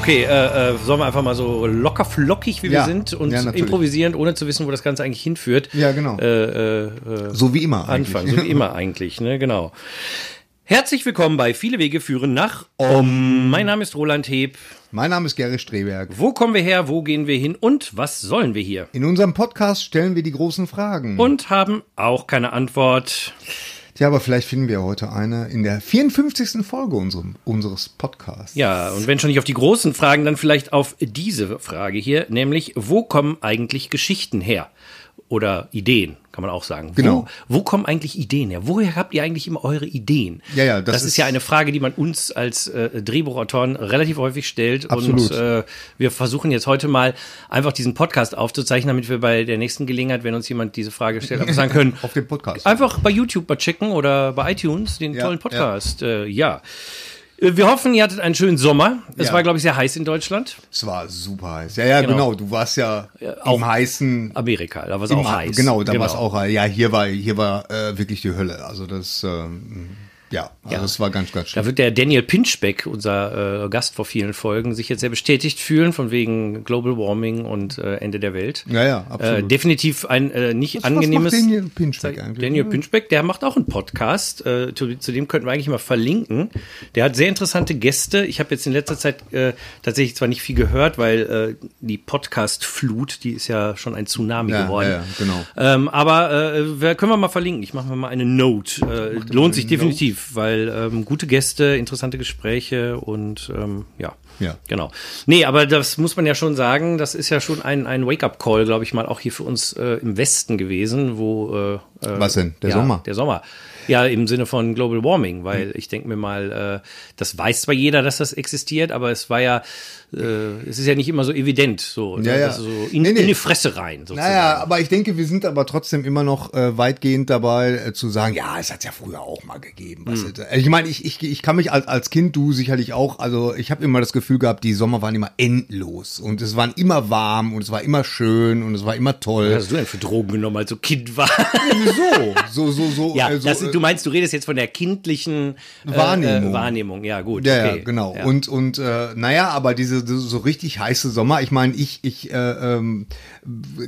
Okay, äh, äh, sollen wir einfach mal so locker flockig, wie Ja. wir sind, und Ja, improvisieren, ohne zu wissen, wo das Ganze eigentlich hinführt. Ja, genau. Äh, äh, äh, So wie immer eigentlich. anfangen, so wie immer eigentlich, ne? Genau. Herzlich willkommen bei Viele Wege führen nach Om. Mein Name ist Roland Heb. Mein Name ist Gary Streberg. Wo kommen wir her? Wo gehen wir hin? Und was sollen wir hier? In unserem Podcast stellen wir die großen Fragen. Und haben auch keine Antwort. Tja, aber vielleicht finden wir heute eine in der 54. Folge unserem, unseres Podcasts. Ja, und wenn schon nicht auf die großen Fragen, dann vielleicht auf diese Frage hier, nämlich, wo kommen eigentlich Geschichten her? Oder Ideen, kann man auch sagen. Genau. Wo, wo kommen eigentlich Ideen her? Woher habt ihr eigentlich immer eure Ideen? Ja, ja, das das, ist, ist- ja eine Frage, die man uns als äh, Drehbuchautoren relativ häufig stellt. Absolut. Und äh, wir versuchen jetzt heute mal einfach diesen Podcast aufzuzeichnen, damit wir bei der nächsten Gelegenheit, wenn uns jemand diese Frage stellt, einfach sagen können, Auf dem Podcast. Einfach bei YouTube mal checken oder bei iTunes den Ja, tollen Podcast. Ja. Äh, ja. Äh, Wir hoffen, ihr hattet einen schönen Sommer. Es Ja. war, glaube ich, sehr heiß in Deutschland. Es war super heiß. Ja, ja, Genau. genau. Du warst ja, auch im heißen. Amerika, da war es auch heiß. Genau, da war es auch. Ja, hier war, hier war äh, wirklich die Hölle. Also das, ähm, ja, also Ja. das war ganz, ganz Da schlimm. wird der Daniel Pinchbeck, unser äh, Gast vor vielen Folgen, sich jetzt sehr bestätigt fühlen, von wegen Global Warming und äh, Ende der Welt. Ja, ja, Äh, absolut. definitiv ein äh, nicht Was- angenehmes. Was Daniel Pinchbeck eigentlich? Daniel Pinchbeck, der macht auch einen Podcast. Äh, zu, zu dem könnten wir eigentlich mal verlinken. Der hat sehr interessante Gäste. Ich habe jetzt in letzter Zeit äh, tatsächlich zwar nicht viel gehört, weil äh, die Podcast-Flut, die ist ja schon ein Tsunami Ja, geworden. ja, ja, genau. Ähm, aber äh, können wir mal verlinken. Ich mache mal eine Note. Äh, lohnt sich definitiv, weil ähm, gute Gäste, interessante Gespräche und ähm, ja. Ja. Genau. Nee, aber das muss man ja schon sagen, das ist ja schon ein, ein Wake-up-Call, glaube ich mal, auch hier für uns äh, im Westen gewesen, wo äh, äh, Was denn? Der ja, Sommer? Der Sommer. Ja, im Sinne von Global Warming, weil ich denke mir mal, äh, das weiß zwar jeder, dass das existiert, aber es war ja, äh, es ist ja nicht immer so evident, so, ne? Ja, ja. So in, Nee, nee. in die Fresse rein, sozusagen. Naja, aber ich denke, wir sind aber trotzdem immer noch äh, weitgehend dabei äh, zu sagen, ja, es hat ja früher auch mal gegeben. Hm. es- Ich meine, ich, ich, ich kann mich als, als Kind, du sicherlich auch, also ich habe immer das Gefühl gehabt, die Sommer waren immer endlos und es waren immer warm und es war immer schön und es war immer toll. Was hast du denn für Drogen genommen, als du Kind war? Wieso? So, so, so. ja, so, das, äh, du meinst, du redest jetzt von der kindlichen äh, Wahrnehmung. Wahrnehmung, ja, gut. Ja, okay. ja, genau. Ja. Und und äh, naja, aber diese so- so richtig heiße Sommer, ich meine, ich ich äh, ähm,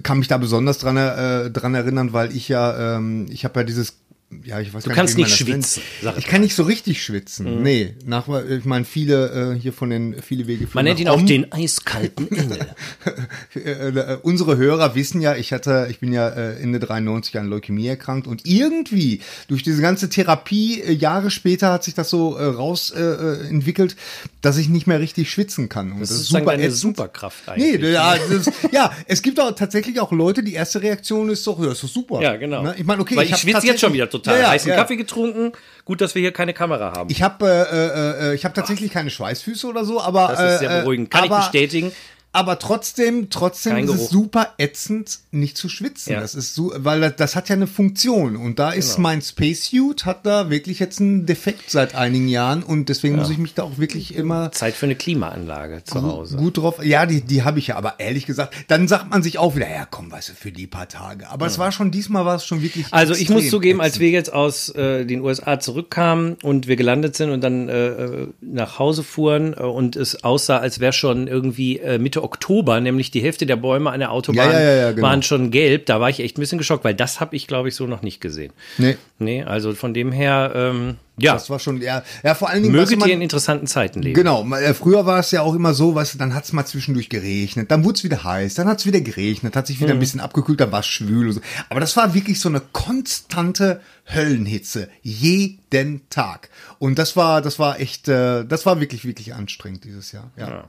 kann mich da besonders dran äh, dran erinnern, weil ich ja ähm, ich habe ja dieses ja, ich weiß Du gar kannst nicht, nicht das schwitzen, Ich kann nicht so richtig schwitzen. Mhm. Nee, nach ich meine viele äh, hier von den viele Wege Man nennt ihn auch den eiskalten Engel. äh, äh, unsere Hörer wissen ja, ich hatte, ich bin ja äh, Ende 93 an Leukämie erkrankt und irgendwie durch diese ganze Therapie äh, Jahre später hat sich das so äh, raus äh, äh, entwickelt, dass ich nicht mehr richtig schwitzen kann. Und Das ist sozusagen deine ätzend. Superkraft Nee, eigentlich. ja, das, ja, es gibt auch tatsächlich auch Leute, die erste Reaktion ist doch, ja, ist doch super. Ja, genau. Ne? Ich meine, okay, Weil ich, hab schwitze jetzt schon wieder total. Ja, ja, Heißen ja. Kaffee getrunken. Gut, dass wir hier keine Kamera haben. Ich habe äh, äh, äh, ich habe tatsächlich keine Schweißfüße oder so, aber das ist sehr äh, äh, beruhigend. Kann ich bestätigen. Aber trotzdem, trotzdem Kein ist es Geruch. super ätzend, nicht zu schwitzen. Ja. Das ist so, weil das, das hat ja eine Funktion. Und da ist Genau. mein Spacesuit hat da wirklich jetzt einen Defekt seit einigen Jahren und deswegen muss ich mich da auch wirklich immer Zeit für eine Klimaanlage zu Hause. gut drauf. Ja, die, die habe ich ja, aber ehrlich gesagt, dann sagt man sich auch wieder, ja, komm, weißt du, für die paar Tage. Aber es war schon, diesmal war es schon wirklich. Also ich muss zugeben, als ätzend. wir jetzt aus äh, den USA zurückkamen und wir gelandet sind und dann äh, äh, nach Hause fuhren äh, und es aussah, als wäre schon irgendwie äh, Mitte Oktober, nämlich die Hälfte der Bäume an der Autobahn Ja, ja, ja, ja, genau. waren schon gelb. Da war ich echt ein bisschen geschockt, weil das habe ich, glaube ich, so noch nicht gesehen. Nee. Nee, also von dem her, ähm, ja, Das war schon, ja, ja, vor allen Dingen. möget man- ihr in interessanten Zeiten leben. Genau, äh, früher war es ja auch immer so, weißt du, dann hat es mal zwischendurch geregnet, dann wurde es wieder heiß, dann hat es wieder geregnet, hat sich wieder ein bisschen abgekühlt, dann war es schwül und so. Aber das war wirklich so eine konstante Höllenhitze, jeden Tag. Und das war, das war echt, äh, das war wirklich, wirklich anstrengend dieses Jahr. Ja.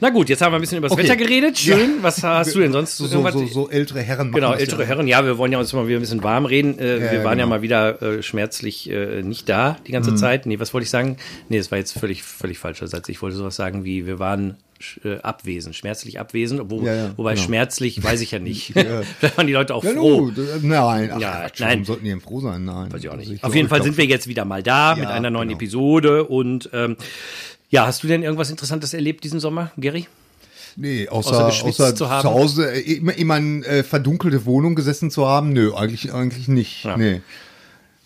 Na gut, jetzt haben wir ein bisschen über das Okay. Wetter geredet. Schön. Was hast du denn sonst? So, so, so, so ältere Herren machen Genau, ältere ja. Herren, ja, wir wollen ja uns mal wieder ein bisschen warm reden. Äh, wir ja, waren ja genau. mal wieder äh, schmerzlich äh, nicht da die ganze Zeit. Nee, was wollte ich sagen? Nee, das war jetzt völlig, völlig falscher Satz. Ich wollte sowas sagen wie, wir waren äh, abwesend, schmerzlich abwesend, wo, Ja, ja, wobei genau. schmerzlich weiß ich ja nicht. Vielleicht waren die Leute auch froh. du, nein, ach, Ja, Quatsch, nein. sollten die denn froh sein? Nein. Weiß ich auch nicht. Also Auf jeden Fall sind wir jetzt wieder mal da mit einer neuen genau. Episode und ähm, ja, hast du denn irgendwas Interessantes erlebt diesen Sommer, Gary? Nee, Außer außer, außer, zu haben? zu Hause äh, immer, immer in äh, verdunkelte Wohnung gesessen zu haben, nö, eigentlich, eigentlich nicht. Ja. Nee.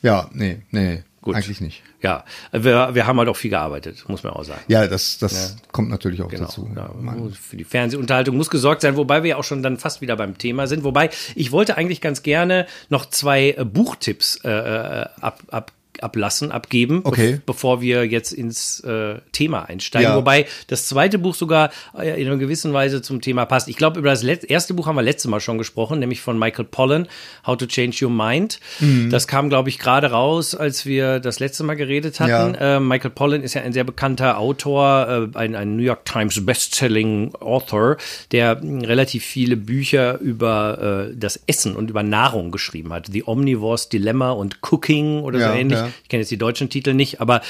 Ja, nee, nee. Gut. Eigentlich nicht. Ja, wir, wir haben halt auch viel gearbeitet, muss man auch sagen. Ja, das, das kommt natürlich auch Genau, dazu. ja, für die Fernsehunterhaltung muss gesorgt sein, wobei wir ja auch schon dann fast wieder beim Thema sind. Wobei ich wollte eigentlich ganz gerne noch zwei äh, Buchtipps äh, äh, ab, ab, ablassen, abgeben, Okay. bev- bevor wir jetzt ins äh, Thema einsteigen. Ja. Wobei das zweite Buch sogar äh, in einer gewissen Weise zum Thema passt. Ich glaube, über das erste Buch haben wir letztes Mal schon gesprochen, nämlich von Michael Pollan, How to Change Your Mind. Mhm. Das kam, glaube ich, gerade raus, als wir das letzte Mal geredet hatten. Ja. Äh, Michael Pollan ist ja ein sehr bekannter Autor, äh, ein, ein New York Times Bestselling Author, der mh, relativ viele Bücher über äh, das Essen und über Nahrung geschrieben hat. The Omnivore's Dilemma und Cooking oder Ja, so ähnlich. Ich kenne jetzt die deutschen Titel nicht, aber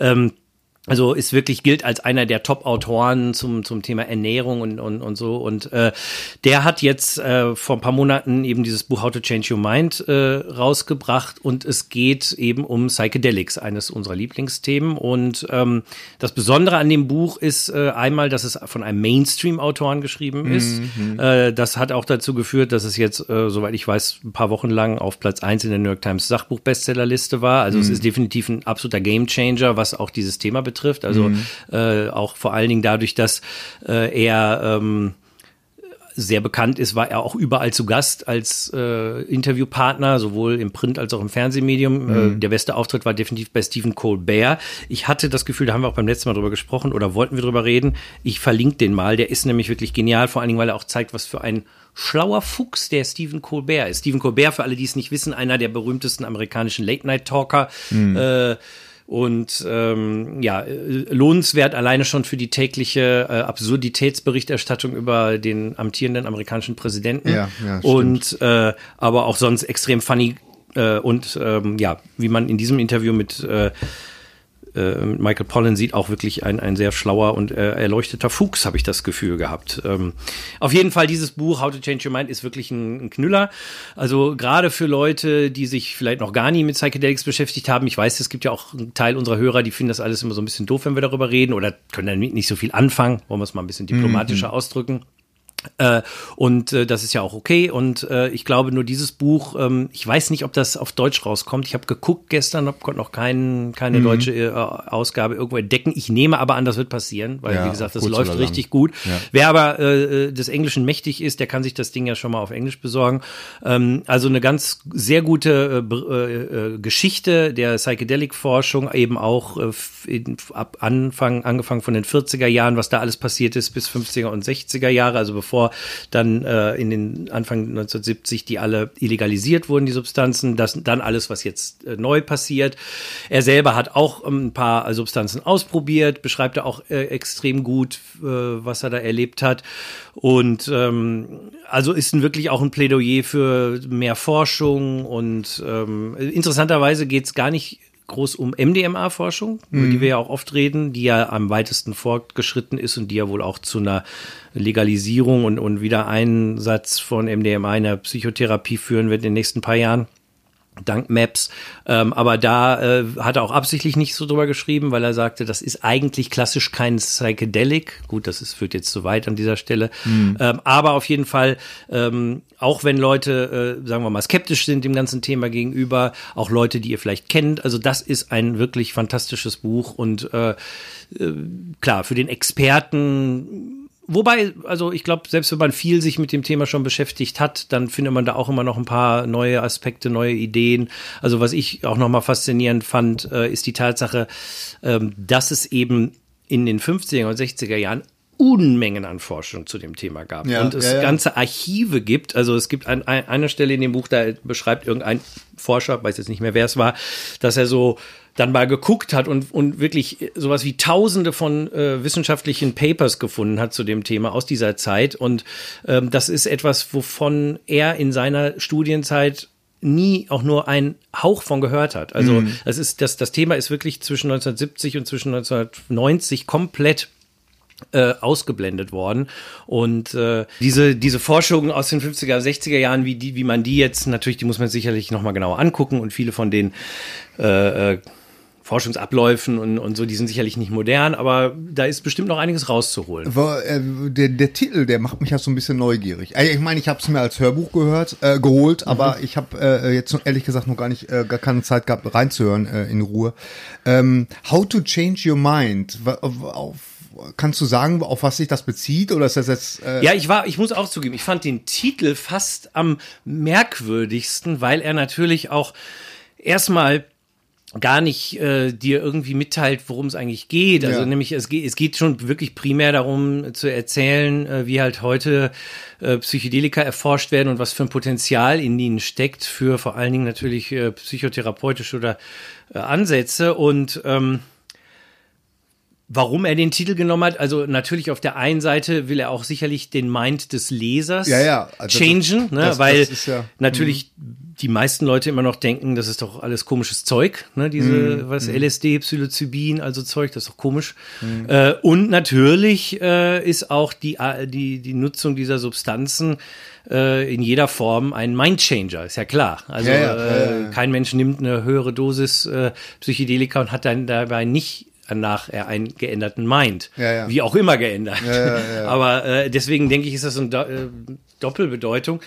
ähm, also ist wirklich gilt als einer der Top-Autoren zum zum Thema Ernährung und und, und so und äh, der hat jetzt äh, vor ein paar Monaten eben dieses Buch How to Change Your Mind äh, rausgebracht und es geht eben um Psychedelics, eines unserer Lieblingsthemen und ähm, das Besondere an dem Buch ist äh, einmal, dass es von einem Mainstream-Autoren geschrieben ist. Äh, das hat auch dazu geführt, dass es jetzt, äh, soweit ich weiß, ein paar Wochen lang auf Platz eins in der New York Times Sachbuch-Bestsellerliste war. Also es ist definitiv ein absoluter Gamechanger, was auch dieses Thema betrifft. Also äh, auch vor allen Dingen dadurch, dass äh, er ähm, sehr bekannt ist, war er auch überall zu Gast als äh, Interviewpartner, sowohl im Print als auch im Fernsehmedium. Äh, der beste Auftritt war definitiv bei Stephen Colbert. Ich hatte das Gefühl, da haben wir auch beim letzten Mal drüber gesprochen oder wollten wir drüber reden. Ich verlinke den mal. Der ist nämlich wirklich genial, vor allen Dingen, weil er auch zeigt, was für ein schlauer Fuchs der Stephen Colbert ist. Stephen Colbert, für alle, die es nicht wissen, einer der berühmtesten amerikanischen Late-Night-Talker. Äh, und ähm, ja, äh, lohnenswert alleine schon für die tägliche äh, Absurditätsberichterstattung über den amtierenden amerikanischen Präsidenten. Ja, ja, und äh, aber auch sonst extrem funny äh, und ähm, ja, wie man in diesem Interview mit äh, mit Michael Pollan sieht, auch wirklich ein, ein sehr schlauer und äh, erleuchteter Fuchs, habe ich das Gefühl gehabt. Ähm, auf jeden Fall, dieses Buch, How to Change Your Mind, ist wirklich ein, ein Knüller. Also gerade für Leute, die sich vielleicht noch gar nie mit Psychedelics beschäftigt haben, ich weiß, es gibt ja auch einen Teil unserer Hörer, die finden das alles immer so ein bisschen doof, wenn wir darüber reden oder können damit nicht so viel anfangen, wollen wir es mal ein bisschen diplomatischer ausdrücken. Äh, und äh, das ist ja auch okay. Und äh, ich glaube, nur dieses Buch, ähm, ich weiß nicht, ob das auf Deutsch rauskommt. Ich habe geguckt gestern, ob konnte noch kein, keine deutsche äh, Ausgabe irgendwo entdecken. Ich nehme aber an, das wird passieren, weil, Ja, wie gesagt, das läuft richtig gut. Ja. Wer aber äh, des Englischen mächtig ist, der kann sich das Ding ja schon mal auf Englisch besorgen. Ähm, also eine ganz sehr gute äh, äh, äh, Geschichte der Psychedelic-Forschung, eben auch äh, in, ab Anfang, angefangen von den 40er Jahren, was da alles passiert ist, bis 50er und 60er Jahre, also bevor dann äh, in den Anfang 1970 die alle illegalisiert wurden, die Substanzen, das dann alles, was jetzt äh, neu passiert. Er selber hat auch ähm, ein paar Substanzen ausprobiert, beschreibt er auch äh, extrem gut, äh, was er da erlebt hat. Und ähm, also ist wirklich auch ein Plädoyer für mehr Forschung und ähm, interessanterweise geht es gar nicht groß um MDMA-Forschung, über die wir ja auch oft reden, die ja am weitesten fortgeschritten ist und die ja wohl auch zu einer Legalisierung und, und Wiedereinsatz von MDMA in der Psychotherapie führen wird in den nächsten paar Jahren dank Maps. Ähm, aber da äh, hat er auch absichtlich nicht so drüber geschrieben, weil er sagte, das ist eigentlich klassisch kein Psychedelic. Gut, das ist, führt jetzt zu weit an dieser Stelle. Ähm, aber auf jeden Fall, ähm, auch wenn Leute, äh, sagen wir mal, skeptisch sind dem ganzen Thema gegenüber, auch Leute, die ihr vielleicht kennt, also das ist ein wirklich fantastisches Buch und äh, äh, klar, für den Experten Wobei, also ich glaube, selbst wenn man viel sich mit dem Thema schon beschäftigt hat, dann findet man da auch immer noch ein paar neue Aspekte, neue Ideen. Also was ich auch nochmal faszinierend fand, äh, ist die Tatsache, ähm, dass es eben in den 50er und 60er Jahren Unmengen an Forschung zu dem Thema gab Ja, und es ja, ja. ganze Archive gibt. Also es gibt ein, ein, eine Stelle in dem Buch, da beschreibt irgendein Forscher, weiß jetzt nicht mehr, wer es war, dass er so dann mal geguckt hat und, und wirklich sowas wie Tausende von äh, wissenschaftlichen Papers gefunden hat zu dem Thema aus dieser Zeit. Und ähm, das ist etwas, wovon er in seiner Studienzeit nie auch nur einen Hauch von gehört hat. Also das ist das das Thema ist wirklich zwischen 1970 und zwischen 1990 komplett äh, ausgeblendet worden. Und äh, diese, diese Forschung aus den 50er, 60er Jahren, wie, die, wie man die jetzt, natürlich, die muss man sicherlich nochmal genauer angucken und viele von den äh, äh, Forschungsabläufen und, und so, die sind sicherlich nicht modern, aber da ist bestimmt noch einiges rauszuholen. Äh, der, der Titel, der macht mich ja so ein bisschen neugierig. Äh, Ich meine, ich habe es mir als Hörbuch gehört, äh, geholt, aber ich habe äh, jetzt ehrlich gesagt noch gar nicht äh, gar keine Zeit gehabt reinzuhören äh, in Ruhe. Ähm, How to Change Your Mind. Auf, kannst du sagen, auf was sich das bezieht oder ist das jetzt? Äh, Ja, ich war, ich muss auch zugeben, ich fand den Titel fast am merkwürdigsten, weil er natürlich auch erstmal gar nicht äh, dir irgendwie mitteilt, worum es eigentlich geht. Also Ja. nämlich es geht, es geht schon wirklich primär darum zu erzählen, äh, wie halt heute äh, Psychedelika erforscht werden und was für ein Potenzial in ihnen steckt für vor allen Dingen natürlich äh, psychotherapeutische oder äh, Ansätze und ähm, Warum er den Titel genommen hat, also natürlich auf der einen Seite will er auch sicherlich den Mind des Lesers Ja, ja, also changen, das- ne, das- weil das ja- natürlich die meisten Leute immer noch denken, das ist doch alles komisches Zeug, ne, diese, Mhm, was LSD, Psilocybin, also Zeug, das ist doch komisch. Äh, und natürlich äh, ist auch die, äh, die, die Nutzung dieser Substanzen äh, in jeder Form ein Mindchanger, ist ja klar. Also Ja, ja, äh, ja, ja. kein Mensch nimmt eine höhere Dosis äh, Psychedelika und hat dann dabei nicht nach er einen geänderten Mind. Ja, ja. Wie auch immer geändert. Ja, ja, ja. Aber äh, deswegen denke ich, ist das so eine Do äh, Doppelbedeutung.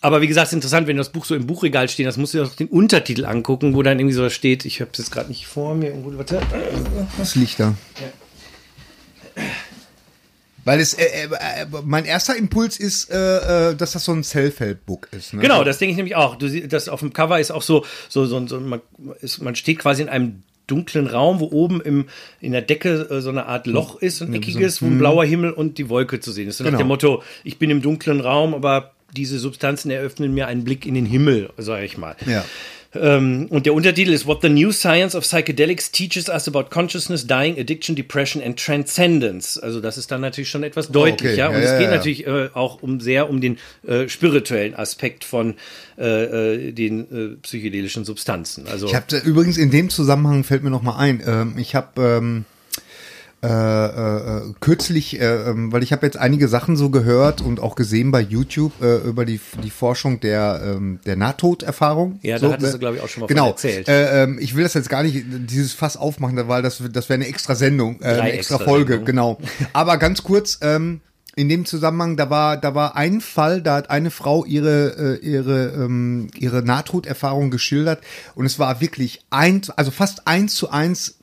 Aber wie gesagt, es ist interessant, wenn das Buch so im Buchregal steht, das musst du dir auch den Untertitel angucken, wo dann irgendwie so steht, ich habe es jetzt gerade nicht vor mir, irgendwo, warte. Was liegt da? Weil es, äh, äh, äh, mein erster Impuls ist, äh, äh, dass das so ein Self-Help-Book ist. Ne? Genau, das denke ich nämlich auch. Du siehst, das auf dem Cover ist auch so, so, so, so man, ist, man steht quasi in einem dunklen Raum, wo oben im, in der Decke äh, so eine Art Loch ist, ein eckiges, wo ein blauer Himmel und die Wolke zu sehen ist. So nach Genau. dem Motto, ich bin im dunklen Raum, aber diese Substanzen eröffnen mir einen Blick in den Himmel, sage ich mal. Ja. Ähm, und der Untertitel ist What the New Science of Psychedelics Teaches Us About Consciousness, Dying, Addiction, Depression and Transcendence. Also das ist dann natürlich schon etwas deutlicher. Oh, okay. Und Ja, es geht ja. natürlich äh, auch um sehr um den äh, spirituellen Aspekt von äh, äh, den äh, psychedelischen Substanzen. Also Ich habe übrigens in dem Zusammenhang fällt mir noch mal ein. Ähm, ich habe ähm, äh, äh, äh, kürzlich, äh, ähm, weil ich habe jetzt einige Sachen so gehört und auch gesehen bei YouTube über die die Forschung der ähm, der Nahtoderfahrung. Ja, da so, hattest äh, du, glaub ich, auch schon mal genau. erzählt. Äh, ähm, ich will das jetzt gar nicht dieses Fass aufmachen, weil das das wäre eine extra Sendung, eine extra extra Folge, Sendungen. genau. Aber ganz kurz. Ähm, in dem Zusammenhang, da war, da war ein Fall, da hat eine Frau ihre, äh, ihre, ähm, ihre Nahtoderfahrung geschildert und es war wirklich ein, also fast eins zu eins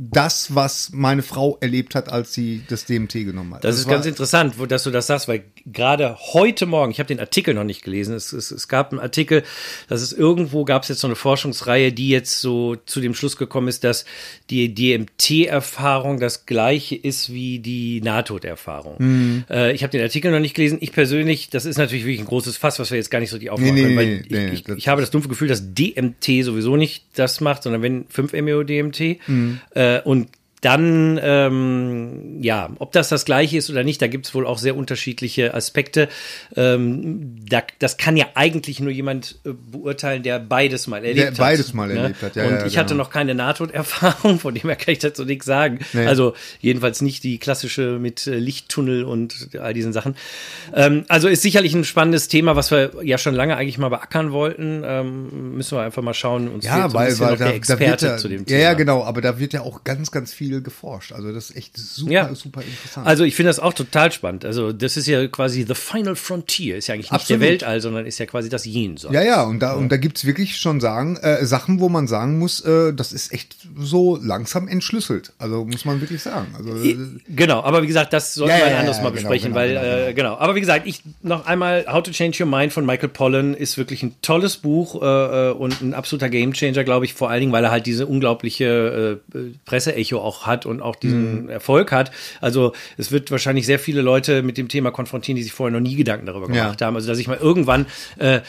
das, was meine Frau erlebt hat, als sie das DMT genommen hat. Das ist war, ganz interessant, wo, dass du das sagst, weil gerade heute Morgen, ich habe den Artikel noch nicht gelesen, es, es, es gab einen Artikel, dass es irgendwo gab es jetzt so eine Forschungsreihe, die jetzt so zu dem Schluss gekommen ist, dass die DMT-Erfahrung das gleiche ist wie die Nahtoderfahrung. Mhm. Äh, ich habe den Artikel noch nicht gelesen. Ich persönlich, das ist natürlich wirklich ein großes Fass, was wir jetzt gar nicht so die aufmachen Nee, können, weil nee, ich, nee, ich, das- ich habe das dumpfe Gefühl, dass DMT sowieso nicht das macht, sondern wenn 5-MeO-DMT Mhm. äh, und dann, ähm, ja, ob das das gleiche ist oder nicht, da gibt es wohl auch sehr unterschiedliche Aspekte. Ähm, da, das kann ja eigentlich nur jemand äh, beurteilen, der beides mal erlebt Der hat. beides mal erlebt hat, ja, Und ja, ich hatte genau. noch keine Nahtoderfahrung, von dem her kann ich dazu nichts sagen. Nee. Also jedenfalls nicht die klassische mit äh, Lichttunnel und all diesen Sachen. Ähm, also ist sicherlich ein spannendes Thema, was wir ja schon lange eigentlich mal beackern wollten. Ähm, müssen wir einfach mal schauen. Uns ja, weil, weil da, der da Experte wird ja, zu dem Thema. ja, genau, aber da wird ja auch ganz, ganz viel geforscht. Also das ist echt super, Ja. super interessant. Also ich finde das auch total spannend. Also das ist ja quasi the final frontier. Ist ja eigentlich nicht Absolut. der Weltall, sondern ist ja quasi das Jenseits. ja, ja, und da, und da gibt's wirklich schon sagen, äh, Sachen, wo man sagen muss, äh, das ist echt so langsam entschlüsselt. Also muss man wirklich sagen. Also, äh, Genau, aber wie gesagt, das sollten Ja, wir ja, ein ja, anderes ja, Mal genau, besprechen, genau, weil, genau, äh, genau. genau. Aber wie gesagt, ich noch einmal, How to Change Your Mind von Michael Pollan ist wirklich ein tolles Buch äh, und ein absoluter Gamechanger, glaube ich, vor allen Dingen, weil er halt diese unglaubliche äh, Presseecho auch hat und auch diesen Mhm. Erfolg hat. Also es wird wahrscheinlich sehr viele Leute mit dem Thema konfrontieren, die sich vorher noch nie Gedanken darüber Ja. gemacht haben. Also dass ich mal irgendwann äh,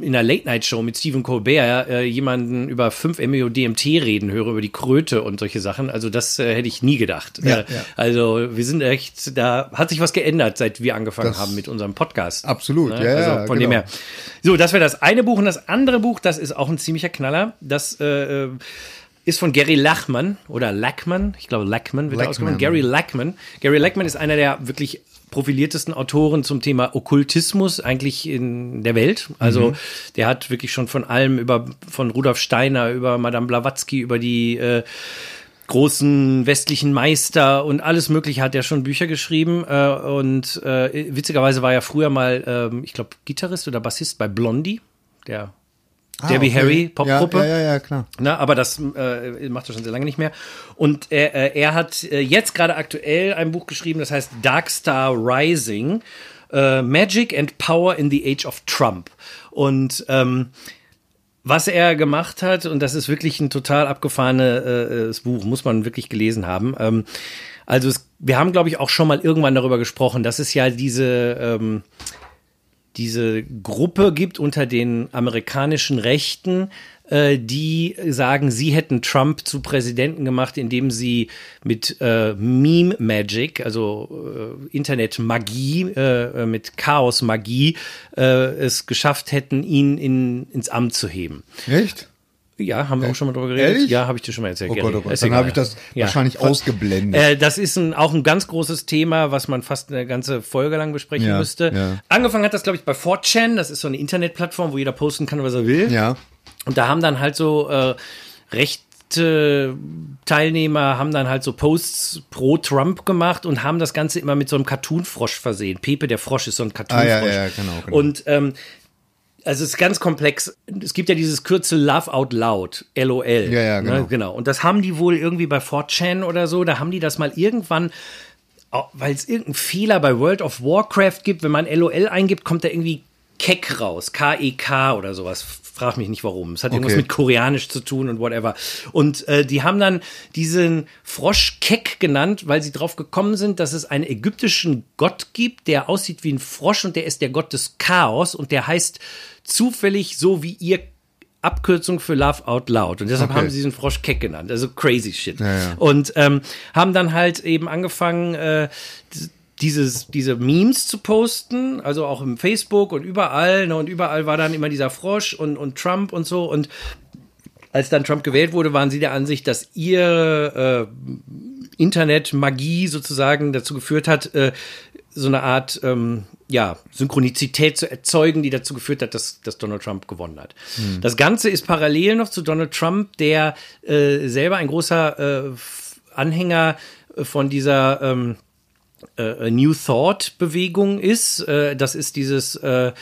in einer Late-Night-Show mit Stephen Colbert äh, jemanden über 5-MeO-DMT reden höre, über die Kröte und solche Sachen. Also das äh, hätte ich nie gedacht. Ja, äh, ja. Also wir sind echt, da hat sich was geändert, seit wir angefangen Das- haben mit unserem Podcast. Absolut, Ne? ja, also ja, von genau. dem her. So, das wäre das eine Buch und das andere Buch, das ist auch ein ziemlicher Knaller. Das äh, äh, ist von Gary Lachman oder Lackman, ich glaube Lackman wird er Lackman. ausgesprochen. Gary Lackman. Gary Lackman ist einer der wirklich profiliertesten Autoren zum Thema Okkultismus eigentlich in der Welt. Also mhm. der hat wirklich schon von allem über, von Rudolf Steiner über Madame Blavatsky, über die äh, großen westlichen Meister und alles Mögliche hat er schon Bücher geschrieben. Äh, und äh, witzigerweise war er früher mal, äh, ich glaube, Gitarrist oder Bassist bei Blondie, der ah, Debbie okay. Harry Popgruppe. Ja, ja, ja, klar. Na, aber das äh, macht er schon sehr lange nicht mehr. Und er, äh, er hat äh, jetzt gerade aktuell ein Buch geschrieben, das heißt Dark Star Rising. Äh, Magic and Power in the Age of Trump. Und ähm, was er gemacht hat, und das ist wirklich ein total abgefahrenes äh, Buch, muss man wirklich gelesen haben. Ähm, also es, wir haben, glaube ich, auch schon mal irgendwann darüber gesprochen, dass es ja diese ähm, diese Gruppe gibt unter den amerikanischen Rechten, äh, die sagen, sie hätten Trump zu Präsidenten gemacht, indem sie mit äh, Meme Magic, also äh, Internet-Magie, äh, mit Chaos-Magie, äh, es geschafft hätten, ihn in, ins Amt zu heben. Echt? Ja, haben wir auch schon mal drüber geredet. Ehrlich? Ja, habe ich dir schon mal erzählt. Oh Gott, oh Gott. Dann habe ich das ja. wahrscheinlich ausgeblendet. Äh, das ist ein, auch ein ganz großes Thema, was man fast eine ganze Folge lang besprechen ja, müsste. Ja. Angefangen hat das, glaube ich, bei 4chan. Das ist so eine Internetplattform, wo jeder posten kann, was er will. Ja. Und da haben dann halt so äh, rechte Teilnehmer haben dann halt so Posts pro Trump gemacht und haben das Ganze immer mit so einem Cartoon-Frosch versehen. Pepe der Frosch ist so ein Cartoon-Frosch. Ah, ja, ja, genau, genau. Und ähm, also es ist ganz komplex. Es gibt ja dieses Kürzel Love Out Loud, LOL. Ja, ja, genau. Ne, genau. Und das haben die wohl irgendwie bei 4chan oder so, da haben die das mal irgendwann weil es irgendeinen Fehler bei World of Warcraft gibt, wenn man LOL eingibt, kommt da irgendwie Keck raus, K-E-K -E oder sowas. Frag mich nicht warum. Es hat okay. irgendwas mit Koreanisch zu tun und whatever. Und äh, die haben dann diesen Frosch Keck genannt, weil sie drauf gekommen sind, dass es einen ägyptischen Gott gibt, der aussieht wie ein Frosch und der ist der Gott des Chaos und der heißt zufällig so wie ihr Abkürzung für Love Out Loud. Und deshalb okay. haben sie diesen Frosch Keck genannt. Also crazy shit. Ja, ja. Und ähm, haben dann halt eben angefangen, äh, dieses, diese Memes zu posten, also auch im Facebook und überall. Ne, und überall war dann immer dieser Frosch und, und Trump und so. Und als dann Trump gewählt wurde, waren sie der Ansicht, dass ihr äh, Internet-Magie sozusagen dazu geführt hat, äh, so eine Art ähm, ja, Synchronizität zu erzeugen, die dazu geführt hat, dass, dass Donald Trump gewonnen hat. Hm. Das Ganze ist parallel noch zu Donald Trump, der äh, selber ein großer äh, Anhänger von dieser ähm, äh, New Thought Bewegung ist. Äh, das ist dieses äh,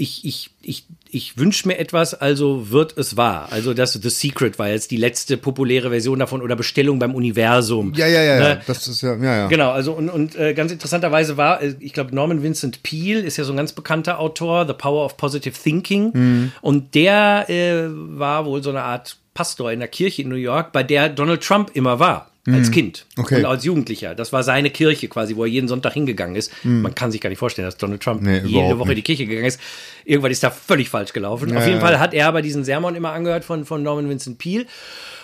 ich, ich, ich, ich wünsche mir etwas, also wird es wahr. Also das The Secret war jetzt die letzte populäre Version davon oder Bestellung beim Universum. Ja, ja, ja, ne? ja. das ist ja, ja, ja. Genau, also und, und äh, ganz interessanterweise war, äh, ich glaube, Norman Vincent Peale ist ja so ein ganz bekannter Autor, The Power of Positive Thinking. Mhm. Und der äh, war wohl so eine Art Pastor in der Kirche in New York, bei der Donald Trump immer war als mhm. Kind okay. und als Jugendlicher. Das war seine Kirche quasi, wo er jeden Sonntag hingegangen ist. Mm. Man kann sich gar nicht vorstellen, dass Donald Trump nee, jede Woche in die Kirche gegangen ist. Irgendwann ist da völlig falsch gelaufen. Ja, Auf jeden. Fall hat er aber diesen Sermon immer angehört von, von Norman Vincent Peale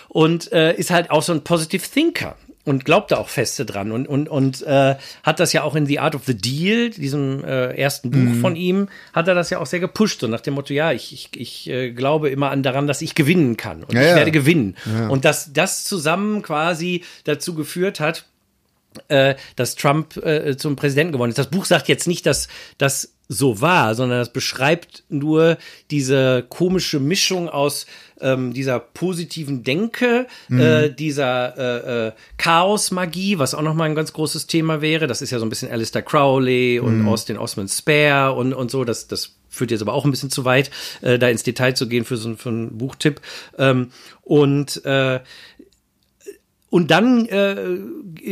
und äh, ist halt auch so ein Positive Thinker und glaubte auch feste dran und und und äh, hat das ja auch in The Art of the Deal, diesem äh, ersten Buch mhm. von ihm, hat er das ja auch sehr gepusht so nach dem Motto, ja, ich ich, ich äh, glaube immer an daran, dass ich gewinnen kann und ja, ich ja. werde gewinnen und dass das zusammen quasi dazu geführt hat, äh, dass Trump äh, zum Präsidenten geworden ist. Das Buch sagt jetzt nicht, dass das so war, sondern das beschreibt nur diese komische Mischung aus ähm, dieser positiven Denke, mhm. äh, dieser äh, äh, Chaos-Magie, was auch nochmal ein ganz großes Thema wäre. Das ist ja so ein bisschen Alistair Crowley und mhm. Austin Osman Spare und, und so. Das, das führt jetzt aber auch ein bisschen zu weit, äh, da ins Detail zu gehen für so für einen Buchtipp. Ähm, und äh, und dann, äh,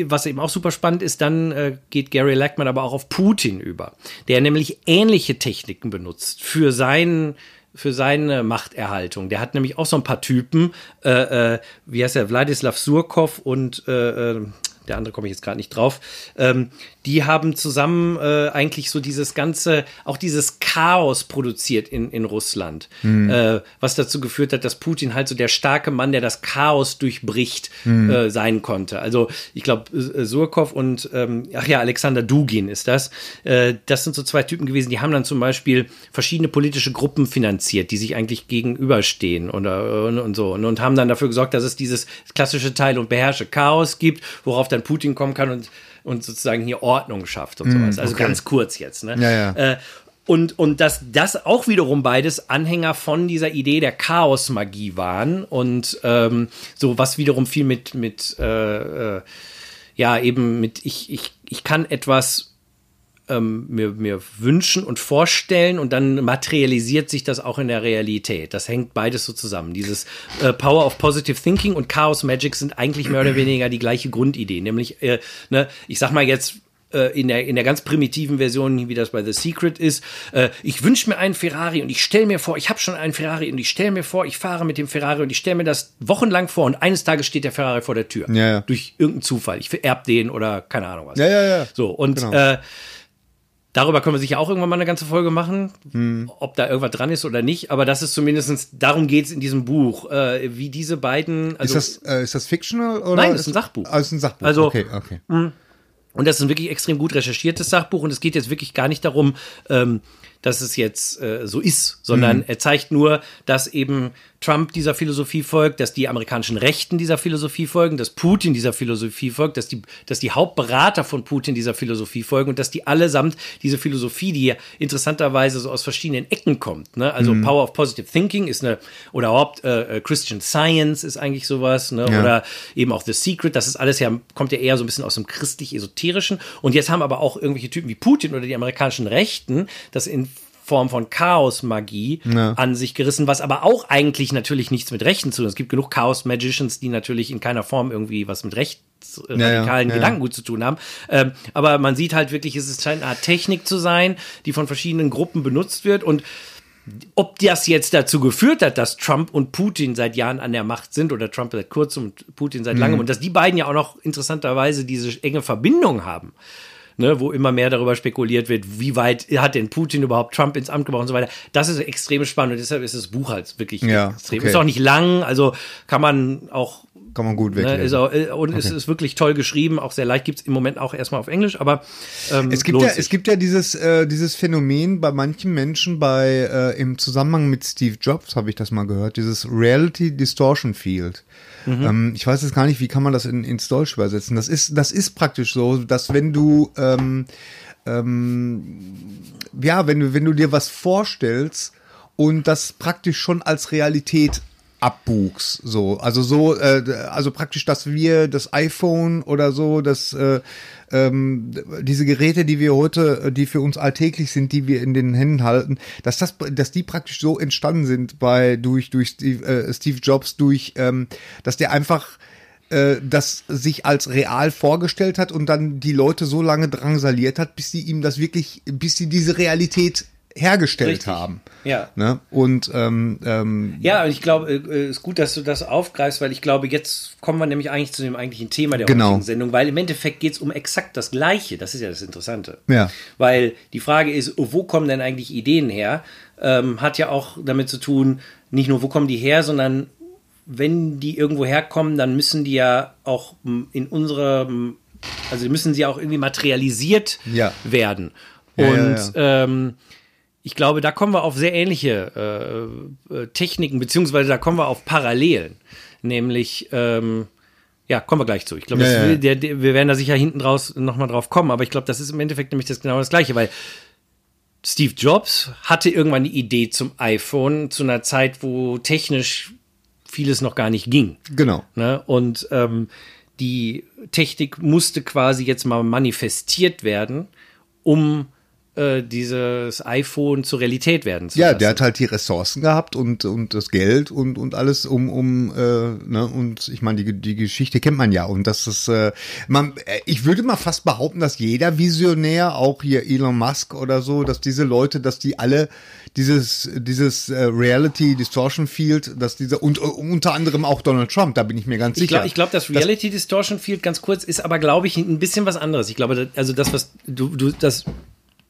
was eben auch super spannend ist, dann äh, geht Gary Lackman aber auch auf Putin über, der nämlich ähnliche Techniken benutzt für seinen für seine Machterhaltung. Der hat nämlich auch so ein paar Typen, äh, äh, wie heißt er, Wladislav Surkov und äh, äh, der andere komme ich jetzt gerade nicht drauf, ähm, die haben zusammen äh, eigentlich so dieses ganze, auch dieses Chaos produziert in, in Russland, mhm. äh, was dazu geführt hat, dass Putin halt so der starke Mann, der das Chaos durchbricht, mhm. äh, sein konnte. Also ich glaube, äh, Surkov und, ähm, ach ja, Alexander Dugin ist das. Äh, das sind so zwei Typen gewesen, die haben dann zum Beispiel verschiedene politische Gruppen finanziert, die sich eigentlich gegenüberstehen oder, und, und so und, und haben dann dafür gesorgt, dass es dieses klassische Teil und beherrsche Chaos gibt, worauf dann Putin kommen kann und und sozusagen hier Ordnung schafft und sowas. Also okay. ganz kurz jetzt. Ne? Ja, ja. Äh, und, und dass das auch wiederum beides Anhänger von dieser Idee der Chaosmagie waren und ähm, so was wiederum viel mit, mit äh, äh, ja, eben mit, ich, ich, ich kann etwas ähm, mir, mir wünschen und vorstellen und dann materialisiert sich das auch in der Realität. Das hängt beides so zusammen. Dieses äh, Power of Positive Thinking und Chaos Magic sind eigentlich mehr oder weniger die gleiche Grundidee. Nämlich, äh, ne, ich sag mal jetzt, äh, in der, in der ganz primitiven Version, wie das bei The Secret ist. Äh, ich wünsche mir einen Ferrari und ich stelle mir vor, ich habe schon einen Ferrari und ich stelle mir vor, ich fahre mit dem Ferrari und ich stelle mir das wochenlang vor und eines Tages steht der Ferrari vor der Tür. Ja, ja. Durch irgendeinen Zufall. Ich vererb den oder keine Ahnung was. Ja, ja, ja. So, und Genau. äh, darüber können wir sicher auch irgendwann mal eine ganze Folge machen, Hm. ob da irgendwas dran ist oder nicht. Aber das ist zumindestens darum geht's in diesem Buch, äh, wie diese beiden. Also, ist das, äh, ist das fictional oder? Nein, das ist ein Sachbuch. Ah, ist ein Sachbuch. Also- okay, okay. Und das ist ein wirklich extrem gut recherchiertes Sachbuch und es geht jetzt wirklich gar nicht darum, ähm, dass es jetzt äh, so ist, sondern Mhm. er zeigt nur, dass eben Trump dieser Philosophie folgt, dass die amerikanischen Rechten dieser Philosophie folgen, dass Putin dieser Philosophie folgt, dass die, dass die Hauptberater von Putin dieser Philosophie folgen und dass die allesamt diese Philosophie, die ja interessanterweise so aus verschiedenen Ecken kommt, ne? also Mhm. Power of Positive Thinking ist eine, oder überhaupt äh, äh, Christian Science ist eigentlich sowas, ne? Ja. oder eben auch The Secret, das ist alles ja, kommt ja eher so ein bisschen aus dem christlich-esoterischen. Und jetzt haben aber auch irgendwelche Typen wie Putin oder die amerikanischen Rechten das in Form von Chaos-Magie Ja. an sich gerissen, was aber auch eigentlich natürlich nichts mit Rechten zu tun hat. Es gibt genug Chaos-Magicians, die natürlich in keiner Form irgendwie was mit rechtsradikalen Ja, ja, ja. Gedankengut zu tun haben. Ähm, aber man sieht halt wirklich, es scheint eine Art Technik zu sein, die von verschiedenen Gruppen benutzt wird und ob das jetzt dazu geführt hat, dass Trump und Putin seit Jahren an der Macht sind oder Trump seit kurzem und Putin seit Mhm. langem und dass die beiden ja auch noch interessanterweise diese enge Verbindung haben. Ne, wo immer mehr darüber spekuliert wird, wie weit hat denn Putin überhaupt Trump ins Amt gebracht und so weiter. Das ist extrem spannend und deshalb ist das Buch halt wirklich Ja, extrem. okay. Ist auch nicht lang, also kann man auch Kann man gut Ne, weglesen. ist auch, äh, und es ist wirklich toll geschrieben, auch sehr leicht, gibt's im Moment auch erstmal auf Englisch, aber ähm, Es gibt ja, sich. es gibt ja dieses, äh, dieses Phänomen bei manchen Menschen bei, äh, im Zusammenhang mit Steve Jobs, habe ich das mal gehört, dieses Reality Distortion Field. Mhm. Ähm, ich weiß jetzt gar nicht, wie kann man das in, ins Deutsch übersetzen. Das ist, das ist praktisch so, dass wenn du, ähm, ähm, ja, wenn du, wenn du dir was vorstellst und das praktisch schon als Realität abbuchst, so, also so, äh, also praktisch, dass wir das iPhone oder so, das, äh, ähm, diese Geräte, die wir heute, äh, die für uns alltäglich sind, die wir in den Händen halten, dass das, dass die praktisch so entstanden sind bei durch durch Steve, äh, Steve Jobs, durch, ähm, dass der einfach äh, das sich als real vorgestellt hat und dann die Leute so lange drangsaliert hat, bis sie ihm das wirklich, bis sie diese Realität hergestellt Richtig. haben. Ja. Ne? Und ähm, ähm, Ja, und ich glaube, äh, ist gut, dass du das aufgreifst, weil ich glaube, jetzt kommen wir nämlich eigentlich zu dem eigentlichen Thema der Genau. heutigen Sendung, weil im Endeffekt geht es um exakt das Gleiche. Das ist ja das Interessante. Ja. Weil die Frage ist, wo kommen denn eigentlich Ideen her? Ähm, hat ja auch damit zu tun, nicht nur, wo kommen die her, sondern wenn die irgendwo herkommen, dann müssen die ja auch m, in unserem, also müssen sie auch irgendwie materialisiert Ja. werden. Ja, ja, Und Ähm, ich glaube, da kommen wir auf sehr ähnliche äh, äh, Techniken, beziehungsweise da kommen wir auf Parallelen. Nämlich, ähm, ja, kommen wir gleich zu. Ich glaube, Ja, ja. wir werden da sicher hinten draus nochmal drauf kommen, aber ich glaube, das ist im Endeffekt nämlich das genau das Gleiche, weil Steve Jobs hatte irgendwann die Idee zum iPhone zu einer Zeit, wo technisch vieles noch gar nicht ging. genau. Ne? Und ähm, die Technik musste quasi jetzt mal manifestiert werden, um äh, dieses iPhone zur Realität werden zu Ja, lassen. der hat halt die Ressourcen gehabt und und das Geld und und alles um um äh, ne und ich meine die die Geschichte kennt man ja und das ist äh, man äh, ich würde mal fast behaupten, dass jeder Visionär, auch hier Elon Musk oder so, dass diese Leute, dass die alle dieses dieses äh, Reality Distortion Field, dass diese und äh, unter anderem auch Donald Trump, da bin ich mir ganz Ich sicher. glaube, ich glaub, das Reality Distortion Field ganz kurz ist aber, glaube ich, ein bisschen was anderes. Ich glaube, also das, was du, du, das,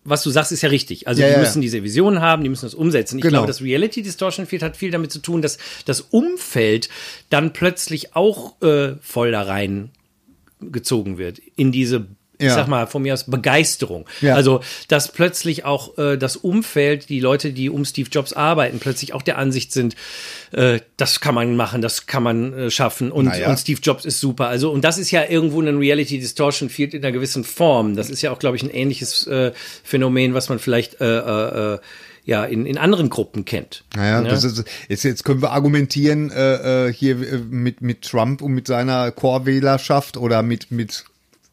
was du sagst, ist ja richtig. Also Ja, die ja, müssen ja. diese Visionen haben, die müssen das umsetzen. Ich Genau. glaube, das Reality Distortion Field hat viel damit zu tun, dass das Umfeld dann plötzlich auch äh, voll da rein gezogen wird in diese ich Ja. sag mal, von mir aus Begeisterung. Ja. Also, dass plötzlich auch äh, das Umfeld, die Leute, die um Steve Jobs arbeiten, plötzlich auch der Ansicht sind, äh, das kann man machen, das kann man äh, schaffen und, Naja. und Steve Jobs ist super. Also, und das ist ja irgendwo ein Reality Distortion Field in einer gewissen Form. Das ist ja auch, glaube ich, ein ähnliches äh, Phänomen, was man vielleicht äh, äh, äh, ja in, in anderen Gruppen kennt. Naja, Ja. das ist, jetzt, jetzt können wir argumentieren äh, äh, hier äh, mit, mit Trump und mit seiner Chorwählerschaft oder mit, mit,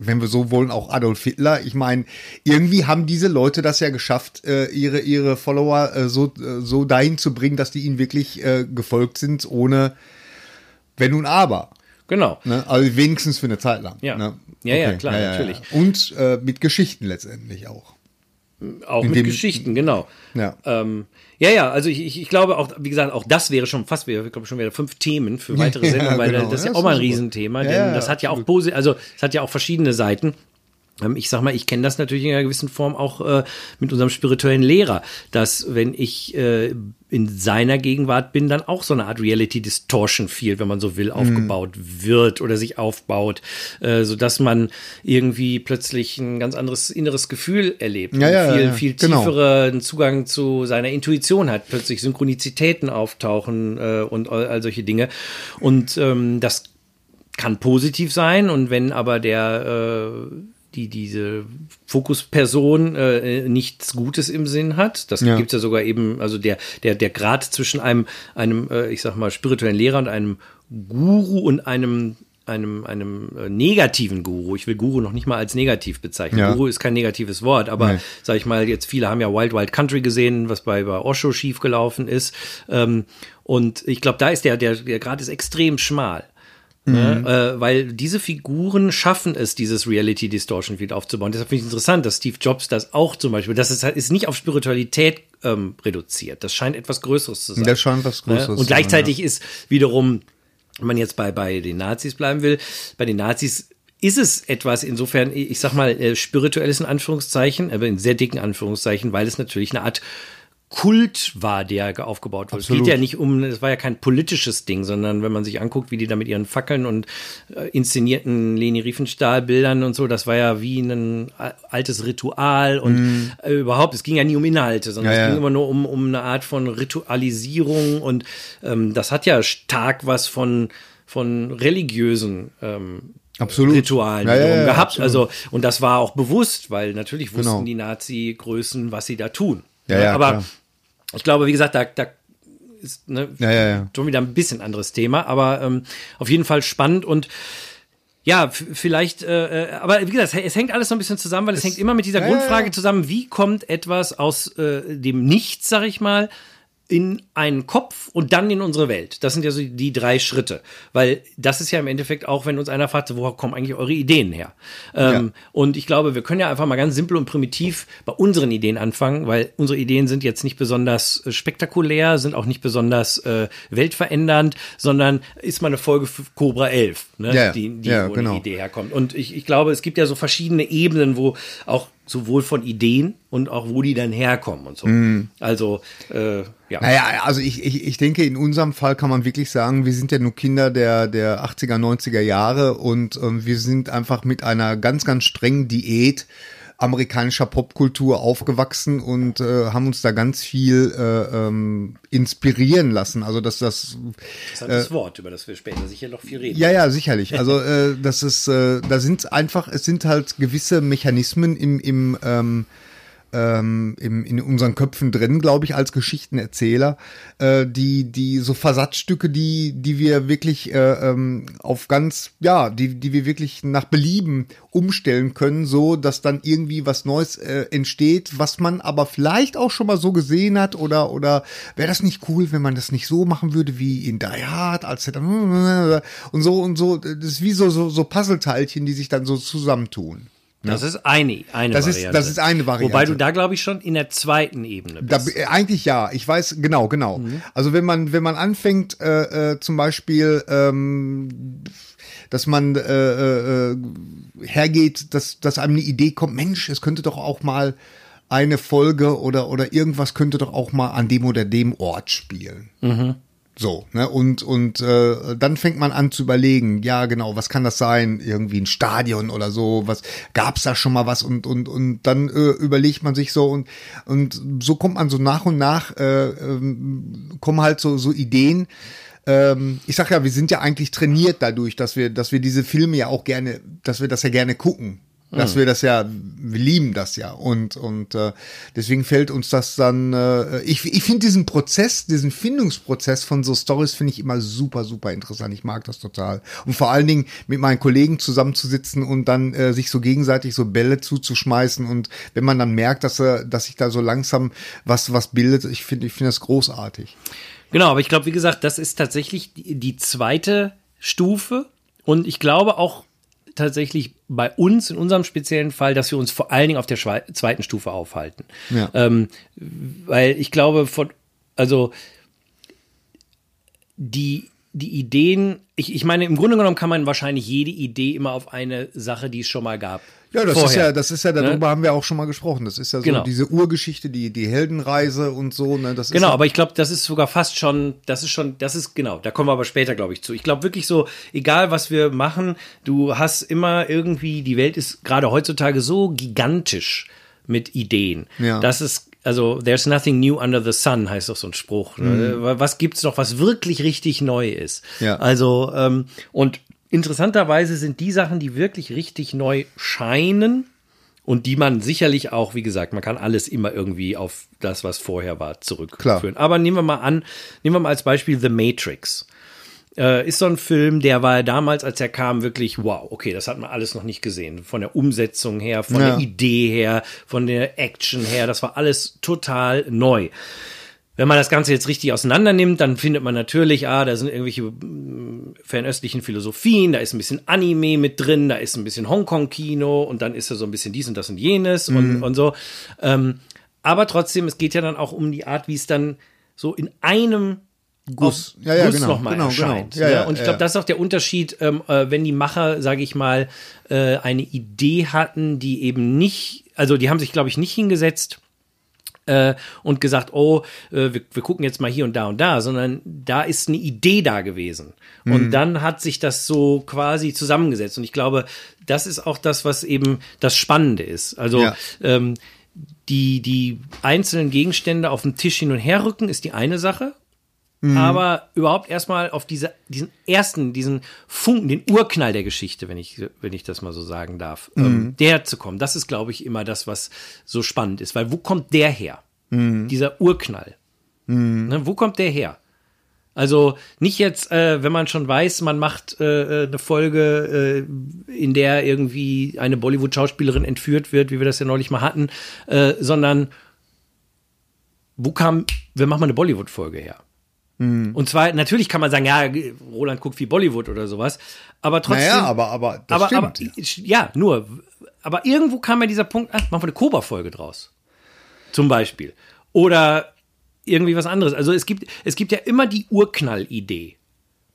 wenn wir so wollen, auch Adolf Hitler. Ich meine, irgendwie haben diese Leute das ja geschafft, äh, ihre, ihre Follower äh, so, äh, so dahin zu bringen, dass die ihnen wirklich äh, gefolgt sind, ohne Wenn und Aber. Genau. Ne? Also wenigstens für eine Zeit lang. Ja. Ne? Ja, ja, klar, natürlich. Und äh, mit Geschichten letztendlich auch. Auch In mit dem- Geschichten, genau. Ja. Ähm, ja, ja, also ich, ich, glaube auch, wie gesagt, auch das wäre schon fast, wir glaube schon wieder fünf Themen für weitere Ja, Sendungen, weil genau. das ist ja Ja, auch ist mal ein super. Riesenthema, Ja, denn ja, das hat ja auch also es hat ja auch verschiedene Seiten. Ähm, Ich sag mal, ich kenne das natürlich in einer gewissen Form auch äh, mit unserem spirituellen Lehrer, dass wenn ich äh, in seiner Gegenwart bin, dann auch so eine Art Reality Distortion Field, wenn man so Mhm. will, aufgebaut wird oder sich aufbaut, äh, so dass man irgendwie plötzlich ein ganz anderes inneres Gefühl erlebt, Ja, ja, viel ja, viel genau. tieferen Zugang zu seiner Intuition hat, plötzlich Synchronizitäten auftauchen äh, und all, all solche Dinge und ähm, das kann positiv sein und wenn aber der äh, die diese Fokusperson äh, nichts Gutes im Sinn hat, das Ja. gibt's ja sogar eben, also der der der Grad zwischen einem einem äh, ich sag mal spirituellen Lehrer und einem Guru und einem einem einem äh, negativen Guru. Ich will Guru noch nicht mal als negativ bezeichnen. Ja. Guru ist kein negatives Wort, aber Nee. sag ich mal, jetzt viele haben ja Wild Wild Country gesehen, was bei, bei Osho schiefgelaufen ist. Ähm, und ich glaube, da ist der, der, der Grad ist extrem schmal. Ne? Äh, weil diese Figuren schaffen es, dieses Reality Distortion Field aufzubauen. Deshalb finde ich interessant, dass Steve Jobs das auch zum Beispiel, das ist, ist nicht auf Spiritualität ähm, reduziert. Das scheint etwas Größeres zu sein. Das scheint was Größeres Ne? Und gleichzeitig ist wiederum, wenn man jetzt bei, bei den Nazis bleiben will, bei den Nazis ist es etwas insofern, ich sag mal, äh, spirituelles in Anführungszeichen, aber in sehr dicken Anführungszeichen, weil es natürlich eine Art Kult war, der ge- aufgebaut wurde. Es Absolut. geht ja nicht um, es war ja kein politisches Ding, sondern wenn man sich anguckt, wie die da mit ihren Fackeln und äh, inszenierten Leni Riefenstahl-Bildern und so, das war ja wie ein a- altes Ritual und äh, überhaupt, es ging ja nie um Inhalte, sondern. Ja, es ja. ging immer nur um, um eine Art von Ritualisierung und ähm, das hat ja stark was von, von religiösen ähm, Absolut. Ritualen Ja, ja, ja, gehabt. absolut. Also, und das war auch bewusst, weil natürlich wussten Genau. die Nazi-Größen, was sie da tun. Ja, ja, Aber klar. Ich glaube, wie gesagt, da, da ist ne, Ja, ja, ja. schon wieder ein bisschen anderes Thema, aber ähm, auf jeden Fall spannend und ja, vielleicht, äh, äh, aber wie gesagt, es hängt alles so ein bisschen zusammen, weil es, hängt immer mit dieser ja, Grundfrage zusammen, wie kommt etwas aus äh, dem Nichts, sag ich mal, in einen Kopf und dann in unsere Welt. Das sind ja so die drei Schritte. Weil das ist ja im Endeffekt auch, wenn uns einer fragt, woher kommen eigentlich eure Ideen her? Ähm, Und ich glaube, wir können ja einfach mal ganz simpel und primitiv bei unseren Ideen anfangen, weil unsere Ideen sind jetzt nicht besonders äh, spektakulär, sind auch nicht besonders äh, weltverändernd, sondern ist mal eine Folge für Cobra 11, ne? Ja, ja. die, die Ja, wo genau. eine Idee herkommt. Und ich, ich glaube, es gibt ja so verschiedene Ebenen, wo auch sowohl von Ideen und auch wo die dann herkommen und so. Mhm. Also, äh, ja. Naja, also ich, ich, ich denke, in unserem Fall kann man wirklich sagen, wir sind ja nur Kinder der, der 80er, 90er Jahre und ähm, wir sind einfach mit einer ganz, ganz strengen Diät amerikanischer Popkultur aufgewachsen und äh, haben uns da ganz viel äh, ähm, inspirieren lassen. Also dass das Interessantes Wort, über das wir später sicher noch viel reden. ja, ja, sicherlich. Also äh, das ist, äh, da sind einfach, es sind halt gewisse Mechanismen im, im, ähm, ähm, im, in unseren Köpfen drin, glaube ich, als Geschichtenerzähler, äh, die, die so Versatzstücke, die, die wir wirklich äh, ähm, auf ganz, ja, die, die wir wirklich nach Belieben umstellen können, so dass dann irgendwie was Neues äh, entsteht, was man aber vielleicht auch schon mal so gesehen hat oder oder wäre das nicht cool, wenn man das nicht so machen würde wie in Die Hard, als und so und so. Das ist wie so so, so Puzzleteilchen, die sich dann so zusammentun. Das ist eine, eine Das ist- Variante. das ist eine Variante. Wobei du da, glaube ich, schon in der zweiten Ebene Da, bist. äh, eigentlich ja, ich weiß, genau, genau. Mhm. Also wenn man, wenn man anfängt, äh, äh, zum Beispiel, ähm, dass man äh, äh, hergeht, dass, dass einem eine Idee kommt, Mensch, es könnte doch auch mal eine Folge oder, oder irgendwas könnte doch auch mal an dem oder dem Ort spielen. Mhm. So, ne? Und, und äh, dann fängt man an zu überlegen, ja genau, was kann das sein? Irgendwie ein Stadion oder so, was gab's da schon mal was und und und dann äh, überlegt man sich so und und so kommt man so nach und nach äh, ähm, kommen halt so so Ideen. Ähm, ich sag ja, wir sind ja eigentlich trainiert dadurch, dass wir dass wir diese Filme ja auch gerne, dass wir das ja gerne gucken dass wir das ja, wir lieben das ja und und äh, deswegen fällt uns das dann. Äh, ich ich finde diesen Prozess, diesen Findungsprozess von so Stories finde ich immer super super interessant. Ich mag das total und vor allen Dingen mit meinen Kollegen zusammenzusitzen und dann äh, sich so gegenseitig so Bälle zuzuschmeißen und wenn man dann merkt, dass er, dass sich da so langsam was was bildet, ich finde ich finde das großartig. Genau, aber ich glaube, wie gesagt, das ist tatsächlich die, die zweite Stufe und ich glaube auch tatsächlich bei uns in unserem speziellen Fall, dass wir uns vor allen Dingen auf der Schwe zweiten Stufe aufhalten. Ja. Ähm, weil ich glaube, von, also die, die Ideen, ich, ich meine, im Grunde genommen kann man wahrscheinlich jede Idee immer auf eine Sache, die es schon mal gab. Ja, das vorher. ist ja, das ist ja, darüber Ne? haben wir auch schon mal gesprochen. Das ist ja so Genau. diese Urgeschichte, die, die Heldenreise und so, ne, das ist Genau, ja, aber ich glaube, das ist sogar fast schon, das ist schon, das ist genau, da kommen wir aber später, glaube ich, zu. Ich glaube wirklich so, egal was wir machen, du hast immer irgendwie, die Welt ist gerade heutzutage so gigantisch mit Ideen. Ja. Das ist, also, there's nothing new under the sun, heißt doch so ein Spruch. Ne? Was gibt's noch, was wirklich richtig neu ist? Mhm. Ja. Also, ähm, und interessanterweise sind die Sachen, die wirklich richtig neu scheinen, und die man sicherlich auch, wie gesagt, man kann alles immer irgendwie auf das, was vorher war, zurückführen. Aber nehmen wir mal an, nehmen wir mal als Beispiel The Matrix. Äh, ist so ein Film, der war damals, als er kam, wirklich wow, okay, das hat man alles noch nicht gesehen. Von der Umsetzung her, von Ja. der Idee her, von der Action her, das war alles total neu. Wenn man das Ganze jetzt richtig auseinander nimmt, dann findet man natürlich, ah, da sind irgendwelche mm, fernöstlichen Philosophien, da ist ein bisschen Anime mit drin, da ist ein bisschen Hongkong-Kino und dann ist da so ein bisschen dies und das und jenes Mhm. und, und so. Ähm, aber trotzdem, es geht ja dann auch um die Art, wie es dann so in einem Guss. auf Ja, ja, Guss genau, nochmal genau, erscheint. genau. Ja, ne? und ich glaube, das ist auch der Unterschied, ähm, äh, wenn die Macher, sage ich mal, äh, eine Idee hatten, die eben nicht, also die haben sich, glaube ich, nicht hingesetzt äh, und gesagt, oh, äh, wir, wir gucken jetzt mal hier und da und da, sondern da ist eine Idee da gewesen. Mhm. Und dann hat sich das so quasi zusammengesetzt. Und ich glaube, das ist auch das, was eben das Spannende ist. Also Ja. ähm, die, die einzelnen Gegenstände auf dem Tisch hin und her rücken, ist die eine Sache. Mhm. Aber überhaupt erstmal auf diese, diesen ersten, diesen Funken, den Urknall der Geschichte, wenn ich, wenn ich das mal so sagen darf, Mhm. ähm, der zu kommen, das ist, glaube ich, immer das, was so spannend ist. Weil wo kommt der her? Mhm. Dieser Urknall. Ne, wo kommt der her? Also nicht jetzt, äh, wenn man schon weiß, man macht äh, äh, eine Folge, äh, in der irgendwie eine Bollywood-Schauspielerin entführt wird, wie wir das ja neulich mal hatten, äh, sondern wo kam, wir machen mal eine Bollywood-Folge her? Und zwar, natürlich kann man sagen, ja, Roland guckt wie Bollywood oder sowas, aber trotzdem. Naja, aber, aber das aber, stimmt. aber ja. nur, aber irgendwo kam ja dieser Punkt, ach, machen wir eine Koba-Folge draus. Zum Beispiel. Oder irgendwie was anderes. Also es gibt, es gibt ja immer die Urknall-Idee.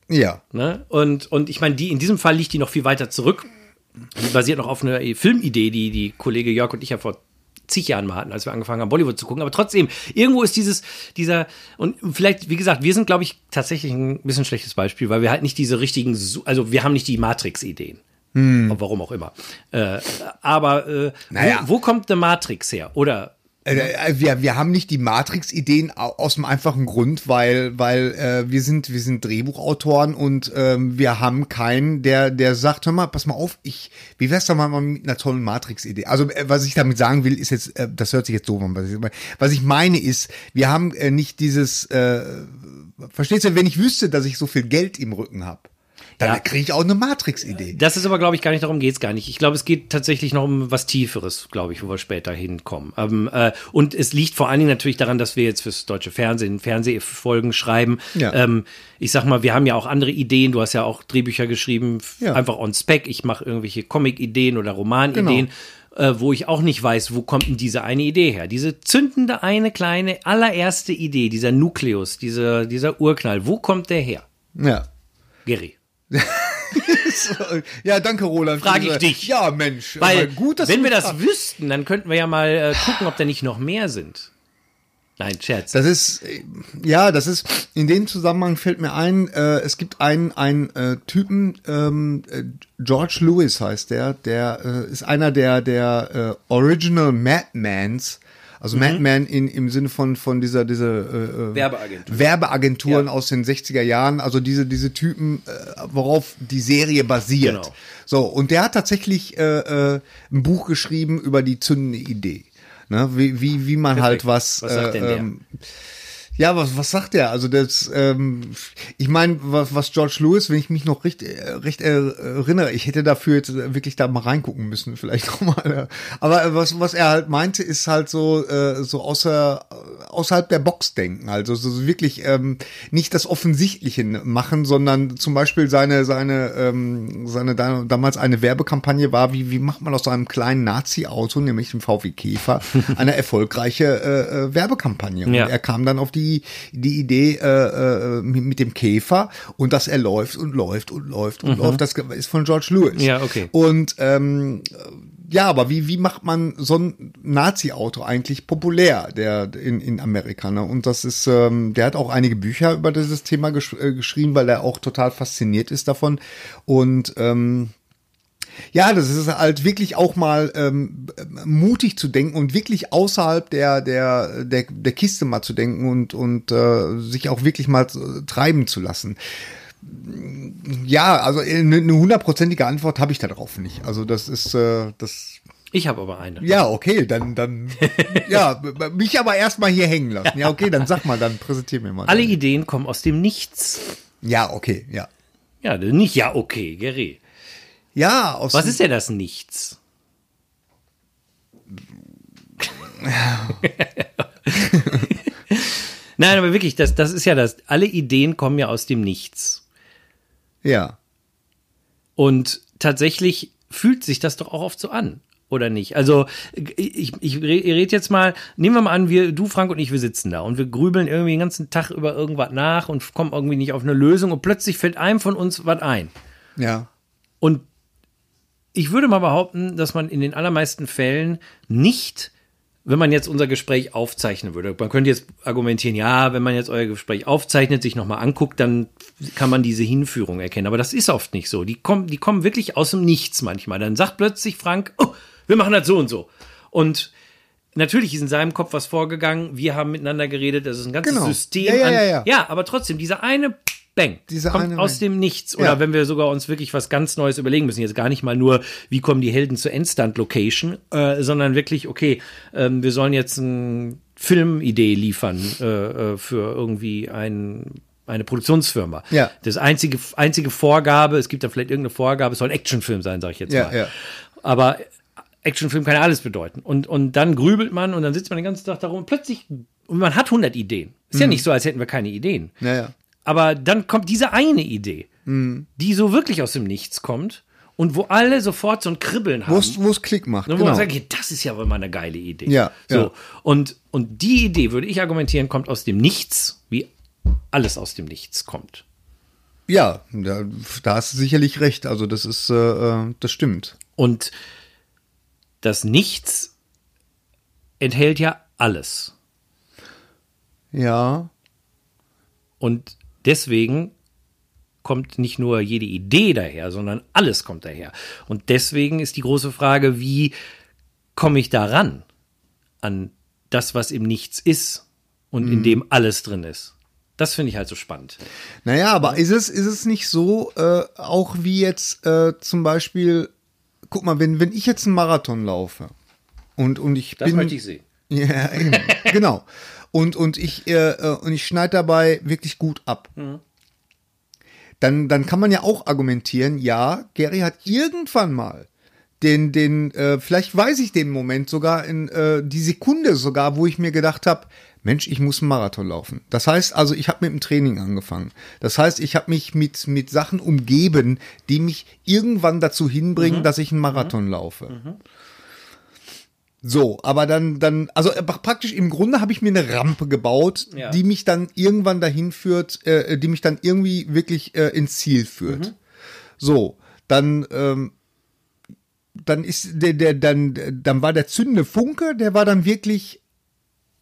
ja. Ne? Und, und ich meine, die, in diesem Fall liegt die noch viel weiter zurück. Die basiert noch auf einer Filmidee, die die Kollege Jörg und ich ja vor zig Jahren mal hatten, als wir angefangen haben, Bollywood zu gucken. Aber trotzdem, irgendwo ist dieses, dieser, und vielleicht, wie gesagt, wir sind, glaube ich, tatsächlich ein bisschen schlechtes Beispiel, weil wir halt nicht diese richtigen, also wir haben nicht die Matrix-Ideen. Warum auch immer. Äh, aber äh, Naja. wo, wo kommt The Matrix her? Oder Äh, wir, wir haben nicht die Matrix-Ideen au- aus dem einfachen Grund, weil, weil äh, wir sind wir sind Drehbuchautoren und ähm, wir haben keinen, der der sagt, hör mal, pass mal auf, ich, wie wär's da mal mit einer tollen Matrix-Idee? Also äh, was ich damit sagen will, ist jetzt, äh, das hört sich jetzt so an, was ich, was ich meine ist, wir haben äh, nicht dieses, äh, verstehst du, wenn ich wüsste, dass ich so viel Geld im Rücken habe, dann Ja. kriege ich auch eine Matrix-Idee. Das ist aber, glaube ich, gar nicht darum geht's gar nicht. Ich glaube, es geht tatsächlich noch um was Tieferes, glaube ich, wo wir später hinkommen. Ähm, äh, und es liegt vor allen Dingen natürlich daran, dass wir jetzt fürs deutsche Fernsehen Fernsehfolgen schreiben. Ja. Ähm, ich sag mal, wir haben ja auch andere Ideen. Du hast ja auch Drehbücher geschrieben, Ja. einfach on spec. Ich mache irgendwelche Comic-Ideen oder Roman-Ideen. Äh, wo ich auch nicht weiß, wo kommt denn diese eine Idee her? Diese zündende eine kleine allererste Idee, dieser Nukleus, dieser, dieser Urknall, wo kommt der her? Ja. Gary. Ja, danke, Roland. Frag für ich dich. Ja, Mensch. Weil, gut, wenn wir das wüssten, dann könnten wir ja mal äh, gucken, ob da nicht noch mehr sind. Nein, Scherz. Das ist, äh, ja, das ist, in dem Zusammenhang fällt mir ein, äh, es gibt einen, einen äh, Typen, ähm, äh, George Lewis heißt der, der äh, ist einer der, der äh, Original Madmans, also Madman in, im Sinne von, von dieser, dieser äh, äh, Werbeagentur. Werbeagenturen Ja. aus den 60er Jahren, also diese, diese Typen, äh, worauf die Serie basiert. Genau. So, und der hat tatsächlich äh, äh, ein Buch geschrieben über die zündende Idee. Ne? Wie, wie, wie man halt was. Was sagt äh, denn der? ähm, ja, was, was sagt der? Also das, ähm, ich meine, was, was George Lewis, wenn ich mich noch recht, äh, recht äh, erinnere, ich hätte dafür jetzt wirklich da mal reingucken müssen, vielleicht noch mal. Aber äh, was, was er halt meinte, ist halt so, äh, so außer, außerhalb der Box denken. Also so wirklich ähm, nicht das Offensichtliche machen, sondern zum Beispiel seine, seine, ähm, seine da- damals eine Werbekampagne war, wie, wie macht man aus so einem kleinen Nazi-Auto, nämlich dem VW Käfer, eine erfolgreiche äh, äh, Werbekampagne. Und Ja. er kam dann auf die, die Idee äh, äh, mit, dem Käfer und dass er läuft und läuft und läuft und läuft. Das ist von George Lewis. Ja, okay. Und ähm, ja, aber wie, wie macht man so ein Nazi-Auto eigentlich populär, der in, in Amerika? Ne? Und das ist, ähm, der hat auch einige Bücher über dieses Thema gesch äh, geschrieben, weil er auch total fasziniert ist davon. Und ähm, ja, das ist halt wirklich auch mal ähm, mutig zu denken und wirklich außerhalb der der der, der Kiste mal zu denken und und äh, sich auch wirklich mal äh, treiben zu lassen. Ja, also eine eine hundertprozentige Antwort habe ich darauf nicht. Also das ist äh, das Ich habe aber eine. ja okay, dann dann ja mich aber erstmal hier hängen lassen. Ja okay, dann sag mal, dann präsentier mir mal. Alle Ideen kommen aus dem Nichts. ja okay, ja Ja, nicht ja, okay, Gary. Ja aus Was ist denn das Nichts? Nein, aber wirklich, das, das ist ja das. Alle Ideen kommen ja aus dem Nichts. ja Und tatsächlich fühlt sich das doch auch oft so an, oder nicht? Also, ich, ich rede jetzt mal, nehmen wir mal an, wir, du, Frank und ich, wir sitzen da und wir grübeln irgendwie den ganzen Tag über irgendwas nach und kommen irgendwie nicht auf eine Lösung und plötzlich fällt einem von uns was ein. ja Und ich würde mal behaupten, dass man in den allermeisten Fällen nicht, wenn man jetzt unser Gespräch aufzeichnen würde, man könnte jetzt argumentieren, ja, wenn man jetzt euer Gespräch aufzeichnet, sich nochmal anguckt, dann kann man diese Hinführung erkennen. Aber das ist oft nicht so. Die kommen, die kommen wirklich aus dem Nichts manchmal. Dann sagt plötzlich Frank, oh, wir machen das so und so. Und natürlich ist in seinem Kopf was vorgegangen. Wir haben miteinander geredet. Das ist ein ganzes Genau. System. Ja, ja, ja, ja. ja, aber trotzdem, dieser eine Bang Dieser kommt eine aus Bang. dem Nichts. Oder Ja. wenn wir sogar uns wirklich was ganz Neues überlegen müssen. Jetzt gar nicht mal nur, wie kommen die Helden zur Endstand-Location, äh, sondern wirklich, okay, ähm, wir sollen jetzt eine Filmidee liefern äh, äh, für irgendwie ein, eine Produktionsfirma. Ja. Das einzige, einzige Vorgabe, es gibt da vielleicht irgendeine Vorgabe, es soll ein Actionfilm sein, sage ich jetzt Ja, mal. ja. Aber Actionfilm kann ja alles bedeuten. Und, und dann grübelt man und dann sitzt man den ganzen Tag darum und plötzlich, und man hat 100 Ideen. Ist Mhm. ja nicht so, als hätten wir keine Ideen. ja ja Aber dann kommt diese eine Idee, Mhm. die so wirklich aus dem Nichts kommt und wo alle sofort so ein Kribbeln haben. wo es Klick macht Und wo genau. man sagt, das ist ja wohl mal eine geile Idee. Ja, so. ja. Und, und die Idee, würde ich argumentieren, kommt aus dem Nichts, wie alles aus dem Nichts kommt. Ja, da, da hast du sicherlich recht. Also das ist, äh, äh, das stimmt. Und das Nichts enthält ja alles. Ja, Und deswegen kommt nicht nur jede Idee daher, sondern alles kommt daher. Und deswegen ist die große Frage, wie komme ich daran an das, was im Nichts ist und in dem alles drin ist. Das finde ich halt so spannend. naja, aber ist es, ist es nicht so, äh, auch wie jetzt äh, zum Beispiel, guck mal, wenn, wenn ich jetzt einen Marathon laufe und, und ich Das bin. möchte ich sehen. Ja, genau. Und, und ich, äh, äh, und ich schneide dabei wirklich gut ab. Dann, dann kann man ja auch argumentieren, ja, Gary hat irgendwann mal den, den, äh, vielleicht weiß ich den Moment sogar in äh, die Sekunde sogar, wo ich mir gedacht habe, Mensch, ich muss einen Marathon laufen. Das heißt also, ich habe mit dem Training angefangen. Das heißt, ich habe mich mit, mit Sachen umgeben, die mich irgendwann dazu hinbringen, dass ich einen Marathon laufe. So, aber dann, dann, also äh, praktisch im Grunde habe ich mir eine Rampe gebaut, Ja. die mich dann irgendwann dahin führt, äh, die mich dann irgendwie wirklich äh, ins Ziel führt. So, dann, ähm, dann ist der, der, dann, dann war der zündende Funke, der war dann wirklich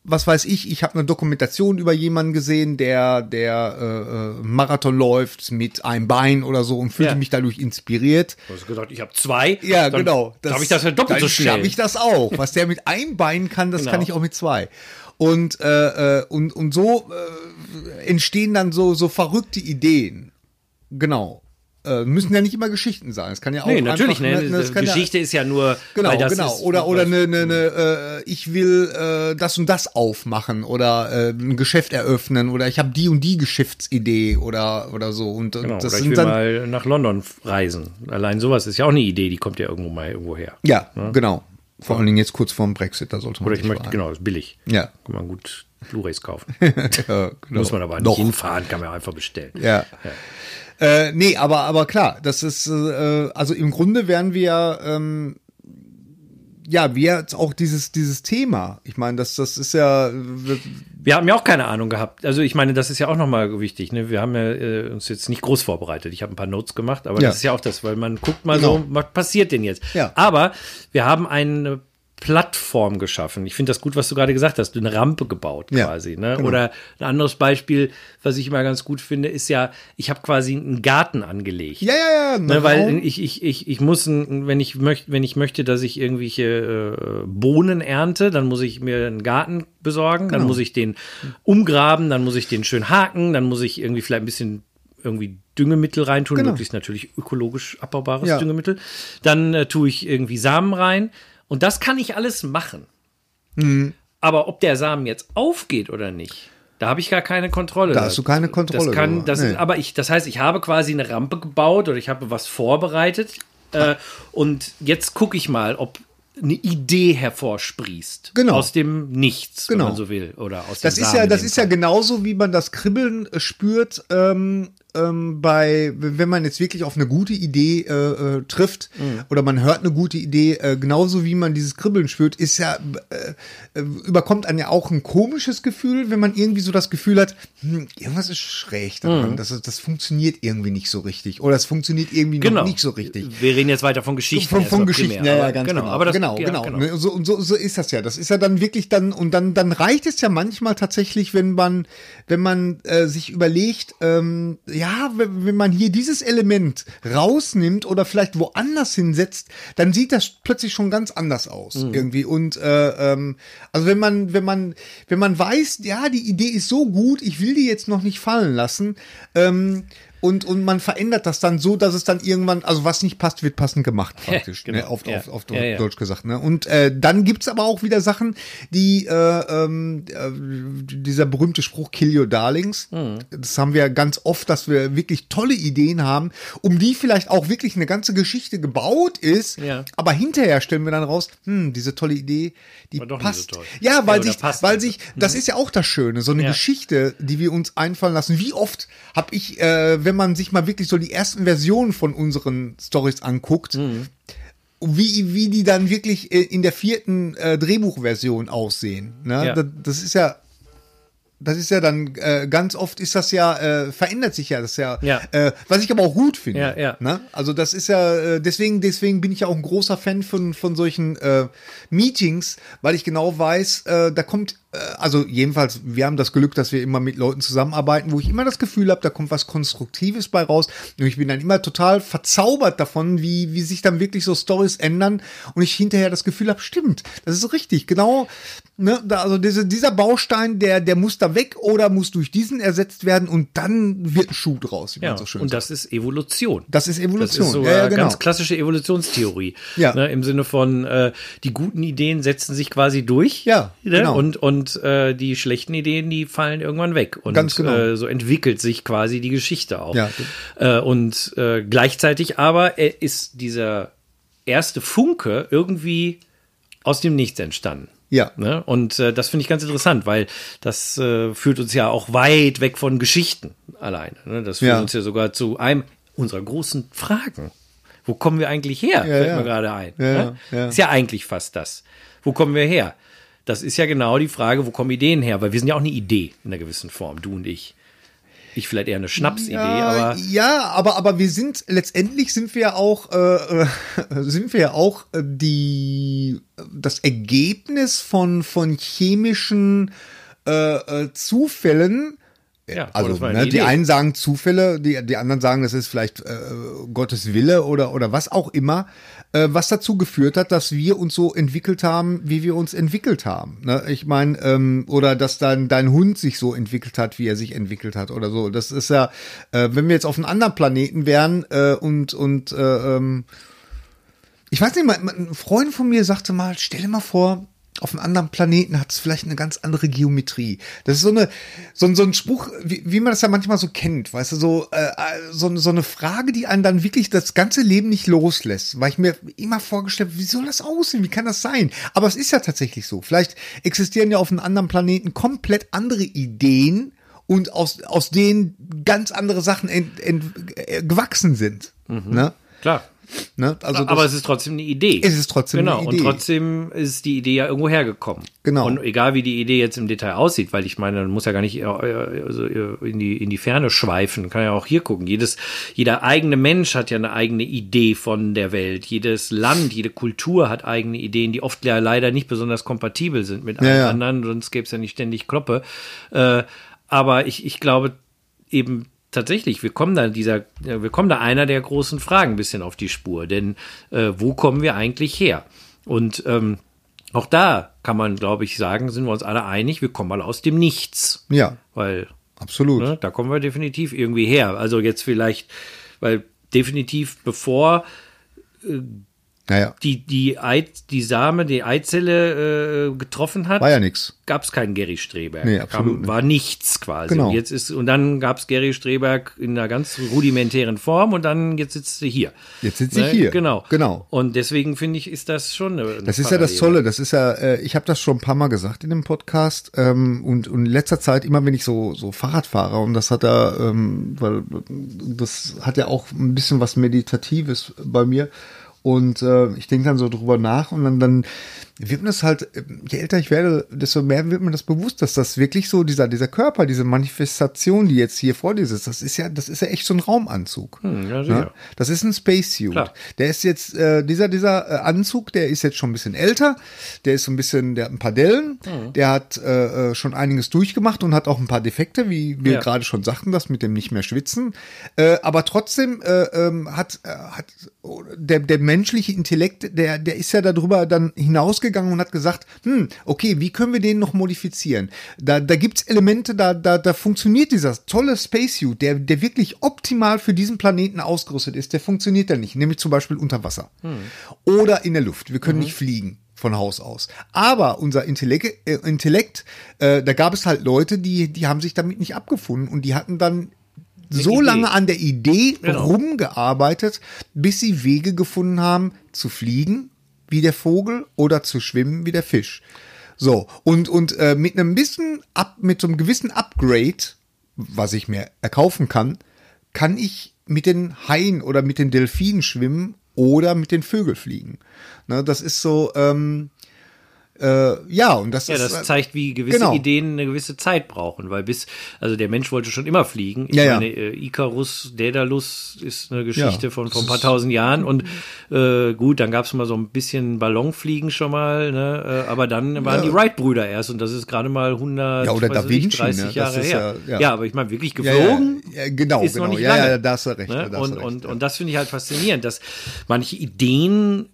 was weiß ich, ich habe eine Dokumentation über jemanden gesehen, der der äh, äh, Marathon läuft mit einem Bein oder so und fühlte Ja. mich dadurch inspiriert. Du hast gesagt, ich habe zwei. Ja, dann genau. Darf ich das ja doppelt so schnell? schaff ich das auch. Was der mit einem Bein kann, das Genau. kann ich auch mit zwei. Und äh, äh, und und so äh, entstehen dann so so verrückte Ideen. Genau. Äh, müssen ja nicht immer Geschichten sein. Es kann ja auch Nee, natürlich, einfach, ne? das kann ja- Geschichte ist ja nur. Genau, das genau. Ist, oder oder eine, eine, eine äh, ich will äh, das und das aufmachen oder äh, ein Geschäft eröffnen oder ich habe die und die Geschäftsidee oder oder so und, Genau, das oder ich sind will dann mal nach London reisen. Allein sowas ist ja auch eine Idee, die kommt ja irgendwo mal irgendwo her. ja, genau. Vor allen Dingen jetzt kurz vorm Brexit, da sollte man Oder ich möchte, genau, ist billig. Ja. Kann man gut Blu-Rays kaufen. Ja, genau. Muss man aber nicht Doch. hinfahren, kann man einfach bestellen. Ja. Äh, nee, aber, aber klar, das ist, äh, also im Grunde wären wir, ähm, ja, wir jetzt auch dieses, dieses Thema. Ich meine, das, das ist ja, Wir haben ja auch keine Ahnung gehabt. Also ich meine, das ist ja auch nochmal wichtig. Ne? Wir haben ja äh, uns jetzt nicht groß vorbereitet. Ich habe ein paar Notes gemacht, aber Ja. das ist ja auch das, weil man guckt mal Genau. so, was passiert denn jetzt? Ja. Aber wir haben eine Plattform geschaffen. Ich finde das gut, was du gerade gesagt hast. Eine Rampe gebaut Ja, quasi. Ne? genau. Oder ein anderes Beispiel, was ich immer ganz gut finde, ist ja, ich habe quasi einen Garten angelegt. ja, ja, ja. Ne, weil ich, ich, ich, ich muss, ein, wenn ich möchte, wenn ich möchte, dass ich irgendwelche äh, Bohnen ernte, dann muss ich mir einen Garten besorgen, Genau. dann muss ich den umgraben, dann muss ich den schön haken, dann muss ich irgendwie vielleicht ein bisschen irgendwie Düngemittel reintun, Genau. möglichst natürlich ökologisch abbaubares Ja. Düngemittel. Dann äh, tue ich irgendwie Samen rein und das kann ich alles machen. Mhm. Aber ob der Samen jetzt aufgeht oder nicht, da habe ich gar keine Kontrolle. Da hast du keine Kontrolle Das kann, das, Nee. aber ich, das heißt, ich habe quasi eine Rampe gebaut oder ich habe was vorbereitet äh, und jetzt gucke ich mal, ob eine Idee hervorsprießt. Genau. Aus dem Nichts, Genau. wenn man so will. Oder aus Das dem ist Samen ja, das ist ja Fall. genauso, wie man das Kribbeln äh, spürt, ähm, ähm, bei, wenn man jetzt wirklich auf eine gute Idee äh, äh, trifft Mhm. oder man hört eine gute Idee, äh, genauso wie man dieses Kribbeln spürt, ist ja, äh, äh, überkommt einen ja auch ein komisches Gefühl, wenn man irgendwie so das Gefühl hat, hm, irgendwas ist schräg daran, Mhm. das, das funktioniert irgendwie nicht so richtig oder es funktioniert irgendwie Genau. noch nicht so richtig. Wir reden jetzt weiter von Geschichten. Von, von Geschichten, primär, ja, ja, ganz genau. Aber das, genau, ja, genau. Ne, So, und so, so ist das ja. Das ist ja dann wirklich dann, und dann, dann reicht es ja manchmal tatsächlich, wenn man, wenn man äh, sich überlegt, ähm, ja, wenn, wenn man hier dieses Element rausnimmt oder vielleicht woanders hinsetzt, dann sieht das plötzlich schon ganz anders aus Mhm. irgendwie. Und äh, ähm, also wenn man, wenn man, wenn man weiß, ja, die Idee ist so gut, ich will die jetzt noch nicht fallen lassen, ähm, und, und man verändert das dann so, dass es dann irgendwann, also was nicht passt, wird passend gemacht praktisch, genau. ne, auf, Ja. auf, auf Ja, ja. Deutsch gesagt. Ne? Und äh, dann gibt's aber auch wieder Sachen, die, äh, ähm, äh, dieser berühmte Spruch, kill your darlings, Mhm. das haben wir ganz oft, dass wir wirklich tolle Ideen haben, um die vielleicht auch wirklich eine ganze Geschichte gebaut ist, Ja. aber hinterher stellen wir dann raus, hm, diese tolle Idee, die passt. so. Ja, Ja, weil sich, weil sich, das ist ja auch das Schöne, so eine Ja. Geschichte, die wir uns einfallen lassen. Wie oft habe ich, äh, wenn man sich mal wirklich so die ersten Versionen von unseren Stories anguckt, Mhm. wie, wie die dann wirklich äh, in der vierten äh, Drehbuchversion aussehen. Ne? Ja. Das, das ist ja, das ist ja dann äh, ganz oft ist das ja äh, verändert sich ja das ja, Ja. Äh, was ich aber auch gut finde. Ja, ja. Ne? Also das ist ja äh, deswegen deswegen bin ich ja auch ein großer Fan von von solchen Meetings, weil ich genau weiß, da kommt also jedenfalls wir haben das Glück, dass wir immer mit Leuten zusammenarbeiten, wo ich immer das Gefühl habe, da kommt was Konstruktives bei raus und ich bin dann immer total verzaubert davon, wie wie sich dann wirklich so Stories ändern und ich hinterher das Gefühl habe, stimmt, das ist richtig, genau Ne, da, also diese, dieser Baustein, der, der muss da weg oder muss durch diesen ersetzt werden und dann wird ein Schuh draus, wie Ja, man so schön und sagt. das ist Evolution. Das ist Evolution. Das ist so ja, ja, äh, genau. ganz klassische Evolutionstheorie. Ja. Ne, Im Sinne von, äh, die guten Ideen setzen sich quasi durch. Ja, ne, genau. Und, und äh, die schlechten Ideen, die fallen irgendwann weg. Und Ganz genau. äh, so entwickelt sich quasi die Geschichte auch. Ja. Äh, und äh, gleichzeitig aber äh, ist dieser erste Funke irgendwie aus dem Nichts entstanden. Ja. Ne? Und äh, das finde ich ganz interessant, weil das äh, führt uns ja auch weit weg von Geschichten alleine. Ne? Das führt Ja. uns ja sogar zu einem unserer großen Fragen. Wo kommen wir eigentlich her? Ja, Fällt ja. mir gerade ein. Ja, ne? Ist ja eigentlich fast das. Wo kommen wir her? Das ist ja genau die Frage, wo kommen Ideen her? Weil wir sind ja auch eine Idee in einer gewissen Form, du und ich. Ich vielleicht eher eine Schnapsidee, ja, aber. Ja, aber, aber wir sind, letztendlich sind wir ja auch, äh, äh, sind wir ja auch äh, die, das Ergebnis von, von chemischen äh, äh, Zufällen, Ja, also ne, die einen sagen Zufälle, die, die anderen sagen, das ist vielleicht äh, Gottes Wille oder, oder was auch immer, äh, was dazu geführt hat, dass wir uns so entwickelt haben, wie wir uns entwickelt haben. Ne? Ich meine, ähm, oder dass dann dein Hund sich so entwickelt hat, wie er sich entwickelt hat oder so. Das ist ja, äh, wenn wir jetzt auf einem anderen Planeten wären äh, und, und äh, ähm, ich weiß nicht, mal, ein Freund von mir sagte mal, stell dir mal vor, auf einem anderen Planeten hat es vielleicht eine ganz andere Geometrie. Das ist so eine, so, ein- so ein Spruch, wie, wie man das ja manchmal so kennt, weißt du, so, äh, so, so eine Frage, die einen dann wirklich das ganze Leben nicht loslässt, weil ich mir immer vorgestellt habe, wie soll das aussehen, wie kann das sein? Aber es ist ja tatsächlich so. Vielleicht existieren ja auf einem anderen Planeten komplett andere Ideen und aus, aus denen ganz andere Sachen ent, ent, äh, gewachsen sind. Ne? Klar. Ne? Also aber es ist trotzdem eine Idee. Es ist trotzdem genau. eine Und Idee. trotzdem ist die Idee ja irgendwo hergekommen. Genau. Und egal wie die Idee jetzt im Detail aussieht, weil ich meine, man muss ja gar nicht äh, also äh, in, die, in die Ferne schweifen, kann ja auch hier gucken. Jedes, jeder eigene Mensch hat ja eine eigene Idee von der Welt. Jedes Land, jede Kultur hat eigene Ideen, die oft ja leider nicht besonders kompatibel sind mit allen Ja, ja. anderen, sonst gäbe es ja nicht ständig Kloppe. Äh, aber ich, ich glaube eben tatsächlich, wir kommen da dieser, ja, wir kommen da einer der großen Fragen ein bisschen auf die Spur. Denn äh, wo kommen wir eigentlich her? Und ähm, auch da kann man, glaube ich, sagen, sind wir uns alle einig, wir kommen mal aus dem Nichts. ja, Weil absolut. ne, da kommen wir definitiv irgendwie her. Also jetzt vielleicht, weil definitiv bevor Naja, die, die, Ei, die Same, die Eizelle äh, getroffen hat, war ja nix. gab es keinen Gary Streberg. Nee, absolut nicht. War nichts quasi. Genau. Und, jetzt ist, und dann gab es Gary Streberg in einer ganz rudimentären Form und dann jetzt sitzt sie hier. Jetzt sitzt sie hier. Genau. Genau. Und deswegen finde ich, ist das schon eine, eine Das ist ja das. Tolle, das ist ja, äh, ich habe das schon ein paar Mal gesagt in dem Podcast ähm, und, und in letzter Zeit immer, wenn ich so so Fahrrad fahre und das hat da, ähm, weil das hat ja auch ein bisschen was Meditatives bei mir und äh, ich denke dann so drüber nach und dann, dann wird mir das halt, je älter ich werde, desto mehr wird mir das bewusst, dass das wirklich so dieser dieser Körper, diese Manifestation, die jetzt hier vor dir sitzt, das ist ja, das ist ja echt so ein Raumanzug. Hm, ja, Ne? sicher. Das ist ein Spacesuit. Klar. Der ist jetzt, äh, dieser, dieser äh, Anzug, der ist jetzt schon ein bisschen älter. Der ist so ein bisschen, der hat ein paar Dellen. Mhm. Der hat äh, äh, schon einiges durchgemacht und hat auch ein paar Defekte, wie wir Ja. gerade schon sagten, das mit dem nicht mehr schwitzen. Äh, aber trotzdem äh, ähm, hat, äh, hat der, der menschliche Intellekt, der, der ist ja darüber dann hinausgegangen und hat gesagt, hm, okay, wie können wir den noch modifizieren? Da, da gibt's Elemente, da, da, da funktioniert dieser tolle Spacesuit, der, der wirklich optimal für diesen Planeten ausgerüstet ist, der funktioniert da nicht, nämlich zum Beispiel unter Wasser oder in der Luft. Wir können nicht fliegen von Haus aus. Aber unser Intellekt, äh, Intellekt äh, da gab es halt Leute, die, die haben sich damit nicht abgefunden und die hatten dann so Idee. lange an der Idee Genau. rumgearbeitet, bis sie Wege gefunden haben, zu fliegen wie der Vogel oder zu schwimmen wie der Fisch. So, und, und äh, mit einem bisschen ab, mit so einem gewissen Upgrade, was ich mir erkaufen kann, kann ich mit den Haien oder mit den Delfinen schwimmen oder mit den Vögeln fliegen. Ne, das ist so, ähm, äh, ja, und das Ja, ist. das äh, zeigt, wie gewisse genau. Ideen eine gewisse Zeit brauchen, weil bis, also der Mensch wollte schon immer fliegen. Ich Ja, ja. meine, äh, Icarus, Daedalus ist eine Geschichte Ja. von vor ein paar tausend Jahren und äh, gut, dann gab es mal so ein bisschen Ballonfliegen schon mal, ne? äh, aber dann waren Ja. die Wright-Brüder erst und das ist gerade mal 100, Ja, oder Da Vinci, 30 ne? Jahre her. ja- Ja, ja. aber ich meine, wirklich ja, ja, geflogen ja, genau, ist genau. noch nicht ja, lange. ja, da hast du recht. Ne? Da hast Und, recht, und, ja. und das finde ich halt faszinierend, dass manche Ideen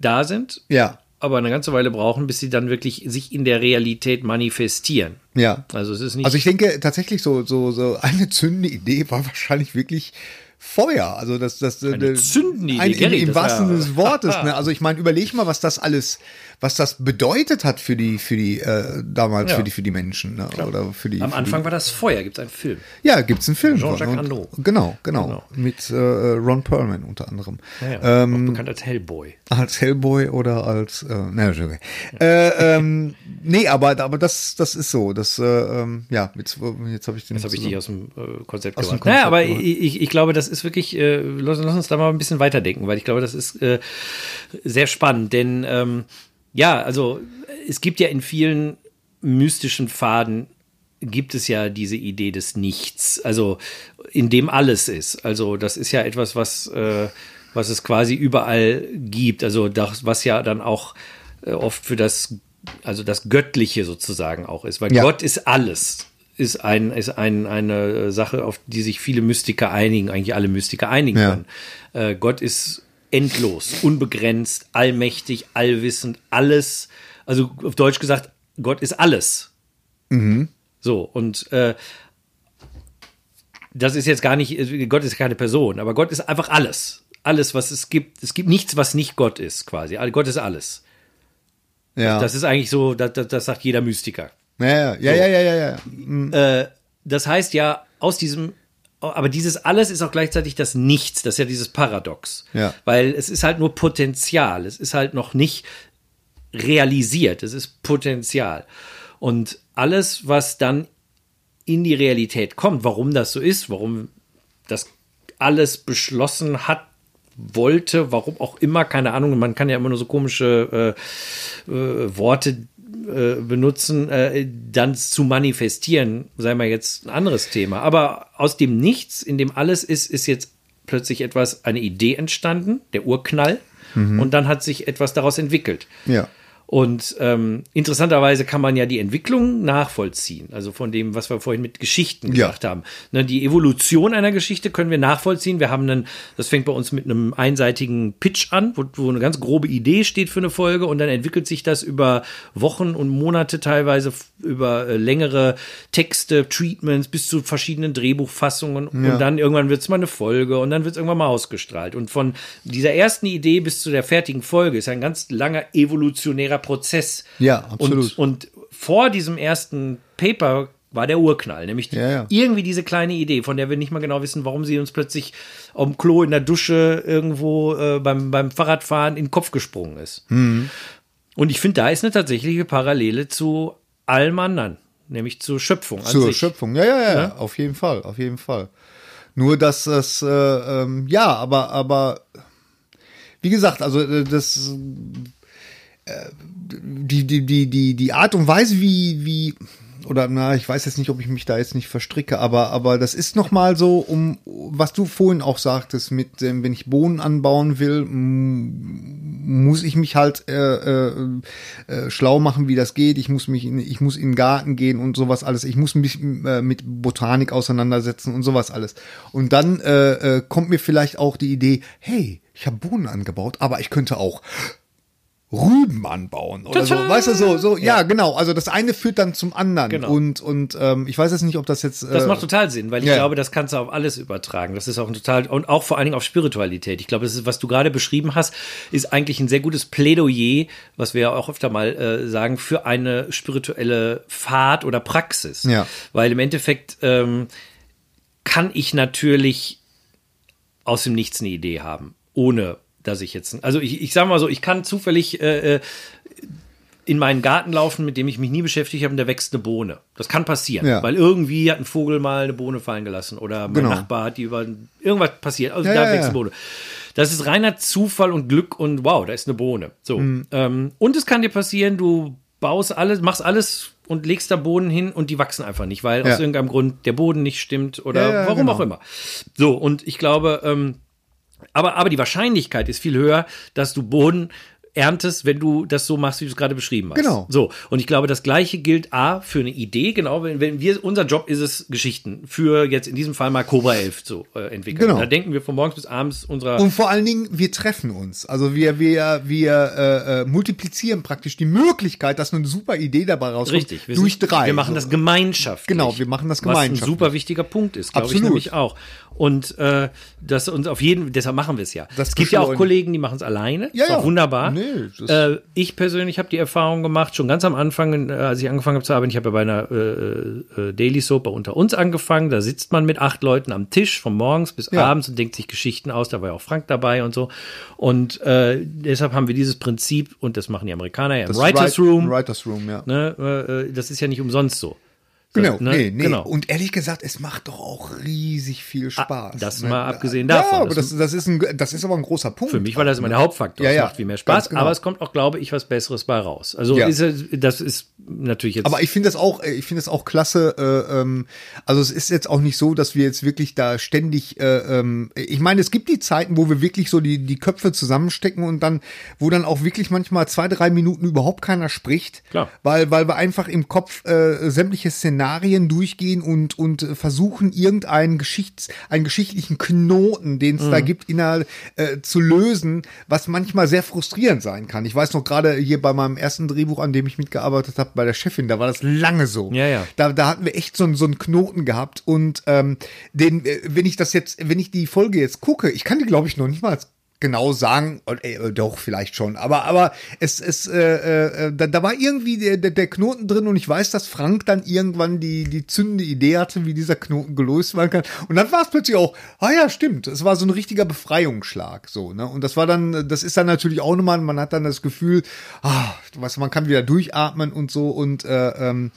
da sind, ja, aber eine ganze Weile brauchen, bis sie dann wirklich sich in der Realität manifestieren. ja. Also es ist nicht. Also ich denke tatsächlich so so so eine zündende Idee war wahrscheinlich wirklich Feuer. Also das das Eine zündende Idee, ein, im, im wahrsten Sinne des Wortes. Ne? Also ich meine, überleg mal, was das alles, was das bedeutet hat für die für die äh, damals Ja. für die für die Menschen ne? oder für die. Am für Anfang war das Feuer, gibt es einen Film. Die, ja, gibt's einen Film Jean-Jacques. Arnaud. Genau, genau, Genau. mit äh, Ron Perlman unter anderem. Ja, Ähm, auch bekannt als Hellboy. als Hellboy oder als äh, na, okay. äh, ähm, nee, aber aber das das ist so, das äh, ähm, ja, jetzt jetzt habe ich den Das habe ich dich aus dem äh, Konzept Aus dem. Konzept naja, aber ich, ich glaube, das ist wirklich, äh, lass, lass uns da mal ein bisschen weiterdenken, weil ich glaube, das ist äh, sehr spannend. Denn ähm, ja, also es gibt ja in vielen mystischen Faden gibt es ja diese Idee des Nichts, also in dem alles ist. Also das ist ja etwas, was, äh, was es quasi überall gibt. Also das, was ja dann auch äh, oft für das, also das Göttliche sozusagen auch ist. Weil Ja. Gott ist alles. Ist, ein, ist ein, eine Sache, auf die sich viele Mystiker einigen, eigentlich alle Mystiker einigen Ja. können. Äh, Gott ist endlos, unbegrenzt, allmächtig, allwissend, alles. Also auf Deutsch gesagt, Gott ist alles. So, und äh, das ist jetzt gar nicht, Gott ist keine Person, aber Gott ist einfach alles. Alles, was es gibt. Es gibt nichts, was nicht Gott ist, quasi. Gott ist alles. Ja. Das ist eigentlich so, das, das, sagt jeder Mystiker. ja, ja, ja, ja, ja, ja, ja. Äh, das heißt ja, aus diesem, aber dieses alles ist auch gleichzeitig das Nichts. Das ist ja dieses Paradox. Ja. Weil es ist halt nur Potenzial. Es ist halt noch nicht realisiert. Es ist Potenzial. Und alles, was dann in die Realität kommt, warum das so ist, warum das alles beschlossen hat, wollte, warum auch immer, keine Ahnung, man kann ja immer nur so komische äh, äh, Worte äh, benutzen, äh, dann zu manifestieren, sei mal jetzt ein anderes Thema. Aber aus dem Nichts, in dem alles ist, ist jetzt plötzlich etwas, eine Idee entstanden, der Urknall, und dann hat sich etwas daraus entwickelt. Ja. Und ähm, interessanterweise kann man ja die Entwicklung nachvollziehen. Also von dem, was wir vorhin mit Geschichten Ja. gesagt haben. Ne, die Evolution einer Geschichte können wir nachvollziehen. Wir haben einen, das fängt bei uns mit einem einseitigen Pitch an, wo, wo eine ganz grobe Idee steht für eine Folge und dann entwickelt sich das über Wochen und Monate teilweise über äh, längere Texte, Treatments bis zu verschiedenen Drehbuchfassungen Ja. und dann irgendwann wird es mal eine Folge und dann wird es irgendwann mal ausgestrahlt. Und von dieser ersten Idee bis zu der fertigen Folge ist ein ganz langer evolutionärer Prozess. Ja, absolut. Und, und vor diesem ersten Paper war der Urknall, nämlich die, Ja, ja. irgendwie diese kleine Idee, von der wir nicht mal genau wissen, warum sie uns plötzlich dem Klo in der Dusche irgendwo äh, beim, beim Fahrradfahren in den Kopf gesprungen ist. Mhm. Und ich finde, da ist eine tatsächliche Parallele zu allem anderen, nämlich zur Schöpfung Zur sich. Schöpfung, ja, ja, ja, auf jeden Fall, auf jeden Fall. Nur, dass das, äh, ähm, ja, aber, aber, wie gesagt, also äh, das, die, die, die, die, die Art und Weise, wie, wie, oder na, ich weiß jetzt nicht, ob ich mich da jetzt nicht verstricke, aber, aber das ist noch mal so, um, was du vorhin auch sagtest, mit, ähm, wenn ich Bohnen anbauen will, muss ich mich halt äh, äh, äh, schlau machen, wie das geht. Ich muss mich, in, ich muss in den Garten gehen und sowas alles. Ich muss mich äh, mit Botanik auseinandersetzen und sowas alles. Und dann äh, äh, kommt mir vielleicht auch die Idee, hey, ich habe Bohnen angebaut, aber ich könnte auch Rüben anbauen oder so. Tada! Weißt du, so, so, ja, genau. Also das eine führt dann zum anderen. Genau. Und, und ähm, ich weiß jetzt nicht, ob das jetzt. Äh, Das macht total Sinn, weil ich ja. glaube, das kannst du auf alles übertragen. Das ist auch ein total, und auch vor allen Dingen auf Spiritualität. Ich glaube, das ist, was du gerade beschrieben hast, ist eigentlich ein sehr gutes Plädoyer, was wir ja auch öfter mal äh, sagen, für eine spirituelle Pfad oder Praxis. Ja. Weil im Endeffekt ähm, kann ich natürlich aus dem Nichts eine Idee haben, ohne dass ich jetzt, also ich, ich sage mal so, ich kann zufällig äh, äh, in meinen Garten laufen, mit dem ich mich nie beschäftigt habe, und da wächst eine Bohne. Das kann passieren, Ja. weil irgendwie hat ein Vogel mal eine Bohne fallen gelassen oder mein Genau. Nachbar hat die über irgendwas passiert, also Ja, da ja, wächst eine Bohne. Das ist reiner Zufall und Glück und wow, da ist eine Bohne. So Mhm. ähm, und es kann dir passieren, du baust alles, machst alles und legst da Bohnen hin und die wachsen einfach nicht, weil aus irgendeinem Grund der Boden nicht stimmt oder warum genau. auch immer. So und ich glaube ähm, aber, aber die Wahrscheinlichkeit ist viel höher, dass du Boden erntest, wenn du das so machst, wie du es gerade beschrieben hast. Genau. So. Und ich glaube, das Gleiche gilt A für eine Idee. Genau, wenn, wenn wir, unser Job ist es, Geschichten für jetzt in diesem Fall mal Cobra 11 zu äh, entwickeln. Genau. Da denken wir von morgens bis abends unserer Und vor allen Dingen, wir treffen uns. Also wir, wir, wir äh, äh, multiplizieren praktisch die Möglichkeit, dass eine super Idee dabei rauskommt. Richtig, wir, durch sind, drei. wir machen das gemeinschaftlich. Genau, wir machen das Was ein gemeinschaftlich. super wichtiger Punkt ist, glaube ich nämlich auch. Und äh, das uns auf jeden, deshalb machen wir es ja. Das es gibt ja auch. Kollegen, die machen es alleine. Ja, ja. wunderbar. Nee, das- äh, ich persönlich habe die Erfahrung gemacht, schon ganz am Anfang, äh, als ich angefangen habe zu arbeiten, ich habe ja bei einer äh, äh, Daily Soap bei unter uns angefangen. Da sitzt man mit acht Leuten am Tisch von morgens bis Ja. abends und denkt sich Geschichten aus. Da war ja auch Frank dabei und so. Und äh, deshalb haben wir dieses Prinzip und das machen die Amerikaner ja im Das Writers Write- Room. Writers Room, ja. Ne, äh, äh, das ist ja nicht umsonst so. Genau, ne? nee, nee. genau. Und ehrlich gesagt, es macht doch auch riesig viel Spaß. Ah, das ne? mal abgesehen davon. Ja, aber Das- das, ist ein, das ist aber ein großer Punkt. Für mich war das immer der Hauptfaktor. Ja, es ja, macht viel mehr Spaß, genau. aber es kommt auch, glaube ich, was Besseres bei raus. Also Ja. ist, es- das ist natürlich jetzt. Aber ich finde das auch, äh, ich finde das auch klasse. Äh, ähm, also es ist jetzt auch nicht so, dass wir jetzt wirklich da ständig. Äh, ähm, ich meine, es gibt die Zeiten, wo wir wirklich so die die Köpfe zusammenstecken und dann, wo dann auch wirklich manchmal zwei drei Minuten überhaupt keiner spricht, Klar. weil weil wir einfach im Kopf äh, sämtliche Szenarien durchgehen und und äh, versuchen irgendeinen Geschichts einen geschichtlichen Knoten, den es da Mhm. gibt, innerhalb äh, zu lösen, was manchmal sehr frustrierend sein kann. Ich weiß noch gerade hier bei meinem ersten Drehbuch, an dem ich mitgearbeitet habe, bei der Chefin, da war das lange so. Ja, ja. Da, da hatten wir echt so, einen- so einen Knoten gehabt und ähm, den, äh, wenn ich das jetzt, wenn ich die Folge jetzt gucke, ich kann die glaube ich noch nicht mal genau sagen, äh, doch vielleicht schon, aber aber es es äh, äh, da, da war irgendwie der, der, der Knoten drin und ich weiß, dass Frank dann irgendwann die die zündende Idee hatte, wie dieser Knoten gelöst werden kann. Und dann war es plötzlich auch, ah ja stimmt, es war so ein richtiger Befreiungsschlag so ne? Und das war dann, das ist dann natürlich auch nochmal, man hat dann das Gefühl, ah, was man kann wieder durchatmen und so und äh, ähm,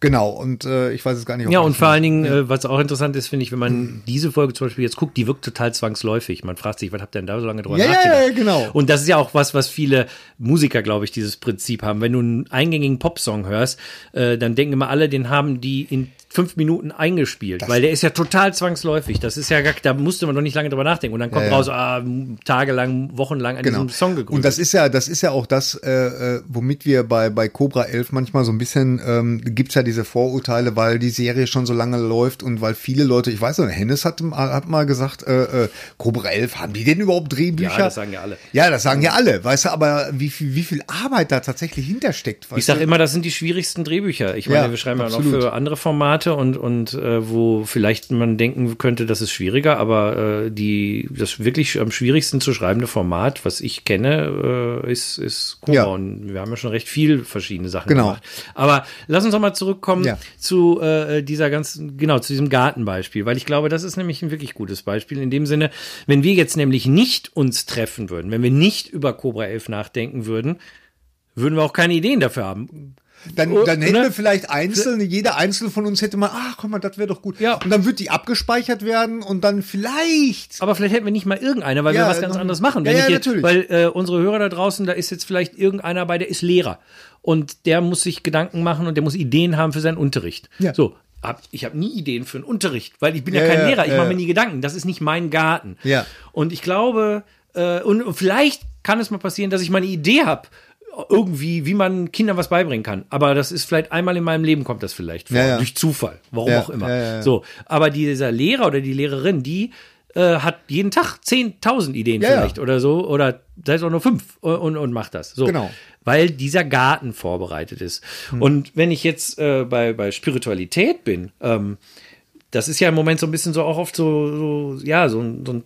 Genau, und äh, ich weiß es gar nicht. ob ja, und vor allen Dingen, äh, was auch interessant ist, finde ich, wenn man diese Folge zum Beispiel jetzt guckt, die wirkt total zwangsläufig. Man fragt sich, was habt ihr denn da so lange drüber Ja, ja, nachgedacht? ja, genau. Und das ist ja auch was, was viele Musiker, glaube ich, dieses Prinzip haben. Wenn du einen eingängigen Popsong hörst, äh, dann denken immer alle, den haben die in fünf Minuten eingespielt, weil der ist ja total zwangsläufig. Das ist ja gar, da musste man doch nicht lange drüber nachdenken. Und dann kommt Ja, ja. raus, ah, tagelang, wochenlang an Genau. diesem Song gegründet. Und das ist ja, das ist ja auch das, äh, äh, womit wir bei, bei Cobra 11 manchmal so ein bisschen, ähm, gibt's ja diese Vorurteile, weil die Serie schon so lange läuft und weil viele Leute, ich weiß nicht, Hennes hat, hat mal gesagt, äh, äh, Cobra 11, haben die denn überhaupt Drehbücher? Ja, das sagen ja alle. Ja, das sagen ja alle, weißt du, aber wie viel, wie viel Arbeit da tatsächlich hintersteckt, Ich sage immer, das sind die schwierigsten Drehbücher. Ich meine, Ja, wir schreiben ja noch absolut. für andere Formate und, und äh, wo vielleicht man denken könnte, das ist schwieriger, aber äh, die, das wirklich am schwierigsten zu schreibende Format, was ich kenne, äh, ist, ist Cobra. Ja. Und wir haben ja schon recht viel verschiedene Sachen Genau. gemacht. Aber lass uns doch mal zurückkommen Ja. zu äh, dieser ganzen, genau, zu diesem Gartenbeispiel, weil ich glaube, das ist nämlich ein wirklich gutes Beispiel. In dem Sinne, wenn wir jetzt nämlich nicht uns treffen würden, wenn wir nicht über Cobra 11 nachdenken würden, würden wir auch keine Ideen dafür haben. Dann, Oh, dann hätten ne? wir vielleicht einzelne, jeder einzelne von uns hätte mal, ach komm mal, das wäre doch gut. Ja. Und dann wird die abgespeichert werden und dann vielleicht. Aber vielleicht hätten wir nicht mal irgendeiner, weil Ja, wir was ganz anderes machen. Ja, Wenn ja, ich jetzt, natürlich. Weil äh, unsere Hörer da draußen, da ist jetzt vielleicht irgendeiner bei, der ist Lehrer. Und der muss sich Gedanken machen und der muss Ideen haben für seinen Unterricht. Ja. So. Hab, ich habe nie Ideen für einen Unterricht, weil ich bin ja, Ja, kein ja, Lehrer. Ich ja, mache ja. mir nie Gedanken. Das ist nicht mein Garten. Ja. Und ich glaube, äh, und, und vielleicht kann es mal passieren, dass ich mal eine Idee habe, irgendwie, wie man Kindern was beibringen kann. Aber das ist vielleicht einmal in meinem Leben kommt das vielleicht vor, Ja, ja. durch Zufall, warum Ja, auch immer. So, aber dieser Lehrer oder die Lehrerin, die äh, hat jeden Tag 10.000 Ideen vielleicht oder so oder sei es auch nur fünf und, und, und macht das. So. Genau. Weil dieser Garten vorbereitet ist. Und wenn ich jetzt äh, bei, bei Spiritualität bin, ähm, das ist ja im Moment so ein bisschen so auch oft so, so ja, so so ein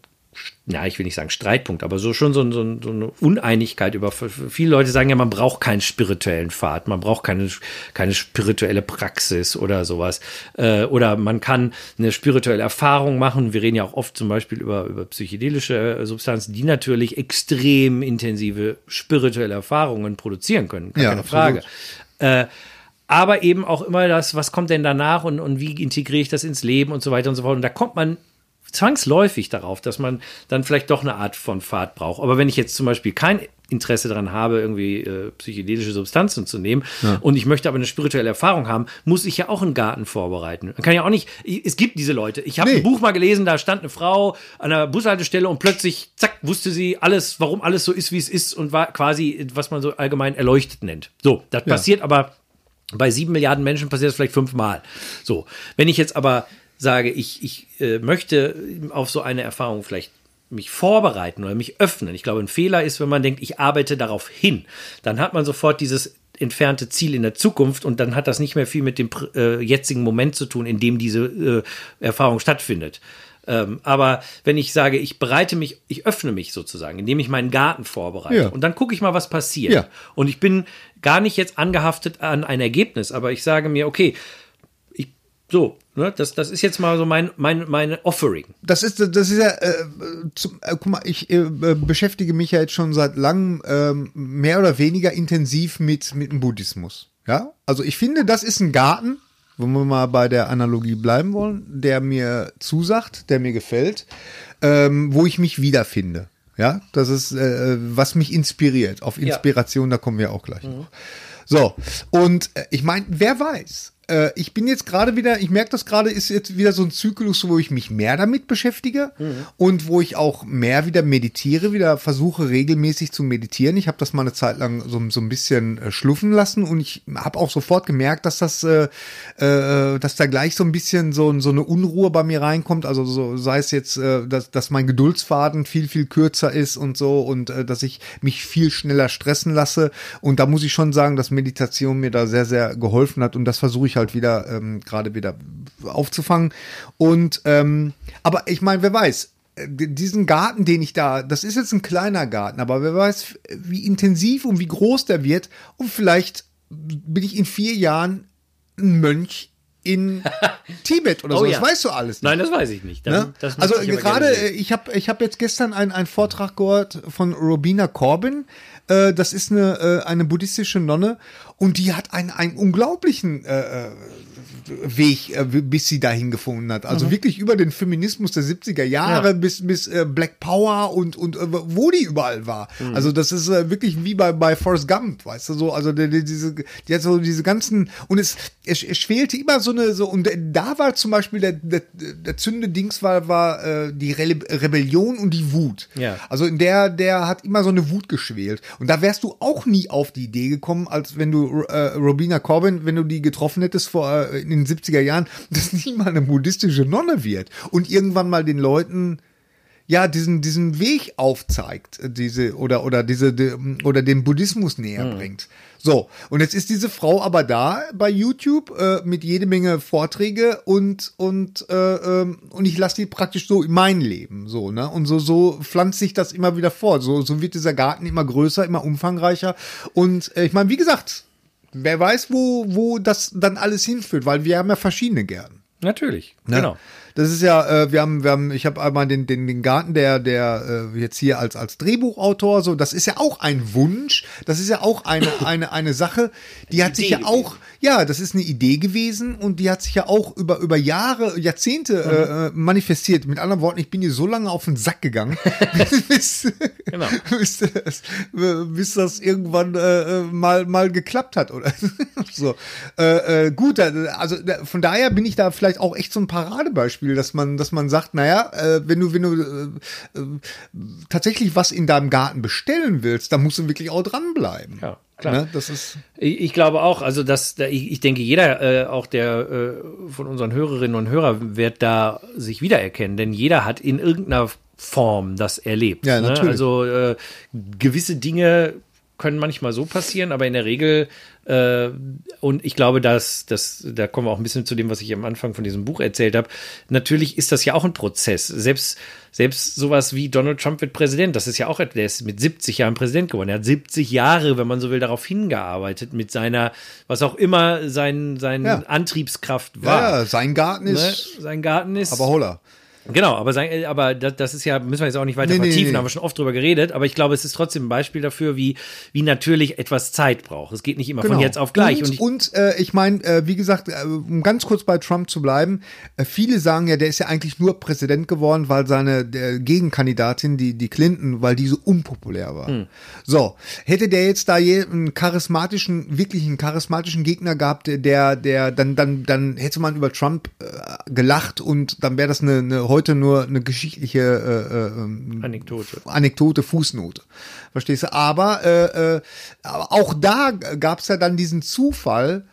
ja, ich will nicht sagen Streitpunkt, aber so schon so, so, so eine Uneinigkeit über viele Leute sagen ja, man braucht keinen spirituellen Pfad, man braucht keine, keine spirituelle Praxis oder sowas. Äh, oder man kann eine spirituelle Erfahrung machen. Wir reden ja auch oft zum Beispiel über, über psychedelische äh, Substanzen, die natürlich extrem intensive spirituelle Erfahrungen produzieren können. Gar Ja, keine. Frage. Äh, aber eben auch immer das, was kommt denn danach und, und wie integriere ich das ins Leben und so weiter und so fort. Und da kommt man zwangsläufig darauf, dass man dann vielleicht doch eine Art von Pfad braucht. Aber wenn ich jetzt zum Beispiel kein Interesse daran habe, irgendwie äh, psychedelische Substanzen zu nehmen und ich möchte aber eine spirituelle Erfahrung haben, muss ich ja auch einen Garten vorbereiten. Man kann ja auch nicht, es gibt diese Leute. Ich habe Nee. ein Buch mal gelesen, da stand eine Frau an der Bushaltestelle und plötzlich, zack, wusste sie alles, warum alles so ist, wie es ist und war quasi, was man so allgemein erleuchtet nennt. So, das passiert aber bei sieben Milliarden Menschen passiert das vielleicht fünfmal. So, wenn ich jetzt aber sage, ich, ich äh, möchte auf so eine Erfahrung vielleicht mich vorbereiten oder mich öffnen. Ich glaube, ein Fehler ist, wenn man denkt, ich arbeite darauf hin. Dann hat man sofort dieses entfernte Ziel in der Zukunft und dann hat das nicht mehr viel mit dem äh, jetzigen Moment zu tun, in dem diese äh, Erfahrung stattfindet. Ähm, aber wenn ich sage, ich bereite mich, ich öffne mich sozusagen, indem ich meinen Garten vorbereite Ja. und dann gucke ich mal, was passiert. Ja. Und ich bin gar nicht jetzt angehaftet an ein Ergebnis, aber ich sage mir, okay, ich, so, ne, das, das ist jetzt mal so mein, mein, meine Offering. Das ist, das ist ja, äh, zum, äh, guck mal, ich äh, beschäftige mich ja jetzt schon seit langem ähm, mehr oder weniger intensiv mit, mit dem Buddhismus. Ja, also ich finde, das ist ein Garten, wenn wir mal bei der Analogie bleiben wollen, der mir zusagt, der mir gefällt, ähm, wo ich mich wiederfinde. Ja, das ist, äh, was mich inspiriert. Auf Inspiration, ja. da kommen wir auch gleich noch. So, und äh, ich meine, wer weiß, äh, ich bin jetzt gerade wieder, ich merke das gerade, ist jetzt wieder so ein Zyklus, wo ich mich mehr damit beschäftige mhm. und wo ich auch mehr wieder meditiere, wieder versuche regelmäßig zu meditieren. Ich habe das mal eine Zeit lang so, so ein bisschen äh, schluffen lassen und ich habe auch sofort gemerkt, dass das, äh, äh, dass da gleich so ein bisschen so, so eine Unruhe bei mir reinkommt. Also so sei es jetzt, äh, dass, dass mein Geduldsfaden viel, viel kürzer ist und so und äh, dass ich mich viel schneller stressen lasse. Und da muss ich schon sagen, dass Meditation mir da sehr, sehr geholfen hat und das versuche ich halt halt wieder ähm, gerade wieder aufzufangen. Und ähm, aber ich meine, wer weiß, diesen Garten, den ich da, das ist jetzt ein kleiner Garten, aber wer weiß, wie intensiv und wie groß der wird. Und vielleicht bin ich in vier Jahren ein Mönch in Tibet oder oh, so. Das ja. weißt du alles nicht. Nein, das weiß ich nicht. Dann, ne? das also gerade, äh, ich habe ich hab jetzt gestern einen Vortrag gehört von Robina Corbin. Äh, das ist eine, äh, eine buddhistische Nonne und die hat einen, einen unglaublichen äh, äh Weg, äh, bis sie dahin gefunden hat. Also mhm. wirklich über den Feminismus der 70er Jahre ja. bis, bis äh, Black Power und, und äh, wo die überall war. Mhm. Also das ist äh, wirklich wie bei, bei Forrest Gump, weißt du, so, also die, die, diese, die hat so diese ganzen, und es, es, es schwelte immer so eine, so, und da war zum Beispiel der, der, der Zünde-Dings war, war äh, die Re Rebellion und die Wut. Ja. Also in der, der hat immer so eine Wut geschwelt. Und da wärst du auch nie auf die Idee gekommen, als wenn du äh, Robina Corbin, wenn du die getroffen hättest vor äh, in den 70er Jahren, dass nie mal eine buddhistische Nonne wird und irgendwann mal den Leuten ja diesen diesen Weg aufzeigt, diese oder oder diese die, oder den Buddhismus näher hm. bringt. So, und jetzt ist diese Frau aber da bei YouTube äh, mit jede Menge Vorträge und und äh, ähm, und ich lasse die praktisch so in mein Leben so, ne? Und so so pflanzt sich das immer wieder fort. So so wird dieser Garten immer größer, immer umfangreicher und äh, ich meine, wie gesagt, wer weiß, wo, wo das dann alles hinführt, weil wir haben ja verschiedene Gärten. Natürlich, ne? genau. Das ist ja, äh, wir haben, wir haben, ich habe einmal den, den, den Garten, der, der äh, jetzt hier als als Drehbuchautor, so, das ist ja auch ein Wunsch, das ist ja auch eine eine eine Sache, die hat sich ja auch, ja, das ist eine Idee gewesen und die hat sich ja auch über über Jahre, Jahrzehnte mhm. äh, manifestiert. Mit anderen Worten, ich bin hier so lange auf den Sack gegangen, bis, genau. bis, das, bis das irgendwann äh, äh mal mal geklappt hat oder so. Äh, äh, gut, also von daher bin ich da vielleicht auch echt so ein Paradebeispiel Beispiel, dass man, dass man sagt, naja, äh, wenn du, wenn du äh, äh, tatsächlich was in deinem Garten bestellen willst, dann musst du wirklich auch dranbleiben. Ja. Klar. Ne? Das ist ich, ich, glaube auch, also dass ich, ich denke, jeder, äh, auch der äh, von unseren Hörerinnen und Hörern, wird da sich wiedererkennen, denn jeder hat in irgendeiner Form das erlebt. Ja, ne? Also äh, gewisse Dinge können manchmal so passieren, aber in der Regel äh, und ich glaube, dass, dass, da kommen wir auch ein bisschen zu dem, was ich am Anfang von diesem Buch erzählt habe. Natürlich ist das ja auch ein Prozess. Selbst, selbst sowas wie Donald Trump wird Präsident, das ist ja auch, der ist mit 70 Jahren Präsident geworden. Er hat 70 Jahre, wenn man so will, darauf hingearbeitet, mit seiner, was auch immer sein, sein ja. Antriebskraft war. Ja, sein Garten ne? ist. Ne? Sein Garten ist. Aber holla. Genau, aber, sein, aber das, das ist ja, müssen wir jetzt auch nicht weiter nee, vertiefen, nee, nee. haben wir schon oft drüber geredet, aber ich glaube, es ist trotzdem ein Beispiel dafür, wie, wie natürlich etwas Zeit braucht. Es geht nicht immer genau. von jetzt auf gleich. Und, und ich, und, äh, ich meine, äh, wie gesagt, äh, um ganz kurz bei Trump zu bleiben, äh, viele sagen ja, der ist ja eigentlich nur Präsident geworden, weil seine Gegenkandidatin, die, die Clinton, weil die so unpopulär war. Hm. So, hätte der jetzt da je einen charismatischen, wirklich einen charismatischen Gegner gehabt, der, der, dann, dann, dann hätte man über Trump äh, gelacht und dann wäre das eine, eine heute nur eine geschichtliche äh, äh, ähm, Anekdote. Anekdote, Fußnote. Verstehst du? Aber, äh, äh, auch da gab es ja dann diesen Zufall,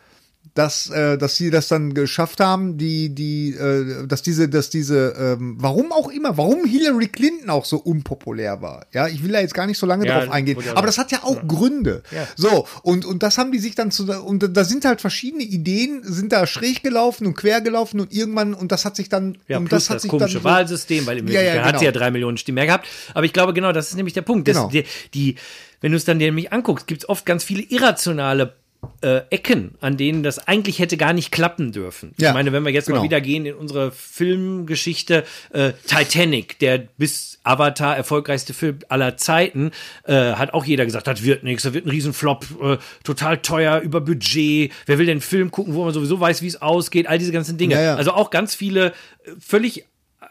dass, äh, dass sie das dann geschafft haben, die, die, äh, dass diese, dass diese, ähm, warum auch immer, warum Hillary Clinton auch so unpopulär war. Ja, ich will da jetzt gar nicht so lange ja, drauf eingehen, aber das hat ja auch ja. Gründe. Ja. So, und, und das haben die sich dann zu, und da sind halt verschiedene Ideen, sind da schräg gelaufen und quer gelaufen und irgendwann, und das hat sich dann, ja, und das hat das sich komische dann so, Wahlsystem, weil im ja, ja, genau. hat sie ja drei Millionen Stimmen mehr gehabt. Aber ich glaube, genau, das ist nämlich der Punkt. Dass genau. die, die, wenn du es dann nämlich anguckst, gibt es oft ganz viele irrationale äh, Ecken, an denen das eigentlich hätte gar nicht klappen dürfen. Ja, ich meine, wenn wir jetzt genau. mal wieder gehen in unsere Filmgeschichte, äh, Titanic, der bis Avatar erfolgreichste Film aller Zeiten, äh, hat auch jeder gesagt, das wird nichts, das wird ein Riesenflop, äh, total teuer, über Budget. Wer will denn einen Film gucken, wo man sowieso weiß, wie es ausgeht, all diese ganzen Dinge. Ja, ja. Also auch ganz viele äh, völlig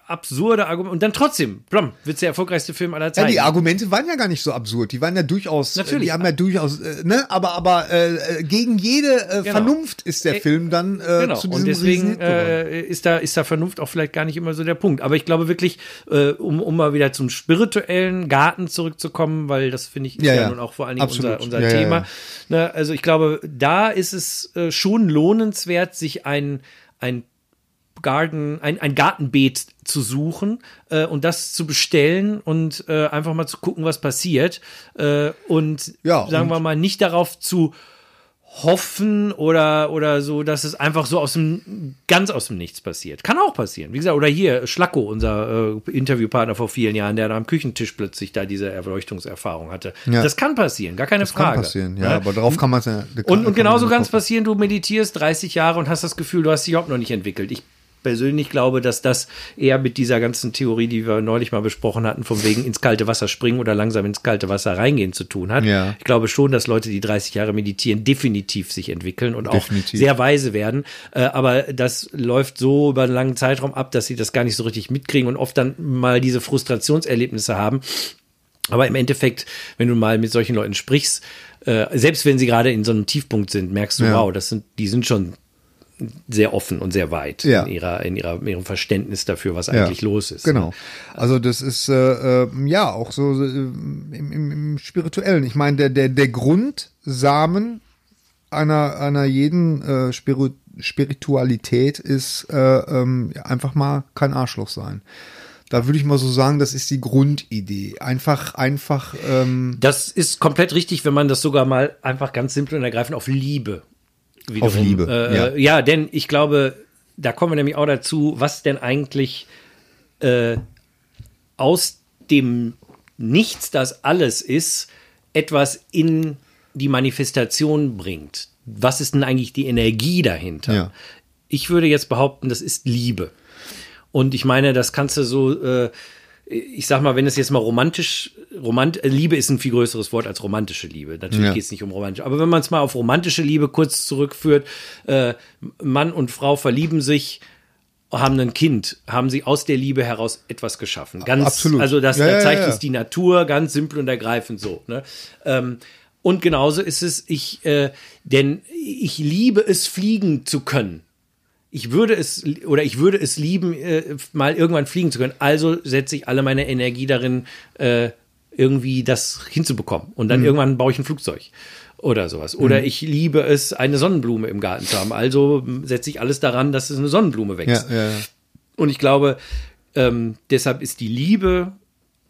absurde Argumente. Und dann trotzdem, blom, wird der erfolgreichste Film aller Ja, Zeiten. die Argumente waren ja gar nicht so absurd. Die waren ja durchaus, Natürlich. die haben ja durchaus, äh, ne, aber aber äh, äh, gegen jede äh, Genau. Vernunft ist der Äh, Film dann äh, Genau, zu diesem und deswegen äh, ist, da, ist da Vernunft auch vielleicht gar nicht immer so der Punkt. Aber ich glaube wirklich, äh, um, um mal wieder zum spirituellen Garten zurückzukommen, weil das finde ich ist Ja, ja, ja. nun auch vor allen Dingen Absolut. unser, unser Ja, ja, Thema. ja. Ne, also ich glaube, da ist es äh, schon lohnenswert, sich ein, ein Garden, ein, ein Gartenbeet zu suchen äh, und das zu bestellen und äh, einfach mal zu gucken, was passiert. Äh, und Ja, sagen und- wir mal, nicht darauf zu hoffen oder oder so, dass es einfach so aus dem ganz aus dem Nichts passiert. Kann auch passieren. Wie gesagt, oder hier Schlacko, unser äh, Interviewpartner vor vielen Jahren, der da am Küchentisch plötzlich da diese Erleuchtungserfahrung hatte. Ja. Das kann passieren, gar keine das kann Frage. passieren, ja, Ne? aber darauf kann man es ja. Und, und genauso kann es passieren, du meditierst 30 Jahre und hast das Gefühl, du hast dich überhaupt noch nicht entwickelt. Ich persönlich glaube, dass das eher mit dieser ganzen Theorie, die wir neulich mal besprochen hatten, von wegen ins kalte Wasser springen oder langsam ins kalte Wasser reingehen zu tun hat. Ja. Ich glaube schon, dass Leute, die 30 Jahre meditieren, definitiv sich entwickeln und auch Definitiv. sehr weise werden. Äh, aber das läuft so über einen langen Zeitraum ab, dass sie das gar nicht so richtig mitkriegen und oft dann mal diese Frustrationserlebnisse haben. Aber im Endeffekt, wenn du mal mit solchen Leuten sprichst, äh, selbst wenn sie gerade in so einem Tiefpunkt sind, merkst du, Ja. wow, das sind, die sind schon sehr offen und sehr weit Ja. in ihrer, in ihrer, in ihrem Verständnis dafür, was Ja, eigentlich los ist. Genau. Also das ist äh, äh, ja auch so äh, im, im, im spirituellen. Ich meine, der der der Grundsamen einer einer jeden äh, Spiru Spiritualität ist äh, ähm, ja, einfach mal kein Arschloch sein. Da würde ich mal so sagen, das ist die Grundidee. Einfach einfach ähm, Das ist komplett richtig, wenn man das sogar mal einfach ganz simpel und ergreifend auf Liebe wiederum, Auf Liebe, äh, ja. ja. denn ich glaube, da kommen wir nämlich auch dazu, was denn eigentlich äh, aus dem Nichts, das alles ist, etwas in die Manifestation bringt. Was ist denn eigentlich die Energie dahinter? Ja. Ich würde jetzt behaupten, das ist Liebe. Und ich meine, das kannst du so, äh, ich sag mal, wenn es jetzt mal romantisch, romant, Liebe ist ein viel größeres Wort als romantische Liebe. Natürlich Ja. geht es nicht um romantische. Aber wenn man es mal auf romantische Liebe kurz zurückführt, äh, Mann und Frau verlieben sich, haben ein Kind, haben sie aus der Liebe heraus etwas geschaffen. Ganz, Absolut. Also das Ja, da zeigt ja. uns die Natur ganz simpel und ergreifend so. Ne? Ähm, und genauso ist es, ich, äh, denn ich liebe es, fliegen zu können. Ich würde es oder ich würde es lieben, äh, mal irgendwann fliegen zu können. Also setze ich alle meine Energie darin, äh, irgendwie das hinzubekommen. Und Mhm. dann irgendwann baue ich ein Flugzeug oder sowas. Oder ich liebe es, eine Sonnenblume im Garten zu haben. Also setze ich alles daran, dass es eine Sonnenblume wächst. ja, ja, ja. Und ich glaube, ähm, deshalb ist die Liebe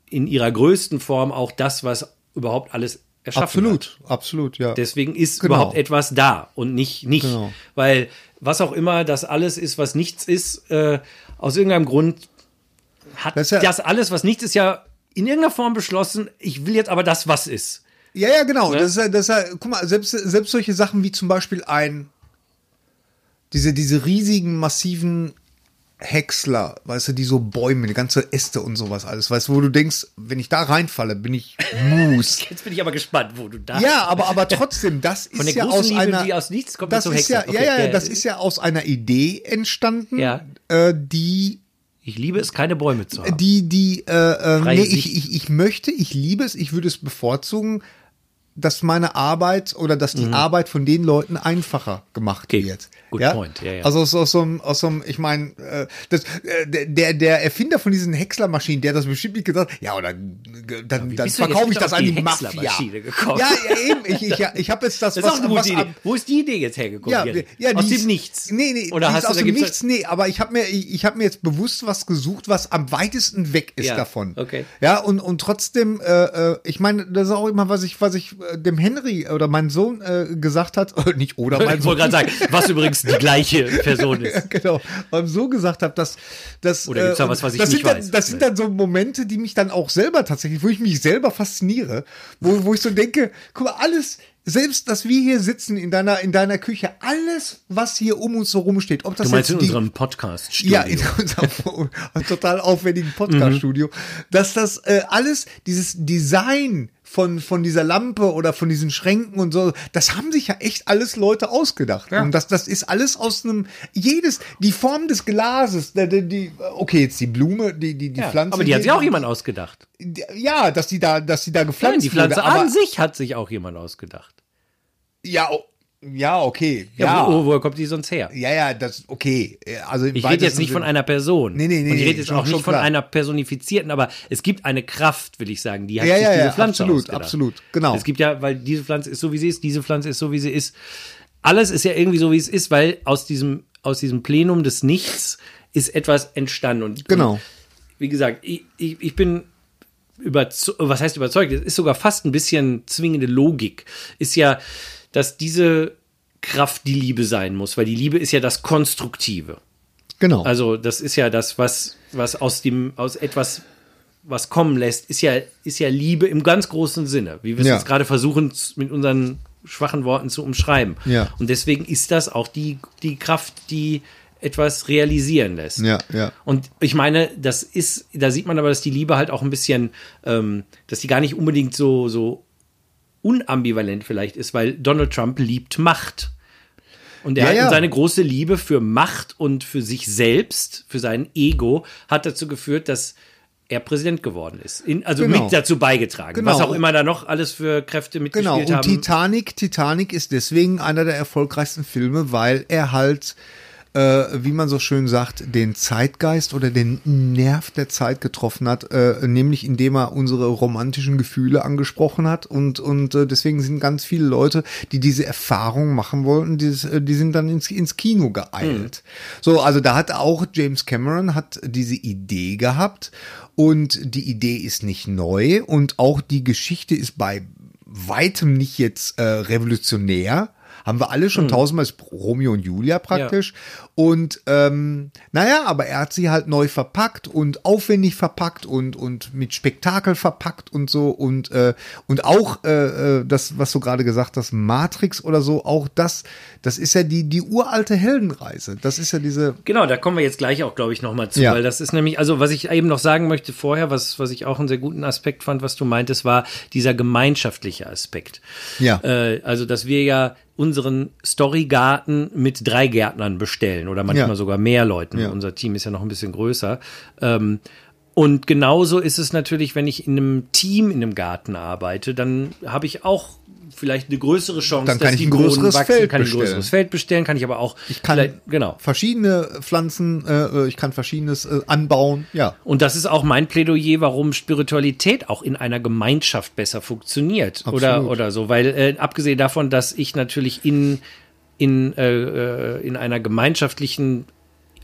in ihrer größten Form auch das, was überhaupt alles erschaffen hat. absolut, absolut, ja. Deswegen ist Genau. überhaupt etwas da und nicht nicht. Genau. Weil was auch immer das alles ist, was nichts ist, äh, aus irgendeinem Grund hat Das das, ja- alles, was nichts ist, ja in irgendeiner Form beschlossen, ich will jetzt aber das, was ist. Ja, ja, genau. Ne? Das ist ja, das ist ja, guck mal, selbst, selbst solche Sachen wie zum Beispiel ein, diese, diese riesigen, massiven Häcksler, weißt du, die so Bäume, die ganze Äste und sowas alles, weißt du, wo du denkst, wenn ich da reinfalle, bin ich Mus. Jetzt bin ich aber gespannt, wo du da ja, aber, aber trotzdem, das ist Von der ja aus Liebe, einer, die aus nichts kommt, das ist ja, Okay, ja, ja, das ist ja aus einer Idee entstanden, Ja. äh, die Ich liebe es, keine Bäume zu haben. die, die, äh, äh, nee, ich, ich, ich möchte, ich liebe es, ich würde es bevorzugen, dass meine Arbeit oder dass die Arbeit von den Leuten einfacher gemacht Mhm. Okay, wird. Good ja? point, ja, ja. Also aus, aus so einem, aus so einem, ich meine, äh, das, äh, der, der Erfinder von diesen Häckslermaschinen, der hat das bestimmt nicht gesagt, ja, oder dann, dann jetzt verkaufe ich das an die die Mafia. Gekommen? Ja, ja, eben, ich, ich, ich habe jetzt das, Das ist auch eine was Idee. Wo ist die Idee jetzt hergekommen? ja, ja, aus ist- dem Nichts. Nee, nee, Oder hast ist aus dem Nichts, nee, aber ich habe mir, ich, ich habe mir jetzt bewusst was gesucht, was am weitesten weg ist Ja, davon. okay. Ja, und, und trotzdem, äh, äh, ich meine, das ist auch immer, was ich, was ich äh, dem Henry oder meinem Sohn äh, gesagt hat, nicht oder mein Ich Sohn. wollte gerade sagen, was übrigens die gleiche Person ist. genau, meinem so gesagt habe, dass dass Oder gibt's da äh, was, was ich das nicht sind weiß? Dann, das sind dann so Momente, die mich dann auch selber tatsächlich, wo ich mich selber fasziniere, wo, wo ich so denke, guck mal, alles selbst, dass wir hier sitzen in deiner, in deiner Küche, alles, was hier um uns herum steht, ob das Du meinst jetzt in die, unserem Podcast-Studio? ja, in unserem total aufwendigen Podcast-Studio, dass das äh, alles, dieses Design von, von dieser Lampe oder von diesen Schränken und so, das haben sich ja echt alles Leute ausgedacht. Und das, das ist alles aus einem, jedes, die Form des Glases, die, die, okay, jetzt die Blume, die, die, die ja, Pflanze. aber die hat sich auch jemand ausgedacht. Ja, dass die da, dass die da gepflanzt Nein, die Pflanze wurde. An sich hat sich auch jemand ausgedacht. ja, ja, okay. Ja, Ja. Wo, woher kommt die sonst her? Ja, ja, das, okay. Also im Ich rede jetzt nicht von einer Person. Nee, nee, nee, Und ich rede jetzt auch schon nicht von klar. einer personifizierten, aber es gibt eine Kraft, will ich sagen, die hat Ja, sich ja, diese ja, Pflanze absolut, ausgedacht. absolut, genau. Es gibt ja, weil diese Pflanze ist so, wie sie ist, diese Pflanze ist so, wie sie ist. Alles ist ja irgendwie so, wie es ist, weil aus diesem, aus diesem Plenum des Nichts ist etwas entstanden. Und, Genau. Und, wie gesagt, ich, ich, ich bin überzeugt, was heißt überzeugt? Es ist sogar fast ein bisschen zwingende Logik. Ist ja, dass diese Kraft die Liebe sein muss, weil die Liebe ist ja das Konstruktive. Genau. Also das ist ja das, was, was aus dem, aus etwas, was kommen lässt, ist ja, ist ja Liebe im ganz großen Sinne, wie wir es Ja. jetzt gerade versuchen, mit unseren schwachen Worten zu umschreiben. Ja. Und deswegen ist das auch die, die Kraft, die etwas realisieren lässt. Ja, ja. Und ich meine, das ist, da sieht man aber, dass die Liebe halt auch ein bisschen, ähm, dass die gar nicht unbedingt so, so unambivalent vielleicht ist, weil Donald Trump liebt Macht. Und er Ja, hat ja. seine große Liebe für Macht und für sich selbst, für sein Ego, hat dazu geführt, dass er Präsident geworden ist. In, also Genau. mit dazu beigetragen. Genau. Was auch immer da noch alles für Kräfte Genau, mitgespielt und haben. Titanic, Titanic ist deswegen einer der erfolgreichsten Filme, weil er halt, äh, wie man so schön sagt, den Zeitgeist oder den Nerv der Zeit getroffen hat, äh, nämlich indem er unsere romantischen Gefühle angesprochen hat und, und äh, deswegen sind ganz viele Leute, die diese Erfahrung machen wollten, die, äh, die sind dann ins, ins Kino geeilt. So, also da hat auch James Cameron hat diese Idee gehabt und die Idee ist nicht neu und auch die Geschichte ist bei weitem nicht jetzt äh, revolutionär. Haben wir alle schon tausendmal ist Romeo und Julia praktisch. Und ähm, naja, aber er hat sie halt neu verpackt und aufwendig verpackt und, und mit Spektakel verpackt und so. Und, äh, und auch äh, äh, das, was du gerade gesagt hast, Matrix oder so, auch das, das ist ja die, die uralte Heldenreise. Das ist ja diese. Genau, da kommen wir jetzt gleich auch, glaube ich, nochmal zu, Ja. weil das ist nämlich, also was ich eben noch sagen möchte vorher, was, was ich auch einen sehr guten Aspekt fand, was du meintest, war dieser gemeinschaftliche Aspekt. Ja. Äh, also, dass wir ja unseren Storygarten mit drei Gärtnern bestellen oder manchmal Ja. sogar mehr Leuten. Ja. Unser Team ist ja noch ein bisschen größer. Ähm, und genauso ist es natürlich, wenn ich in einem Team in einem Garten arbeite, dann habe ich auch vielleicht eine größere Chance, Dann kann dass ich die ein größeres wachsen, Feld kann ich ein bestellen. größeres Feld bestellen, kann ich aber auch Ich kann genau. verschiedene Pflanzen, äh, ich kann verschiedenes äh, anbauen. Ja. Und das ist auch mein Plädoyer, warum Spiritualität auch in einer Gemeinschaft besser funktioniert oder Absolut. oder so, weil äh, abgesehen davon, dass ich natürlich in in äh, äh, in einer gemeinschaftlichen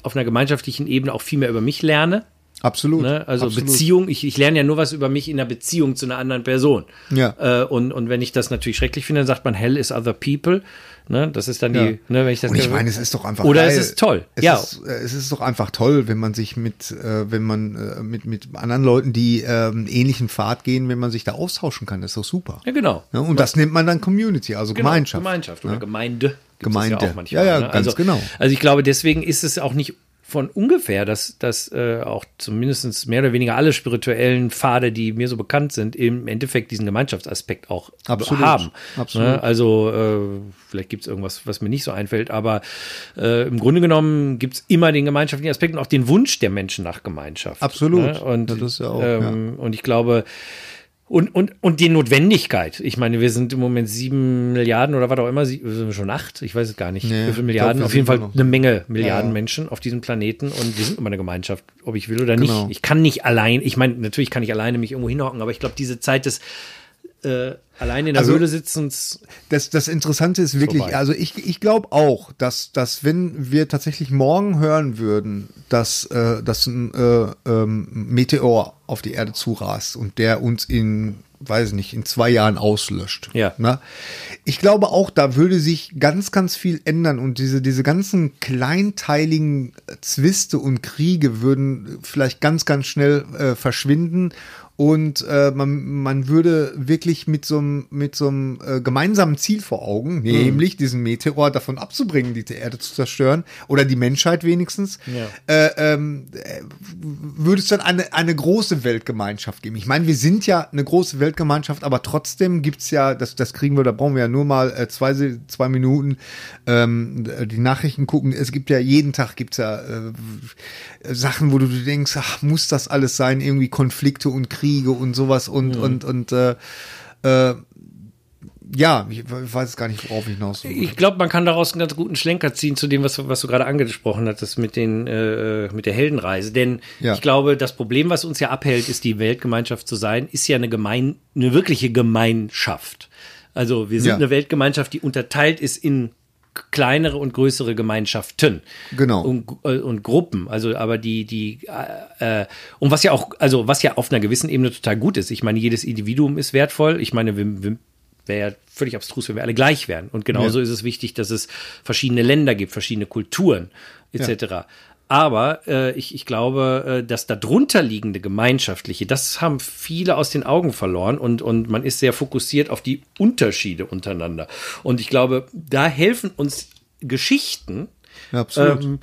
auf einer gemeinschaftlichen Ebene auch viel mehr über mich lerne. Absolut. Ne? Also Absolut. Beziehung, ich, ich lerne ja nur was über mich in der Beziehung zu einer anderen Person. Ja. Äh, und, und wenn ich das natürlich schrecklich finde, dann sagt man, hell is other people. Ne? Das ist dann Ja. die, ne, wenn ich das Und ich meine, es ist doch einfach Oder geil. es ist toll. Es ja. ist, äh, es ist doch einfach toll, wenn man sich mit, äh, wenn man äh, mit mit anderen Leuten, die ähm, ähnlichen Pfad gehen, wenn man sich da austauschen kann, das ist doch super. ja, genau. Ja, und das nennt man dann Community, also Genau, Gemeinschaft. Gemeinschaft oder Gemeinde. gibt's das Gemeinde. Ja, auch manchmal, Ja, ja, ne? ganz also, genau. Also ich glaube, deswegen ist es auch nicht von ungefähr, dass, dass äh, auch zumindest mehr oder weniger alle spirituellen Pfade, die mir so bekannt sind, im Endeffekt diesen Gemeinschaftsaspekt auch Absolut, haben. absolut. Ne? Also äh, vielleicht gibt es irgendwas, was mir nicht so einfällt, aber äh, im Grunde genommen gibt es immer den gemeinschaftlichen Aspekt und auch den Wunsch der Menschen nach Gemeinschaft. Absolut. Ne? Und, Ja, ja auch, ähm, und ich glaube, und, und, und die Notwendigkeit. Ich meine, wir sind im Moment sieben Milliarden oder was auch immer, sind wir schon acht? Ich weiß es gar nicht. Nee, Wie viele Milliarden? glaub, Auf jeden Fall noch- eine Menge Milliarden Ja. Menschen auf diesem Planeten und wir sind immer eine Gemeinschaft, ob ich will oder Genau. nicht. Ich kann nicht allein, ich meine, natürlich kann ich alleine mich irgendwo hinhocken, aber ich glaube, diese Zeit des äh, alleine in der Also- Höhle sitzens, Das, das Interessante ist wirklich, Vorbei. also ich, ich glaube auch, dass, dass wenn wir tatsächlich morgen hören würden, dass, äh, dass ein äh, ähm, Meteor auf die Erde zurast und der uns in, weiß nicht, in zwei Jahren auslöscht. Ja. Ne? Ich glaube auch, da würde sich ganz, ganz viel ändern und diese, diese ganzen kleinteiligen Zwiste und Kriege würden vielleicht ganz, ganz schnell äh, verschwinden und äh, man, man würde wirklich mit so einem mit so einem äh, gemeinsamen Ziel vor Augen, nämlich diesen Meteor davon abzubringen, die Erde zu zerstören oder die Menschheit wenigstens, Ja. äh, ähm, äh, würde es dann eine, eine große Weltgemeinschaft geben. Ich meine, wir sind ja eine große Weltgemeinschaft, aber trotzdem gibt's ja, das, das kriegen wir, da brauchen wir ja nur mal äh, zwei, zwei Minuten ähm, die Nachrichten gucken. Es gibt ja jeden Tag gibt's ja äh, Sachen, wo du denkst, ach, muss das alles sein? Irgendwie Konflikte und Kriege und sowas und und und äh, äh, ja, ich weiß gar nicht, worauf ich hinaus will. Ich glaube, man kann daraus einen ganz guten Schlenker ziehen zu dem, was, was du gerade angesprochen hattest mit den äh, mit der Heldenreise. Denn Ja. ich glaube, das Problem, was uns ja abhält, ist die Weltgemeinschaft zu sein, ist ja eine gemein, eine wirkliche Gemeinschaft. Also wir sind Ja. eine Weltgemeinschaft, die unterteilt ist in kleinere und größere Gemeinschaften. Genau. Und, äh, und Gruppen. Also, aber die, die, äh, äh, und was ja auch, also was ja auf einer gewissen Ebene total gut ist. Ich meine, jedes Individuum ist wertvoll. Ich meine, wir, wir wäre ja völlig abstrus, wenn wir alle gleich wären. Und genauso Ja. ist es wichtig, dass es verschiedene Länder gibt, verschiedene Kulturen etc. Aber äh, ich, ich glaube, äh, das darunter liegende Gemeinschaftliche, das haben viele aus den Augen verloren und, und man ist sehr fokussiert auf die Unterschiede untereinander. Und ich glaube, da helfen uns Geschichten, Ja, absolut. ähm,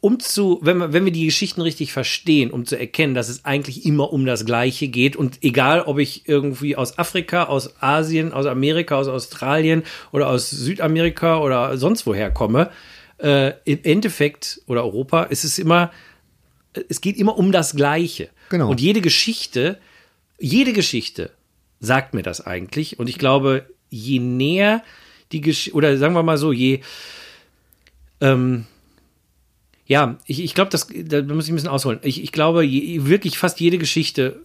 um zu, wenn wir, wenn wir die Geschichten richtig verstehen, um zu erkennen, dass es eigentlich immer um das Gleiche geht und egal, ob ich irgendwie aus Afrika, aus Asien, aus Amerika, aus Australien oder aus Südamerika oder sonst woher komme, äh, im Endeffekt oder Europa ist es immer, es geht immer um das Gleiche. Genau. Und jede Geschichte, jede Geschichte sagt mir das eigentlich. Und ich glaube, je näher die Geschichte, oder sagen wir mal so, je, ähm, ja, ich, ich glaube, das, da muss ich ein bisschen ausholen. Ich, ich glaube, je, wirklich fast jede Geschichte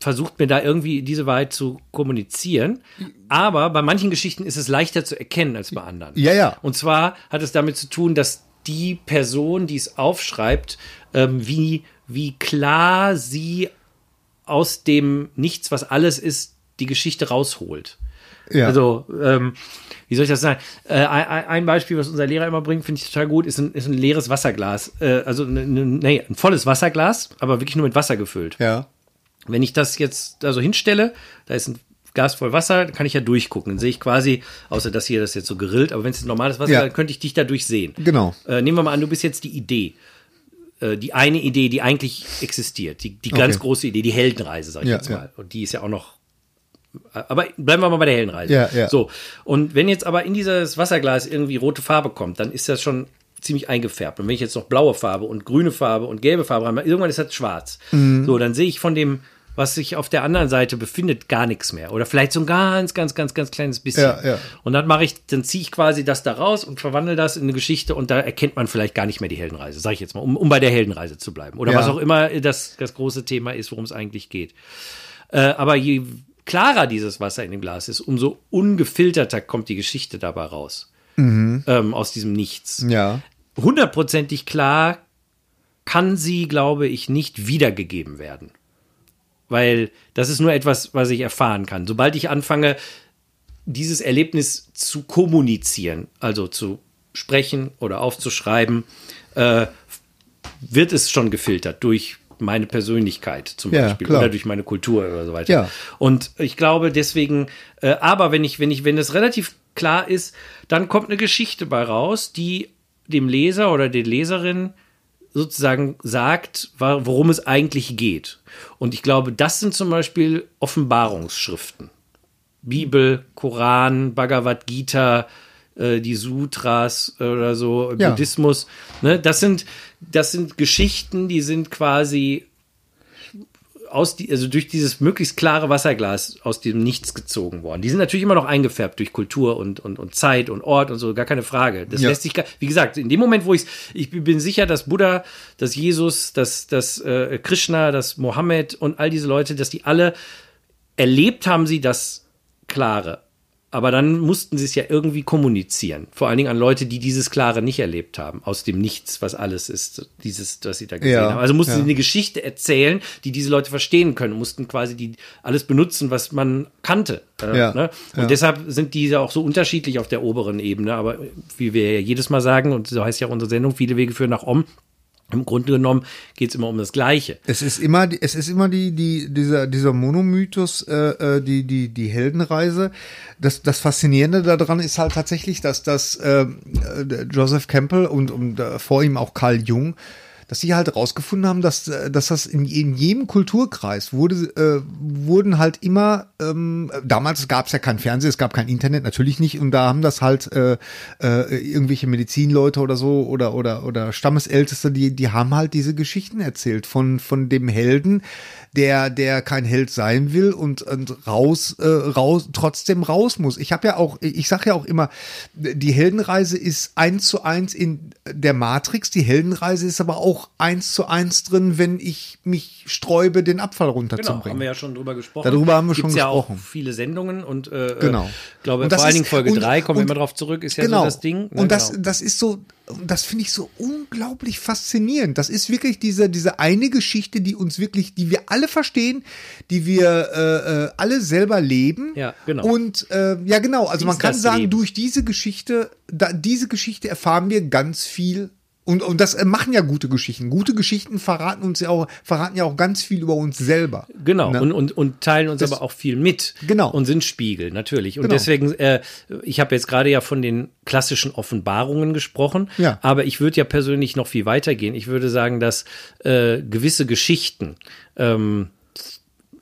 versucht mir da irgendwie diese Wahrheit zu kommunizieren. Aber bei manchen Geschichten ist es leichter zu erkennen als bei anderen. Ja, ja. Und zwar hat es damit zu tun, dass die Person, die es aufschreibt, ähm, wie, wie klar sie aus dem Nichts, was alles ist, die Geschichte rausholt. Ja. Also, ähm, wie soll ich das sagen? Äh, ein, Beispiel, was unser Lehrer immer bringt, finde ich total gut, ist ein, ist ein leeres Wasserglas. Äh, also, ne, ne, nee, ein volles Wasserglas, aber wirklich nur mit Wasser gefüllt. ja. Wenn ich das jetzt da so hinstelle, da ist ein Glas voll Wasser, dann kann ich ja durchgucken. Dann sehe ich quasi, außer dass hier das jetzt so gerillt, aber wenn es normales Wasser Ja. ist, dann könnte ich dich dadurch sehen. Genau. Äh, nehmen wir mal an, du bist jetzt die Idee. Äh, die eine Idee, die eigentlich existiert. Die, die ganz Okay. große Idee, die Heldenreise, sag ich Ja, jetzt ja. mal. Und die ist ja auch noch. Aber bleiben wir mal bei der Heldenreise. Ja, ja. So. Und wenn jetzt aber in dieses Wasserglas irgendwie rote Farbe kommt, dann ist das schon ziemlich eingefärbt. Und wenn ich jetzt noch blaue Farbe und grüne Farbe und gelbe Farbe habe, irgendwann ist das schwarz. Mhm. So, dann sehe ich von dem, was sich auf der anderen Seite befindet, gar nichts mehr. Oder vielleicht so ein ganz, ganz, ganz, ganz kleines bisschen. Ja, ja. Und dann mache ich, dann ziehe ich quasi das da raus und verwandle das in eine Geschichte und da erkennt man vielleicht gar nicht mehr die Heldenreise, sage ich jetzt mal, um, um bei der Heldenreise zu bleiben. Oder Ja. was auch immer das, das große Thema ist, worum es eigentlich geht. Äh, aber je klarer dieses Wasser in dem Glas ist, umso ungefilterter kommt die Geschichte dabei raus. Ähm, aus diesem Nichts. Ja. Hundertprozentig klar kann sie, glaube ich, nicht wiedergegeben werden. Weil das ist nur etwas, was ich erfahren kann. Sobald ich anfange, dieses Erlebnis zu kommunizieren, also zu sprechen oder aufzuschreiben, äh, wird es schon gefiltert durch meine Persönlichkeit zum Ja, Beispiel klar. oder durch meine Kultur oder so weiter. Ja. Und ich glaube deswegen, äh, aber wenn ich, wenn ich, wenn es relativ klar ist, dann kommt eine Geschichte bei raus, die dem Leser oder der Leserin sozusagen sagt, worum es eigentlich geht. Und ich glaube, das sind zum Beispiel Offenbarungsschriften. Bibel, Koran, Bhagavad Gita, äh, die Sutras äh, oder so, Ja. Buddhismus. Ne? Das sind, das sind Geschichten, die sind quasi aus die, also durch dieses möglichst klare Wasserglas aus dem Nichts gezogen worden. Die sind natürlich immer noch eingefärbt durch Kultur und, und, und Zeit und Ort und so, gar keine Frage. Das Ja. lässt sich, wie gesagt, in dem Moment, wo ich ich bin sicher, dass Buddha, dass Jesus, dass, dass äh, Krishna, dass Mohammed und all diese Leute, dass die alle erlebt haben sie das Klare. Aber dann mussten sie es ja irgendwie kommunizieren. Vor allen Dingen an Leute, die dieses Klare nicht erlebt haben. Aus dem Nichts, was alles ist. Dieses, was sie da gesehen Ja, haben. Also mussten ja. sie eine Geschichte erzählen, die diese Leute verstehen können. Mussten quasi die alles benutzen, was man kannte. Äh, Ja, ne? Und deshalb sind diese auch so unterschiedlich auf der oberen Ebene. Aber wie wir ja jedes Mal sagen, und so heißt ja auch unsere Sendung, viele Wege führen nach Om. Im Grunde genommen geht es immer um das Gleiche. Es ist immer, es ist immer die, die, dieser, dieser Monomythos, äh, äh, die, die, die Heldenreise. Das, das Faszinierende daran ist halt tatsächlich, dass das äh, Joseph Campbell und, und äh, vor ihm auch Carl Jung dass sie halt rausgefunden haben, dass, äh, dass das in, in jedem Kulturkreis wurde, äh, wurden halt immer, ähm, damals gab es ja kein Fernsehen, es gab kein Internet, natürlich nicht, und da haben das halt äh, äh, irgendwelche Medizinleute oder so oder oder oder Stammesälteste, die die haben halt diese Geschichten erzählt von von dem Helden, der, der kein Held sein will und, und raus, äh, raus, trotzdem raus muss. Ich habe ja auch, ich sage ja auch immer, die Heldenreise ist eins zu eins in der Matrix. Die Heldenreise ist aber auch eins zu eins drin, wenn ich mich sträube, den Abfall runterzubringen. Genau, haben wir ja schon drüber gesprochen. Darüber haben wir Gibt's schon ja gesprochen. auch viele Sendungen und äh, Genau. Ich glaube, Und vor allen Dingen Folge und- 3, kommen wir immer drauf zurück, ist ja genau. so das Ding. ne? Und das, Genau. das ist so, das finde ich so unglaublich faszinierend. Das ist wirklich diese, diese eine Geschichte, die uns wirklich, die wir alle verstehen, die wir äh, äh, alle selber leben. Ja, genau. Und äh, ja, genau. Also man kann sagen, Leben? durch diese Geschichte, da, diese Geschichte erfahren wir ganz viel. Und, und das äh, machen ja gute Geschichten. Gute Geschichten verraten uns ja auch, verraten ja auch ganz viel über uns selber. Genau, Ne? und, und, und teilen uns Das- aber auch viel mit. Genau. Und sind Spiegel, natürlich. Und Genau. deswegen, äh, ich habe jetzt gerade ja von den klassischen Offenbarungen gesprochen, Ja. aber ich würde ja persönlich noch viel weiter gehen. Ich würde sagen, dass äh, gewisse Geschichten, ähm,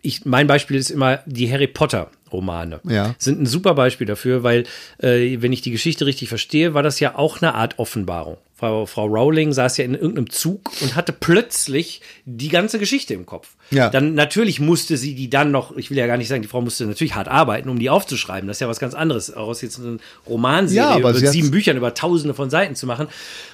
ich, mein Beispiel ist immer die Harry Potter. Romane Ja. sind ein super Beispiel dafür, weil äh, wenn ich die Geschichte richtig verstehe, war das ja auch eine Art Offenbarung. Frau, Frau Rowling saß ja in irgendeinem Zug und hatte plötzlich die ganze Geschichte im Kopf. Ja. Dann natürlich musste sie die dann noch, ich will ja gar nicht sagen, die Frau musste natürlich hart arbeiten, um die aufzuschreiben. Das ist ja was ganz anderes, aus jetzt eine Romanserie Ja, über hat- sieben Büchern über tausende von Seiten zu machen.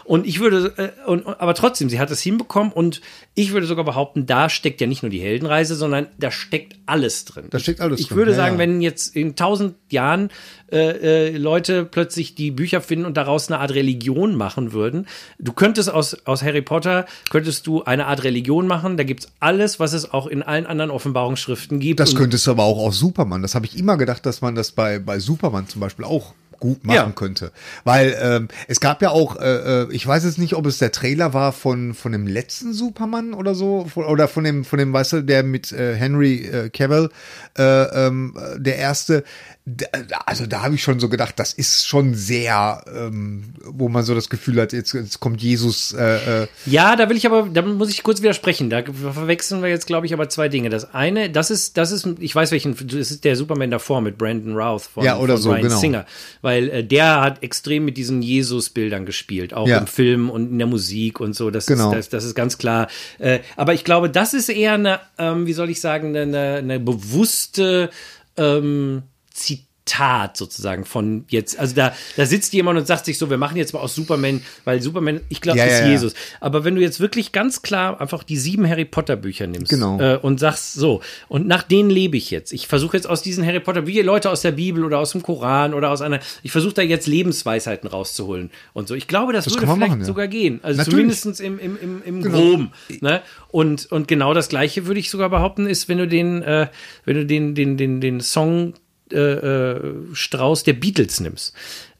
Und ich würde, äh, und, aber trotzdem, sie hat es hinbekommen und ich würde sogar behaupten, da steckt ja nicht nur die Heldenreise, sondern da steckt alles drin. Da steckt alles ich drin, würde ja, sagen, wenn jetzt in tausend Jahren äh, äh, Leute plötzlich die Bücher finden und daraus eine Art Religion machen würden, du könntest aus, aus Harry Potter, könntest du eine Art Religion machen, da gibt's alles, was es auch in allen anderen Offenbarungsschriften gibt. Das könntest du aber auch aus Superman. Das habe ich immer gedacht, dass man das bei, bei Superman zum Beispiel auch gut machen Ja. könnte. Weil ähm, es gab ja auch, äh, äh, ich weiß jetzt nicht, ob es der Trailer war von, von dem letzten Superman oder so, von, oder von dem, von dem, weißt du, der mit äh, Henry äh, Cavill, äh, ähm, äh, der erste. Also da habe ich schon so gedacht, das ist schon sehr, ähm, wo man so das Gefühl hat, jetzt, jetzt kommt Jesus. Äh, äh, Ja, da will ich aber, da muss ich kurz widersprechen. Da verwechseln wir jetzt, glaube ich, aber zwei Dinge. Das eine, das ist, das ist, ich weiß welchen, das ist der Superman davor mit Brandon Routh von, Ja, oder von so, Bryan genau. Singer. Weil äh, der hat extrem mit diesen Jesus-Bildern gespielt, auch Ja. im Film und in der Musik und so. Das, Genau. ist, das, das ist ganz klar. Äh, aber ich glaube, das ist eher eine, ähm, wie soll ich sagen, eine, eine bewusste ähm, Zitat sozusagen von jetzt, also da, da sitzt jemand und sagt sich so, wir machen jetzt mal aus Superman, weil Superman, ich glaube, Ja, ist ja, ja. Jesus. Aber wenn du jetzt wirklich ganz klar einfach die sieben Harry Potter Bücher nimmst Genau. äh, und sagst so, und nach denen lebe ich jetzt. Ich versuche jetzt aus diesen Harry Potter, wie Leute aus der Bibel oder aus dem Koran oder aus einer, ich versuche da jetzt Lebensweisheiten rauszuholen und so. Ich glaube, das, Das würde vielleicht machen, ja. sogar gehen. Also Natürlich. zumindestens im, im, im, im Genau. Groben. Ne? Und, und genau das Gleiche würde ich sogar behaupten, ist, wenn du den, äh, wenn du den, den, den, den Song äh, äh, Strauß der Beatles nimmst.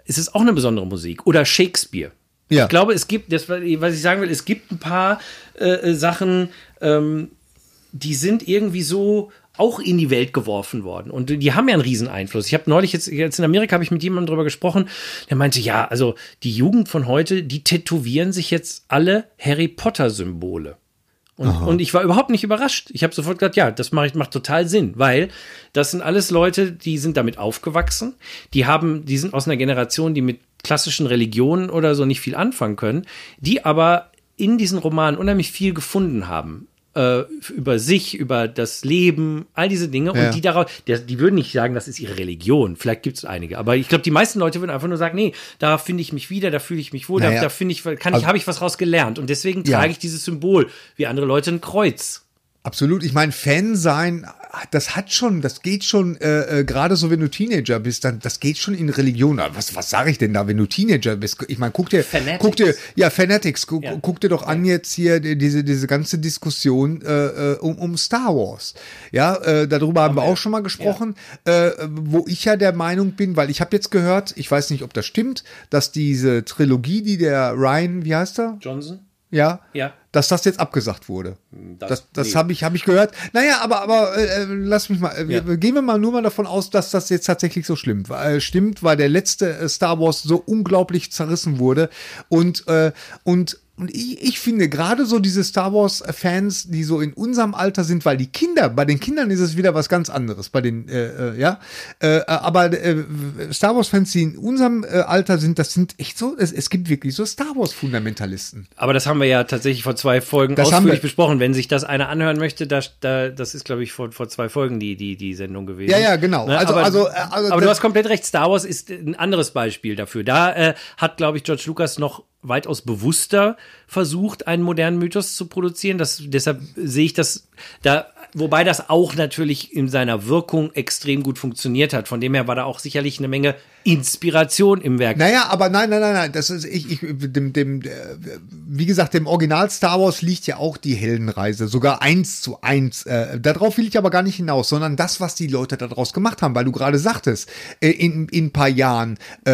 Es ist auch eine besondere Musik. Oder Shakespeare. Ja. Ich glaube, es gibt, das, was ich sagen will, es gibt ein paar äh, äh, Sachen, ähm, die sind irgendwie so auch in die Welt geworfen worden. Und die haben ja einen riesen Einfluss. Ich habe neulich jetzt, jetzt in Amerika habe ich mit jemandem drüber gesprochen, der meinte, ja, also die Jugend von heute, die tätowieren sich jetzt alle Harry Potter Symbole. Und, und ich war überhaupt nicht überrascht. Ich habe sofort gesagt, ja, das macht, macht total Sinn, weil das sind alles Leute, die sind damit aufgewachsen, die haben, die sind aus einer Generation, die mit klassischen Religionen oder so nicht viel anfangen können, die aber in diesen Romanen unheimlich viel gefunden haben. Äh, über sich, über das Leben, all diese Dinge. Ja. Und die daraus, der, die würden nicht sagen, das ist ihre Religion. Vielleicht gibt es einige. Aber ich glaube, die meisten Leute würden einfach nur sagen, nee, da finde ich mich wieder, da fühle ich mich wohl, Naja. da, da finde ich, kann ich, habe ich was raus gelernt. Und deswegen Ja. trage ich dieses Symbol, wie andere Leute ein Kreuz. Absolut. Ich meine, Fan sein, das hat schon, das geht schon, äh, äh, gerade so, wenn du Teenager bist, dann, das geht schon in Religion. Aber Was, was sage ich denn da, wenn du Teenager bist? Ich meine, guck dir, Fanatics. guck dir, ja, Fanatics, guck, Ja. guck dir doch an jetzt hier die- diese, diese ganze Diskussion äh, äh, um, um Star Wars. Ja, äh, darüber haben wir auch schon mal gesprochen, äh, wo ich ja der Meinung bin, weil ich habe jetzt gehört, ich weiß nicht, ob das stimmt, dass diese Trilogie, die der Ryan, wie heißt er? Johnson? ja, Ja. Dass das jetzt abgesagt wurde. das- Das, das, nee. habe ich, hab ich gehört. Naja, aber, aber äh, äh, lass mich mal, äh, Ja. gehen wir mal nur mal davon aus, dass das jetzt tatsächlich so schlimm war, äh, stimmt, weil der letzte äh, Star Wars so unglaublich zerrissen wurde und äh, und und ich, ich finde gerade so diese Star Wars Fans, die so in unserem Alter sind, weil die Kinder, bei den Kindern ist es wieder was ganz anderes, bei den äh, äh, ja, äh, aber äh, Star Wars Fans, die in unserem äh, Alter sind, das sind echt so, es, es gibt wirklich so Star Wars Fundamentalisten. Aber das haben wir ja tatsächlich vor zwei Folgen Das haben ausführlich wir- besprochen. Wenn sich das einer anhören möchte, da, da, das ist, glaube ich, vor, vor zwei Folgen die, die, die Sendung gewesen. Ja, ja, genau. Ne? Also- aber, also, äh, also aber du hast komplett recht. Star Wars ist ein anderes Beispiel dafür. Da äh, hat, glaube ich, George Lucas noch weitaus bewusster versucht, einen modernen Mythos zu produzieren. Das, deshalb sehe ich das da, wobei das auch natürlich in seiner Wirkung extrem gut funktioniert hat. Von dem her war da auch sicherlich eine Menge Inspiration im Werk. Naja, aber nein, nein, nein, nein, das ist, ich, ich, dem, dem, äh, wie gesagt, dem Original Star Wars liegt ja auch die Heldenreise, sogar eins zu eins. Äh, darauf will ich aber gar nicht hinaus, sondern das, was die Leute daraus gemacht haben, weil du gerade sagtest, äh, in, in ein paar Jahren, äh,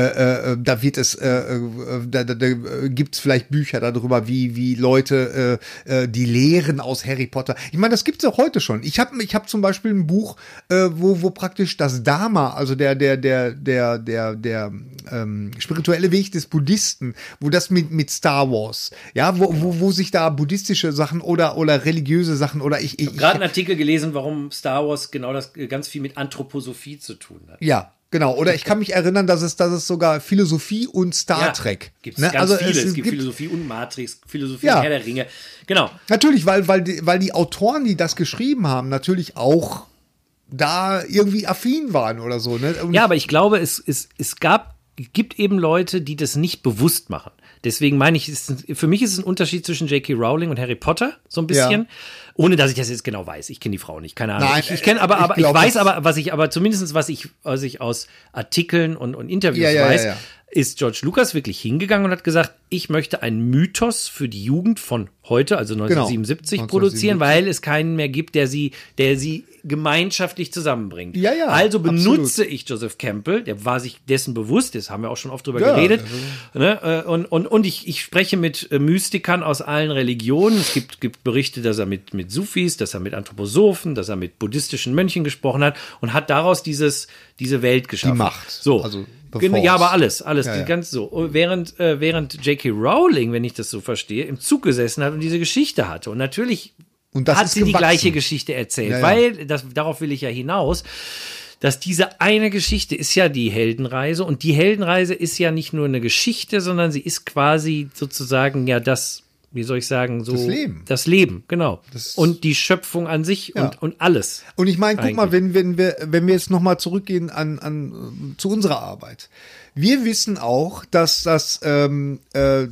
äh, da wird es, da, da, da gibt es vielleicht Bücher darüber, wie, wie Leute die Lehren aus Harry Potter. Ich meine, das gibt es auch heute schon. Ich habe ich hab zum Beispiel ein Buch, wo, wo praktisch das Dharma, also der, der, der, der, der, der ähm, spirituelle Weg des Buddhisten, wo das mit, mit Star Wars, ja, wo, wo, wo sich da buddhistische Sachen oder, oder religiöse Sachen oder ich, ich, Gerade einen Artikel gelesen, warum Star Wars genau das äh, ganz viel mit Anthroposophie zu tun hat. ja, genau. Oder ich kann mich erinnern, dass es, dass es sogar Philosophie und Star Ja, Trek. Gibt ne? viele. es Es, gibt, gibt- Philosophie und Matrix, Philosophie Ja. und Herr der Ringe. Genau. Natürlich, weil, weil, die, weil die Autoren, die das geschrieben haben, natürlich auch da irgendwie affin waren oder so. Ne? Ja, aber ich glaube, es, es, es gab, gibt eben Leute, die das nicht bewusst machen. Deswegen meine ich, ist, für mich ist es ein Unterschied zwischen J.K. Rowling und Harry Potter, so ein bisschen. Ja. Ohne dass ich das jetzt genau weiß. Ich kenne die Frau nicht, keine Ahnung. Nein, ich ich kenne aber, ich aber ich, glaub, weiß das- aber, was ich aber zumindestens was ich, was ich aus Artikeln und, und Interviews Ja, ja, weiß. Ist George Lucas wirklich hingegangen und hat gesagt, ich möchte einen Mythos für die Jugend von heute, also 1977, 1977. produzieren, weil es keinen mehr gibt, der sie, der sie gemeinschaftlich zusammenbringt. Ja, ja, Also absolut. benutze ich Joseph Campbell, der war sich dessen bewusst, das haben wir auch schon oft drüber Ja, geredet. Ne? äh, Und, und, und ich, ich spreche mit äh, Mystikern aus allen Religionen. Es gibt, gibt Berichte, dass er mit, mit Sufis, dass er mit Anthroposophen, dass er mit buddhistischen Mönchen gesprochen hat und hat daraus dieses, diese Welt geschaffen. Macht. So. Also, Genau, ja, aber alles, alles, Ja, die ja. ganz so. Und Während, äh, während J.K. Rowling, wenn ich das so verstehe, im Zug gesessen hat und diese Geschichte hatte. Und natürlich Und das hat sie die gewachsen. gleiche Geschichte erzählt, ja. weil, das, darauf will ich ja hinaus, dass diese eine Geschichte ist ja die Heldenreise und die Heldenreise ist ja nicht nur eine Geschichte, sondern sie ist quasi sozusagen ja das, wie soll ich sagen, so Das Leben. Das Leben, genau. Das- und die Schöpfung an sich Ja. und, und alles. Und ich meine, guck mal, wenn, wenn wir, wenn wir jetzt nochmal zurückgehen an, an, äh, zu unserer Arbeit. Wir wissen auch, dass das, ähm, äh,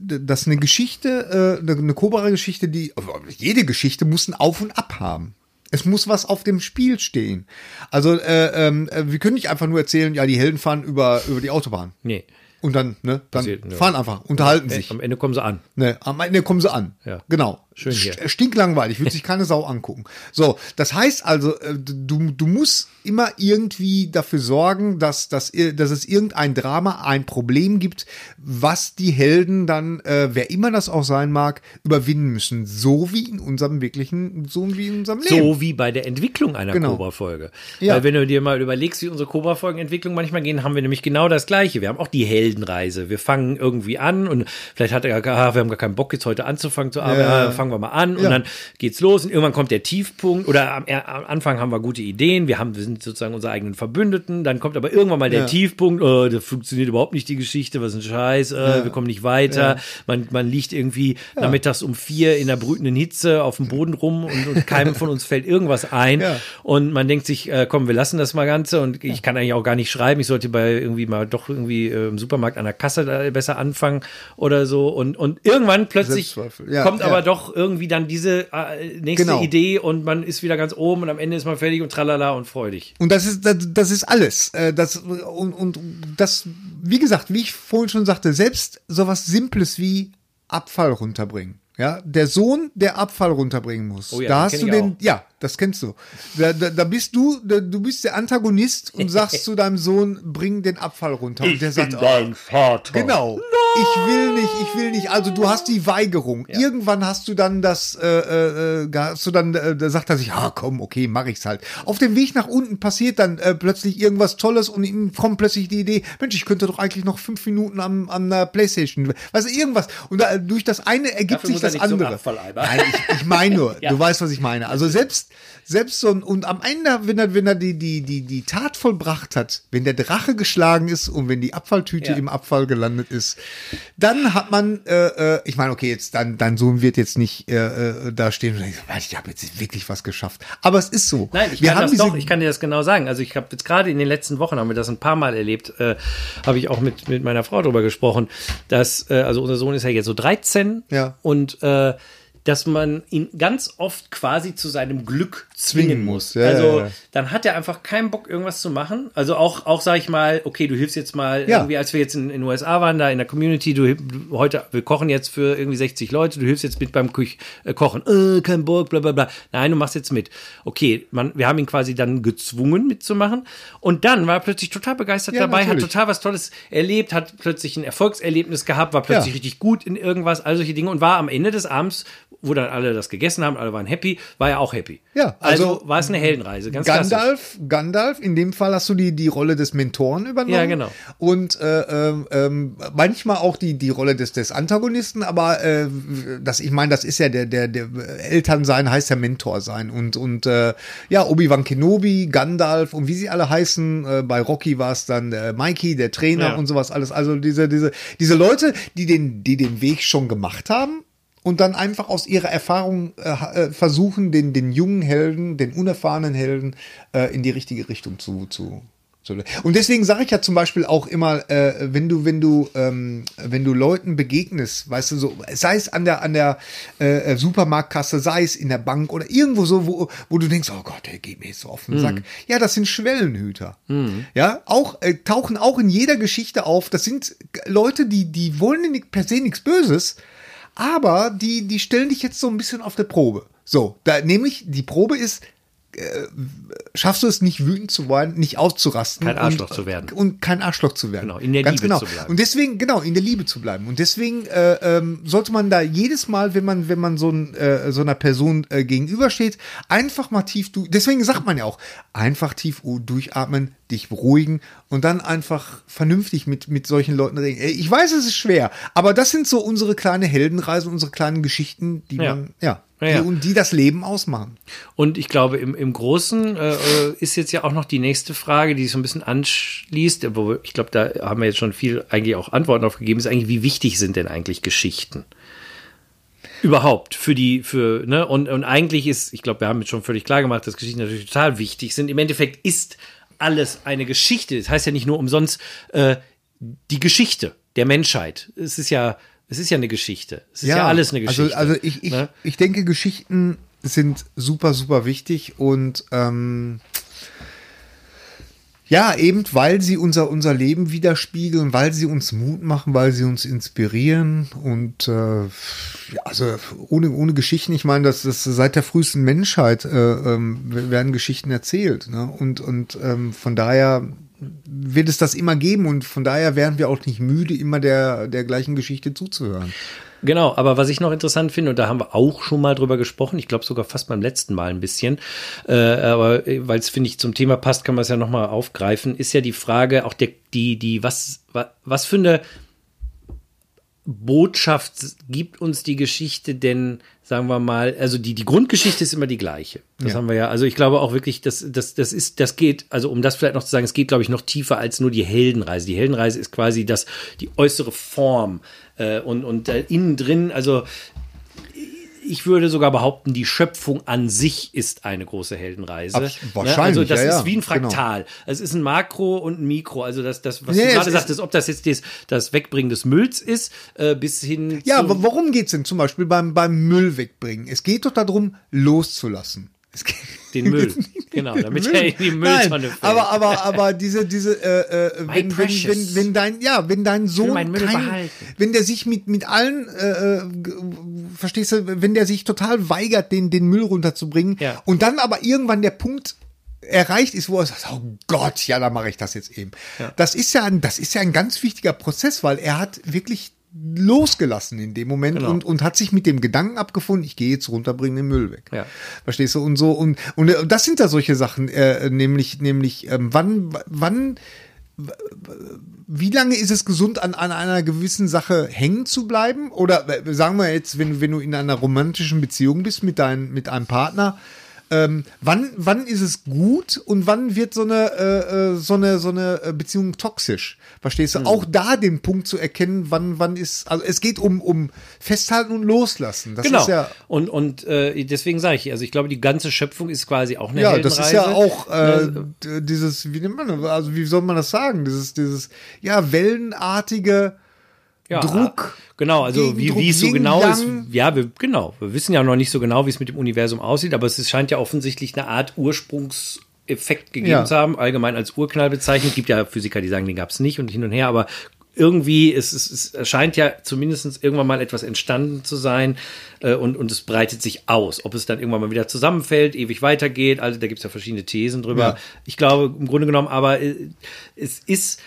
dass eine Geschichte, äh, eine Cobra-Geschichte, die, also jede Geschichte muss ein Auf und Ab haben. Es muss was auf dem Spiel stehen. Also, äh, ähm, äh, wir können nicht einfach nur erzählen, ja, die Helden fahren über, über die Autobahn. Nee. Und dann, ne, dann Passiert, ja. fahren einfach, unterhalten sich. Am Ende kommen sie an. Ne, am Ende kommen sie an. Ja. Genau. Schön hier. St- Stinklangweilig, wird sich keine Sau angucken. So, das heißt also, äh, du, du musst immer irgendwie dafür sorgen, dass, dass, dass es irgendein Drama, ein Problem gibt, was die Helden dann, äh, wer immer das auch sein mag, überwinden müssen. So wie in unserem wirklichen, so wie in unserem Leben. So wie bei der Entwicklung einer Genau. Cobra-Folge. Ja. Weil wenn du dir mal überlegst, wie unsere Cobra-Folgen-Entwicklung manchmal gehen, haben wir nämlich genau das Gleiche. Wir haben auch die Heldenreise. Wir fangen irgendwie an und vielleicht hat er gar, ah, wir haben gar keinen Bock jetzt heute anzufangen zu arbeiten, Ja. Fangen wir mal an und Ja. dann geht's los und irgendwann kommt der Tiefpunkt oder am, am Anfang haben wir gute Ideen, wir haben, wir sind sozusagen unsere eigenen Verbündeten, dann kommt aber irgendwann mal der Ja. Tiefpunkt, oh, das funktioniert überhaupt nicht die Geschichte, was ein Scheiß, äh, wir kommen nicht weiter, man, man liegt irgendwie nachmittags um vier in der brütenden Hitze auf dem Boden rum und, und keinem von uns fällt irgendwas ein Ja. und man denkt sich, äh, komm, wir lassen das mal Ganze und ich kann eigentlich auch gar nicht schreiben, ich sollte bei irgendwie mal doch irgendwie äh, im Supermarkt an der Kasse da besser anfangen oder so und, und irgendwann plötzlich. Ja, kommt ja. aber doch irgendwie dann diese äh, nächste Genau. Idee und man ist wieder ganz oben und am Ende ist man fertig und tralala und freudig. Und das ist, das, das ist alles. Äh, Das, und, und das, wie gesagt, wie ich vorhin schon sagte, selbst sowas Simples wie Abfall runterbringen. Ja, der Sohn, der Abfall runterbringen muss. Oh ja, da hast du den, auch. ja, das kennst du. Da, da, da bist du, da, du bist der Antagonist und sagst zu deinem Sohn, bring den Abfall runter. Und der sagt, oh, Vater. genau. ich will nicht, ich will nicht. Also du hast die Weigerung. Irgendwann hast du dann das, äh, äh, hast du dann, äh, da sagt er sich, ja komm, okay, mach ich's halt. Auf dem Weg nach unten passiert dann äh, plötzlich irgendwas Tolles und ihm kommt plötzlich die Idee, Mensch, ich könnte doch eigentlich noch fünf Minuten am, an der Playstation, weißt du, irgendwas. Und da, durch das eine ergibt Dafür sich das andere. Nein, ich, ich meine nur, Ja. du weißt, was ich meine. Also selbst, selbst so ein, und am Ende, wenn er, wenn er die, die, die, die Tat vollbracht hat, wenn der Drache geschlagen ist und wenn die Abfalltüte Ja. im Abfall gelandet ist, dann hat man, äh, äh, ich meine, okay, jetzt dein, dein Sohn wird jetzt nicht äh, äh, da stehen und denken, ich habe jetzt wirklich was geschafft. Aber es ist so. Nein, ich Wir kann das doch, ich kann dir das genau sagen. Also ich habe jetzt gerade in den letzten Wochen haben wir das ein paar Mal erlebt, äh, habe ich auch mit mit meiner Frau drüber gesprochen, dass äh, also unser Sohn ist ja jetzt so 13 Ja. und äh, dass man ihn ganz oft quasi zu seinem Glück zwingen muss. ja, also ja, dann hat er einfach keinen Bock irgendwas zu machen. Also auch auch sage ich mal, okay, du hilfst jetzt mal Ja. irgendwie, als wir jetzt in in den USA waren, da in der Community, du, du heute wir kochen jetzt für irgendwie 60 Leute, du hilfst jetzt mit beim Küch, äh, kochen. Äh, kein Bock, bla bla bla. Nein, du machst jetzt mit. Okay, man wir haben ihn quasi dann gezwungen mitzumachen und dann war er plötzlich total begeistert dabei, natürlich. hat total was Tolles erlebt, hat plötzlich ein Erfolgserlebnis gehabt, war plötzlich richtig gut in irgendwas, all solche Dinge und war am Ende des Abends, wo dann alle das gegessen haben, alle waren happy, war er auch happy. Ja, also, also war es eine Heldenreise, ganz klassisch. Gandalf, Gandalf, in dem Fall hast du die, die Rolle des Mentoren übernommen. Ja, genau. Und äh, ähm, manchmal auch die, die Rolle des, des Antagonisten, aber äh, das, ich meine, das ist ja der, der, der Eltern sein heißt ja Mentor sein. Und, und äh, ja, Obi-Wan Kenobi, Gandalf und wie sie alle heißen, äh, bei Rocky war es dann der Mikey, der Trainer Ja. und sowas alles. Also diese, diese, diese Leute, die den, die den Weg schon gemacht haben und dann einfach aus ihrer Erfahrung äh, äh, versuchen, den, den jungen Helden, den unerfahrenen Helden äh, in die richtige Richtung zu, zu, zu und deswegen sage ich ja zum Beispiel auch immer, äh, wenn du, wenn du, ähm, wenn du Leuten begegnest, weißt du so, sei es an der, an der äh, Supermarktkasse, sei es in der Bank oder irgendwo so, wo, wo du denkst, oh Gott, der geht mir jetzt so auf den Sack. Ja, das sind Schwellenhüter. Ja, auch äh, tauchen auch in jeder Geschichte auf. Das sind Leute, die, die wollen nicht per se nichts Böses, aber die, die stellen dich jetzt so ein bisschen auf der Probe. So, da nämlich die Probe ist, äh, schaffst du es nicht wütend zu werden, nicht auszurasten. Kein Arschloch und, zu werden. Und kein Arschloch zu werden. Genau, in der Ganz Liebe genau. zu bleiben. Und deswegen, genau, in der Liebe zu bleiben. Und deswegen äh, ähm, sollte man da jedes Mal, wenn man, wenn man so, ein, äh, so einer Person äh, gegenübersteht, einfach mal tief du. Deswegen sagt man ja auch, einfach tief durchatmen, dich beruhigen und dann einfach vernünftig mit, mit solchen Leuten reden. Ey, Ich weiß, es ist schwer, aber das sind so unsere kleine Heldenreisen, unsere kleinen Geschichten, die Ja. man, ja, Ja. Die, und die das Leben ausmachen. Und ich glaube, im, im Großen äh, äh, ist jetzt ja auch noch die nächste Frage, die so ein bisschen anschließt, wo ich glaube, da haben wir jetzt schon viel eigentlich auch Antworten drauf gegeben, ist eigentlich, wie wichtig sind denn eigentlich Geschichten? Überhaupt für die, für, ne, und, und eigentlich ist, ich glaube, wir haben jetzt schon völlig klar gemacht, dass Geschichten natürlich total wichtig sind. Im Endeffekt ist alles eine Geschichte. Das heißt ja nicht nur umsonst äh, die Geschichte der Menschheit. Es ist ja, es ist ja eine Geschichte. Es ist ja, alles eine Geschichte. Also, also ich, ich, ne? ich denke, Geschichten sind super, super wichtig und ähm, ja, eben weil sie unser, unser Leben widerspiegeln, weil sie uns Mut machen, weil sie uns inspirieren und äh, ja, also ohne, ohne Geschichten, ich meine, das ist seit der frühesten Menschheit äh, ähm, werden Geschichten erzählt. Ne? Und, und ähm, von daher wird es das immer geben und von daher werden wir auch nicht müde, immer der, der gleichen Geschichte zuzuhören. Genau, aber was ich noch interessant finde, und da haben wir auch schon mal drüber gesprochen, ich glaube sogar fast beim letzten Mal ein bisschen, äh, aber weil es, finde ich, zum Thema passt, kann man es ja nochmal aufgreifen, ist ja die Frage, auch der, die, die, was, was, was für eine Botschaft gibt uns die Geschichte denn, sagen wir mal, also die, die Grundgeschichte ist immer die gleiche. Das Ja. haben wir ja, also ich glaube auch wirklich, das, das, das ist, das geht, also um das vielleicht noch zu sagen, es geht, glaube ich, noch tiefer als nur die Heldenreise. Die Heldenreise ist quasi das, die äußere Form äh, und, und äh, innen drin, also ich würde sogar behaupten, die Schöpfung an sich ist eine große Heldenreise. Abs- Ne? wahrscheinlich, Also das ja, ist wie ein genau. Fraktal. Es ist ein Makro und ein Mikro. Also das, das was Ja, du gerade sagtest, ob das jetzt das, das Wegbringen des Mülls ist, äh, bis hin Ja, zu, aber worum geht's denn zum Beispiel beim, beim Müll wegbringen? Es geht doch darum, loszulassen. Es geht den Müll. genau, damit er in die Mülltonne Nein, fällt. aber, aber, aber diese, diese, äh, äh, wenn, wenn, wenn, wenn dein, ja, wenn dein Sohn, Müll behalten. wenn der sich mit, mit allen, äh, äh, verstehst du, wenn der sich total weigert, den, den Müll runterzubringen Ja. und dann aber irgendwann der Punkt erreicht ist, wo er sagt, oh Gott, ja, dann mache ich das jetzt eben. Das ist ja ein, das ist ja ein ganz wichtiger Prozess, weil er hat wirklich losgelassen in dem Moment Genau. und, und hat sich mit dem Gedanken abgefunden, ich gehe jetzt runter, bringe den Müll weg. Ja. Verstehst du? Und so, und, und äh, das sind da solche Sachen, äh, nämlich, nämlich, ähm, wann, wann, wie lange ist es gesund, an, an einer gewissen Sache hängen zu bleiben? Oder äh, sagen wir jetzt, wenn, du- wenn du in einer romantischen Beziehung bist mit, dein, mit einem Partner, ähm, wann, wann ist es gut und wann wird so eine, äh, äh, so eine, so eine äh, Beziehung toxisch? Verstehst du? Auch da den Punkt zu erkennen, wann, wann ist, also es geht um, um Festhalten und Loslassen. Das Genau. ja, und und äh, deswegen sage ich, also ich glaube, die ganze Schöpfung ist quasi auch eine Ja, das ist ja auch äh, Ne? dieses, wie nennt man? Also wie soll man das sagen? Dieses, dieses, ja, wellenartige ja, Druck. Genau, also wie, Gegendruck, wie es so genau ist. Ja, wir, genau. Wir wissen ja noch nicht so genau, wie es mit dem Universum aussieht, aber es scheint ja offensichtlich eine Art Ursprungseffekt gegeben Ja. zu haben, allgemein als Urknall bezeichnet. Gibt ja Physiker, die sagen, den gab es nicht und hin und her, aber irgendwie, es, es, es erscheint ja zumindest irgendwann mal etwas entstanden zu sein äh, und, und es breitet sich aus. Ob es dann irgendwann mal wieder zusammenfällt, ewig weitergeht, also da gibt es ja verschiedene Thesen drüber. Ja. Ich glaube, im Grunde genommen, aber äh, es ist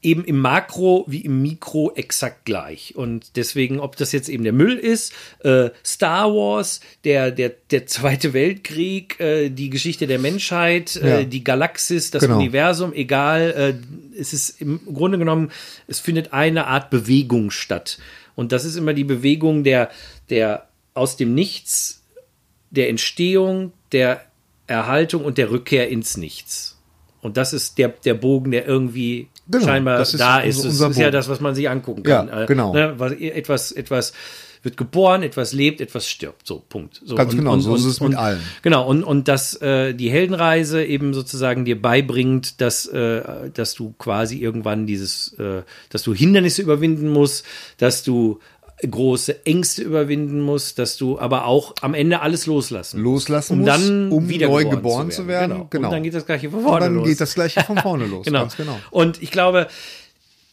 eben im Makro wie im Mikro exakt gleich. Und deswegen, ob das jetzt eben der Müll ist, äh, Star Wars, der, der, der Zweite Weltkrieg, äh, die Geschichte der Menschheit, Ja. äh, die Galaxis, das Genau. Universum, egal, äh, es ist im Grunde genommen, es findet eine Art Bewegung statt. Und das ist immer die Bewegung der, der aus dem Nichts, der Entstehung, der Erhaltung und der Rückkehr ins Nichts. Und das ist der, der Bogen, der irgendwie Genau, scheinbar das ist da ist. Das ist ja das, was man sich angucken kann. Ja, Äh, genau. Ne, was, etwas, etwas wird geboren, etwas lebt, etwas stirbt. So, Punkt. So, Ganz genau, so ist es mit und, allen. Genau, und, und dass äh, die Heldenreise eben sozusagen dir beibringt, dass, äh, dass du quasi irgendwann dieses, äh, dass du Hindernisse überwinden musst, dass du große Ängste überwinden musst, dass du aber auch am Ende alles loslassen Loslassen um musst, dann um wieder neu geboren, zu werden. Genau. Genau. Und dann geht das gleiche von Und vorne dann los. geht das gleiche von vorne los. genau. Ganz genau. Und ich glaube,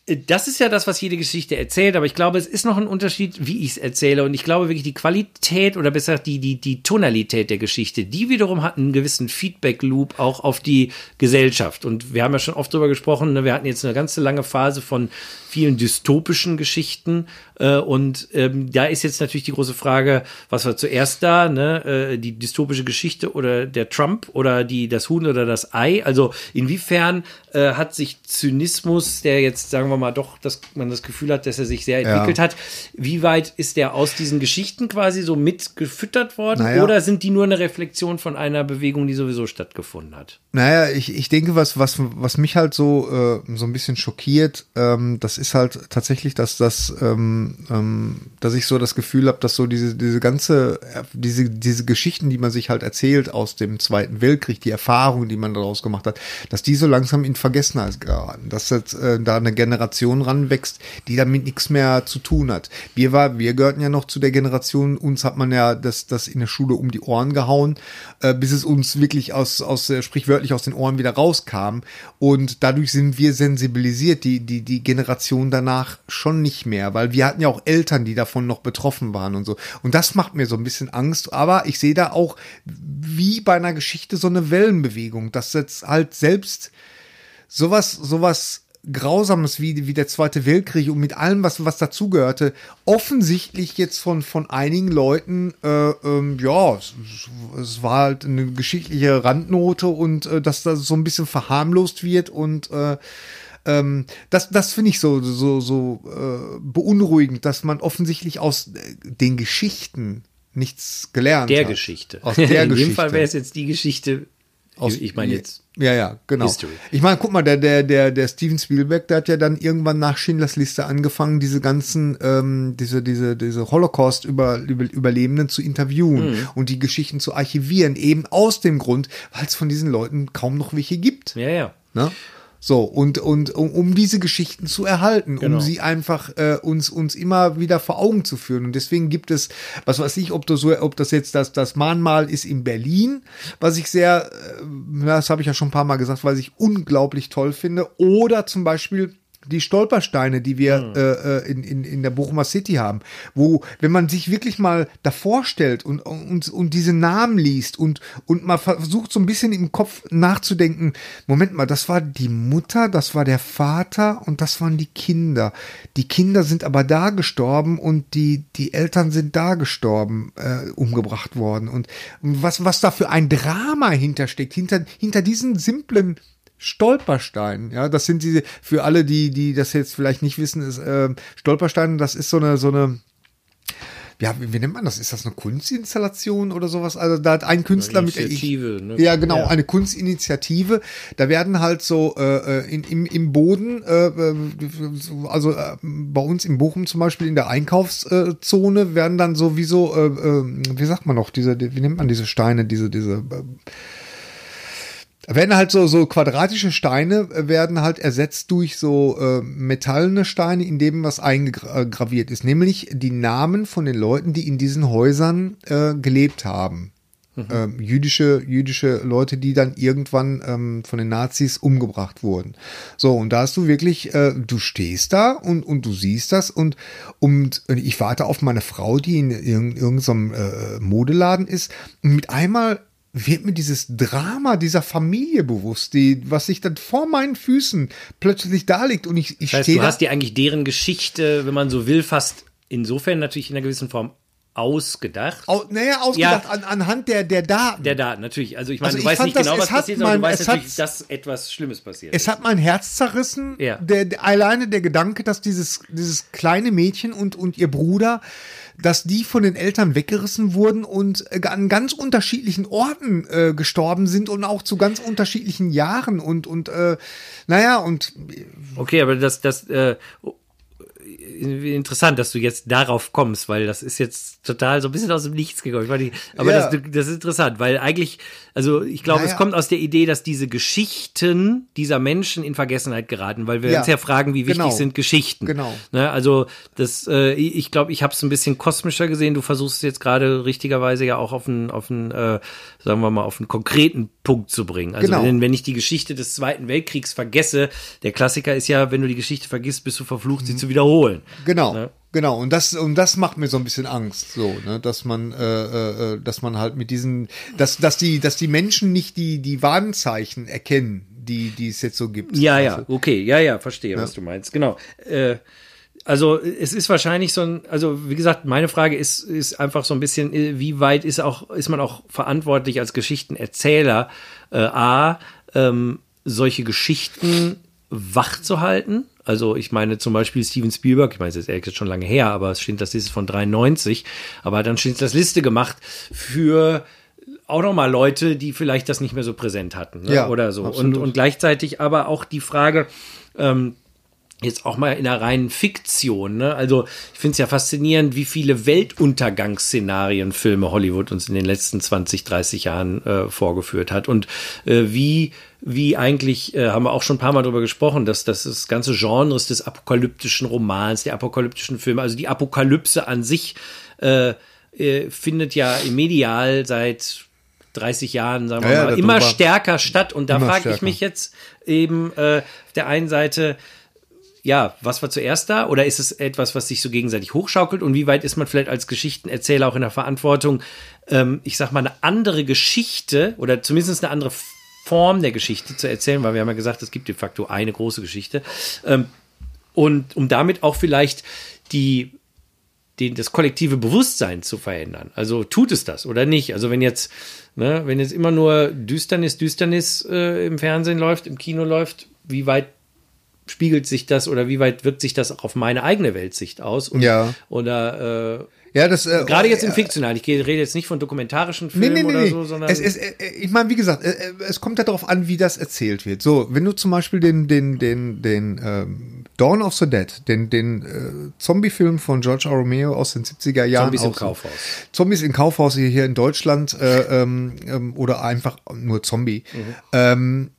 äh, das ist ja das, was jede Geschichte erzählt, aber ich glaube, es ist noch ein Unterschied, wie ich es erzähle. Und ich glaube wirklich, die Qualität oder besser die, die, die Tonalität der Geschichte, die wiederum hat einen gewissen Feedback-Loop auch auf die Gesellschaft. Und wir haben ja schon oft drüber gesprochen, ne? wir hatten jetzt eine ganze lange Phase von vielen dystopischen Geschichten. Äh, und ähm, da ist jetzt natürlich die große Frage, was war zuerst da, ne? äh, die dystopische Geschichte oder der Trump oder die, das Huhn oder das Ei? Also inwiefern äh, hat sich Zynismus, der jetzt, sagen wir mal, doch, dass man das Gefühl hat, dass er sich sehr entwickelt hat, wie weit ist der aus diesen Geschichten quasi so mitgefüttert worden? Naja. Oder sind die nur eine Reflexion von einer Bewegung, die sowieso stattgefunden hat? Naja, ich, ich denke, was, was, was mich halt so, äh, so ein bisschen schockiert, ähm, das ist halt tatsächlich, dass das, ähm, ähm, dass ich so das Gefühl habe, dass so diese, diese ganze, äh, diese, diese Geschichten, die man sich halt erzählt aus dem Zweiten Weltkrieg, die Erfahrungen, die man daraus gemacht hat, dass die so langsam in Vergessenheit geraten, dass jetzt äh, da eine Generation ranwächst, die damit nichts mehr zu tun hat. Wir war, wir gehörten ja noch zu der Generation, uns hat man ja das, das in der Schule um die Ohren gehauen, äh, bis es uns wirklich aus, aus äh, sprichwörtlich aus den Ohren wieder rauskam. Und dadurch sind wir sensibilisiert, die, die, die Generation danach schon nicht mehr, weil wir hatten ja auch Eltern, die davon noch betroffen waren und so. Und das macht mir so ein bisschen Angst. Aber ich sehe da auch, wie bei einer Geschichte, so eine Wellenbewegung, dass jetzt halt selbst sowas, sowas Grausames wie, wie der Zweite Weltkrieg und mit allem, was, was dazugehörte, offensichtlich jetzt von, von einigen Leuten, äh, ähm, ja, es, es war halt eine geschichtliche Randnote und äh, dass das so ein bisschen verharmlost wird und äh, ähm, das, das finde ich so, so, so äh, beunruhigend, dass man offensichtlich aus äh, den Geschichten nichts gelernt Der hat. Geschichte. Aus der In Geschichte. dem Fall wäre es jetzt die Geschichte, Aus- ich meine jetzt Ja, ja, genau. History. Ich meine, guck mal, der, der, der, der Steven Spielberg, der hat ja dann irgendwann nach Schindlers Liste angefangen, diese ganzen, ähm, diese, diese, diese Holocaust-Überlebenden zu interviewen Mhm. und die Geschichten zu archivieren, eben aus dem Grund, weil es von diesen Leuten kaum noch welche gibt. Ja, ja. Ne? So, und, und um, um diese Geschichten zu erhalten, Genau. um sie einfach äh, uns, uns immer wieder vor Augen zu führen. Und deswegen gibt es, was weiß ich, ob das, so, ob das jetzt das, das Mahnmal ist in Berlin, was ich sehr, äh, das habe ich ja schon ein paar Mal gesagt, was ich unglaublich toll finde. Oder zum Beispiel die Stolpersteine, die wir Hm. äh, äh, in, in, in der Bochumer City haben, wo, wenn man sich wirklich mal davor stellt und, und, und diese Namen liest und, und mal versucht so ein bisschen im Kopf nachzudenken, Moment mal, das war die Mutter, das war der Vater und das waren die Kinder. Die Kinder sind aber da gestorben und die, die Eltern sind da gestorben, äh, umgebracht worden. Und was, was da für ein Drama hintersteckt, hinter, hinter diesen simplen Stolperstein, ja, das sind diese, für alle, die, die das jetzt vielleicht nicht wissen, ist, äh, Stolperstein, das ist so eine, so eine, ja, wie, wie nennt man das? Ist das eine Kunstinstallation oder sowas? Also da hat ein Künstler mit Initiative, ich, ne? Ja, genau, Ja. eine Kunstinitiative. Da werden halt so äh, in, im, im Boden, äh, äh, so- also äh, bei uns in Bochum zum Beispiel in der Einkaufszone werden dann sowieso, äh, äh, wie sagt man noch, diese, wie nennt man diese Steine, diese, diese äh, werden halt so, so quadratische Steine äh, werden halt ersetzt durch so äh, metallene Steine, in denen was eingegraviert ist, nämlich die Namen von den Leuten, die in diesen Häusern äh, gelebt haben. Ähm, jüdische, jüdische Leute, die dann irgendwann ähm, von den Nazis umgebracht wurden. So, und da hast du wirklich, äh, du stehst da und, und du siehst das und, und ich warte auf meine Frau, die in irgendeinem irgend so äh, Modeladen ist und mit einmal wird mir dieses Drama dieser Familie bewusst, die, was sich dann vor meinen Füßen plötzlich da liegt und ich, ich Das heißt, stehe du hast dir eigentlich deren Geschichte, wenn man so will, fast insofern natürlich in einer gewissen Form ausgedacht. Au, naja, ausgedacht Ja. an, anhand der, der Daten. Der Daten, natürlich. Also ich meine, Also du weißt nicht das- genau, was passiert ist, aber mein- du weißt es natürlich, hat- dass etwas Schlimmes passiert Es ist. hat mein Herz zerrissen. Ja. Der, der, alleine der Gedanke, dass dieses, dieses kleine Mädchen und, und ihr Bruder, dass die von den Eltern weggerissen wurden und äh, an ganz unterschiedlichen Orten äh, gestorben sind und auch zu ganz unterschiedlichen Jahren und, und äh, naja, und Okay, aber das, das, äh, interessant, dass du jetzt darauf kommst, weil das ist jetzt total so ein bisschen aus dem Nichts gekommen. Meine, aber Ja. das, das ist interessant, weil eigentlich, also ich glaube, Naja. es kommt aus der Idee, dass diese Geschichten dieser Menschen in Vergessenheit geraten, weil wir Ja. uns ja fragen, wie wichtig Genau. sind Geschichten. Genau. Ne, also das, äh, ich glaube, ich habe es ein bisschen kosmischer gesehen. Du versuchst es jetzt gerade richtigerweise ja auch auf einen, auf einen, äh, sagen wir mal, auf einen konkreten Punkt zu bringen. Also Genau. wenn, wenn ich die Geschichte des Zweiten Weltkriegs vergesse, der Klassiker ist ja, wenn du die Geschichte vergisst, bist du verflucht, sie zu wiederholen. Genau, Ne? genau. Und das, und das macht mir so ein bisschen Angst, so, ne, dass man, äh, äh, dass man halt mit diesen, dass, dass die, dass die Menschen nicht die, die Warnzeichen erkennen, die, die es jetzt so gibt. Ja, Weißt ja, okay, ja, ja, verstehe, was du meinst. Genau. Äh, also es ist wahrscheinlich so ein, also wie gesagt, meine Frage ist, ist einfach so ein bisschen, äh, wie weit ist auch, ist man auch verantwortlich als Geschichtenerzähler, äh, A, ähm, solche Geschichten wach zu halten. Also ich meine zum Beispiel Steven Spielberg, ich meine, es ist ehrlich gesagt schon lange her, aber es steht, das ist von 93, aber dann steht das Liste gemacht für auch nochmal Leute, die vielleicht das nicht mehr so präsent hatten ne? Ja, oder so. Und, und gleichzeitig aber auch die Frage, ähm, jetzt auch mal in der reinen Fiktion. Ne? Also ich finde es ja faszinierend, wie viele Weltuntergangsszenarien Filme Hollywood uns in den letzten 20, 30 Jahren äh, vorgeführt hat und äh, wie wie eigentlich, äh, haben wir auch schon ein paar Mal drüber gesprochen, dass, dass das ganze Genres des apokalyptischen Romans, der apokalyptischen Filme, also die Apokalypse an sich äh, äh, findet ja im Medial seit 30 Jahren, sagen wir Ja, ja, mal, darüber- immer stärker statt. Und da frage ich mich jetzt eben äh, auf der einen Seite, ja, was war zuerst da? Oder ist es etwas, was sich so gegenseitig hochschaukelt? Und wie weit ist man vielleicht als Geschichtenerzähler auch in der Verantwortung, ähm, ich sag mal, eine andere Geschichte oder zumindest eine andere Form der Geschichte zu erzählen? Weil wir haben ja gesagt, es gibt de facto eine große Geschichte. Ähm, und um damit auch vielleicht die den, das kollektive Bewusstsein zu verändern. Also tut es das oder nicht? Also wenn jetzt, ne, wenn jetzt immer nur Düsternis, Düsternis äh, im Fernsehen läuft, im Kino läuft, wie weit spiegelt sich das oder wie weit wirkt sich das auf meine eigene Weltsicht aus? Und, Ja. Oder äh, Ja, das, äh, gerade jetzt im äh, Fiktionalen, ich rede jetzt nicht von dokumentarischen Filmen nee, nee, oder nee. so, sondern es, es, äh, ich meine, wie gesagt, äh, es kommt ja darauf an, wie das erzählt wird. So, wenn du zum Beispiel den, den, den, den ähm, Dawn of the Dead, den, den äh, Zombie-Film von George A. Romeo aus den 70er Jahren. Zombies im Kaufhaus. Zombies im Kaufhaus hier, hier in Deutschland äh, ähm, ähm, oder einfach nur Zombie. Ähm,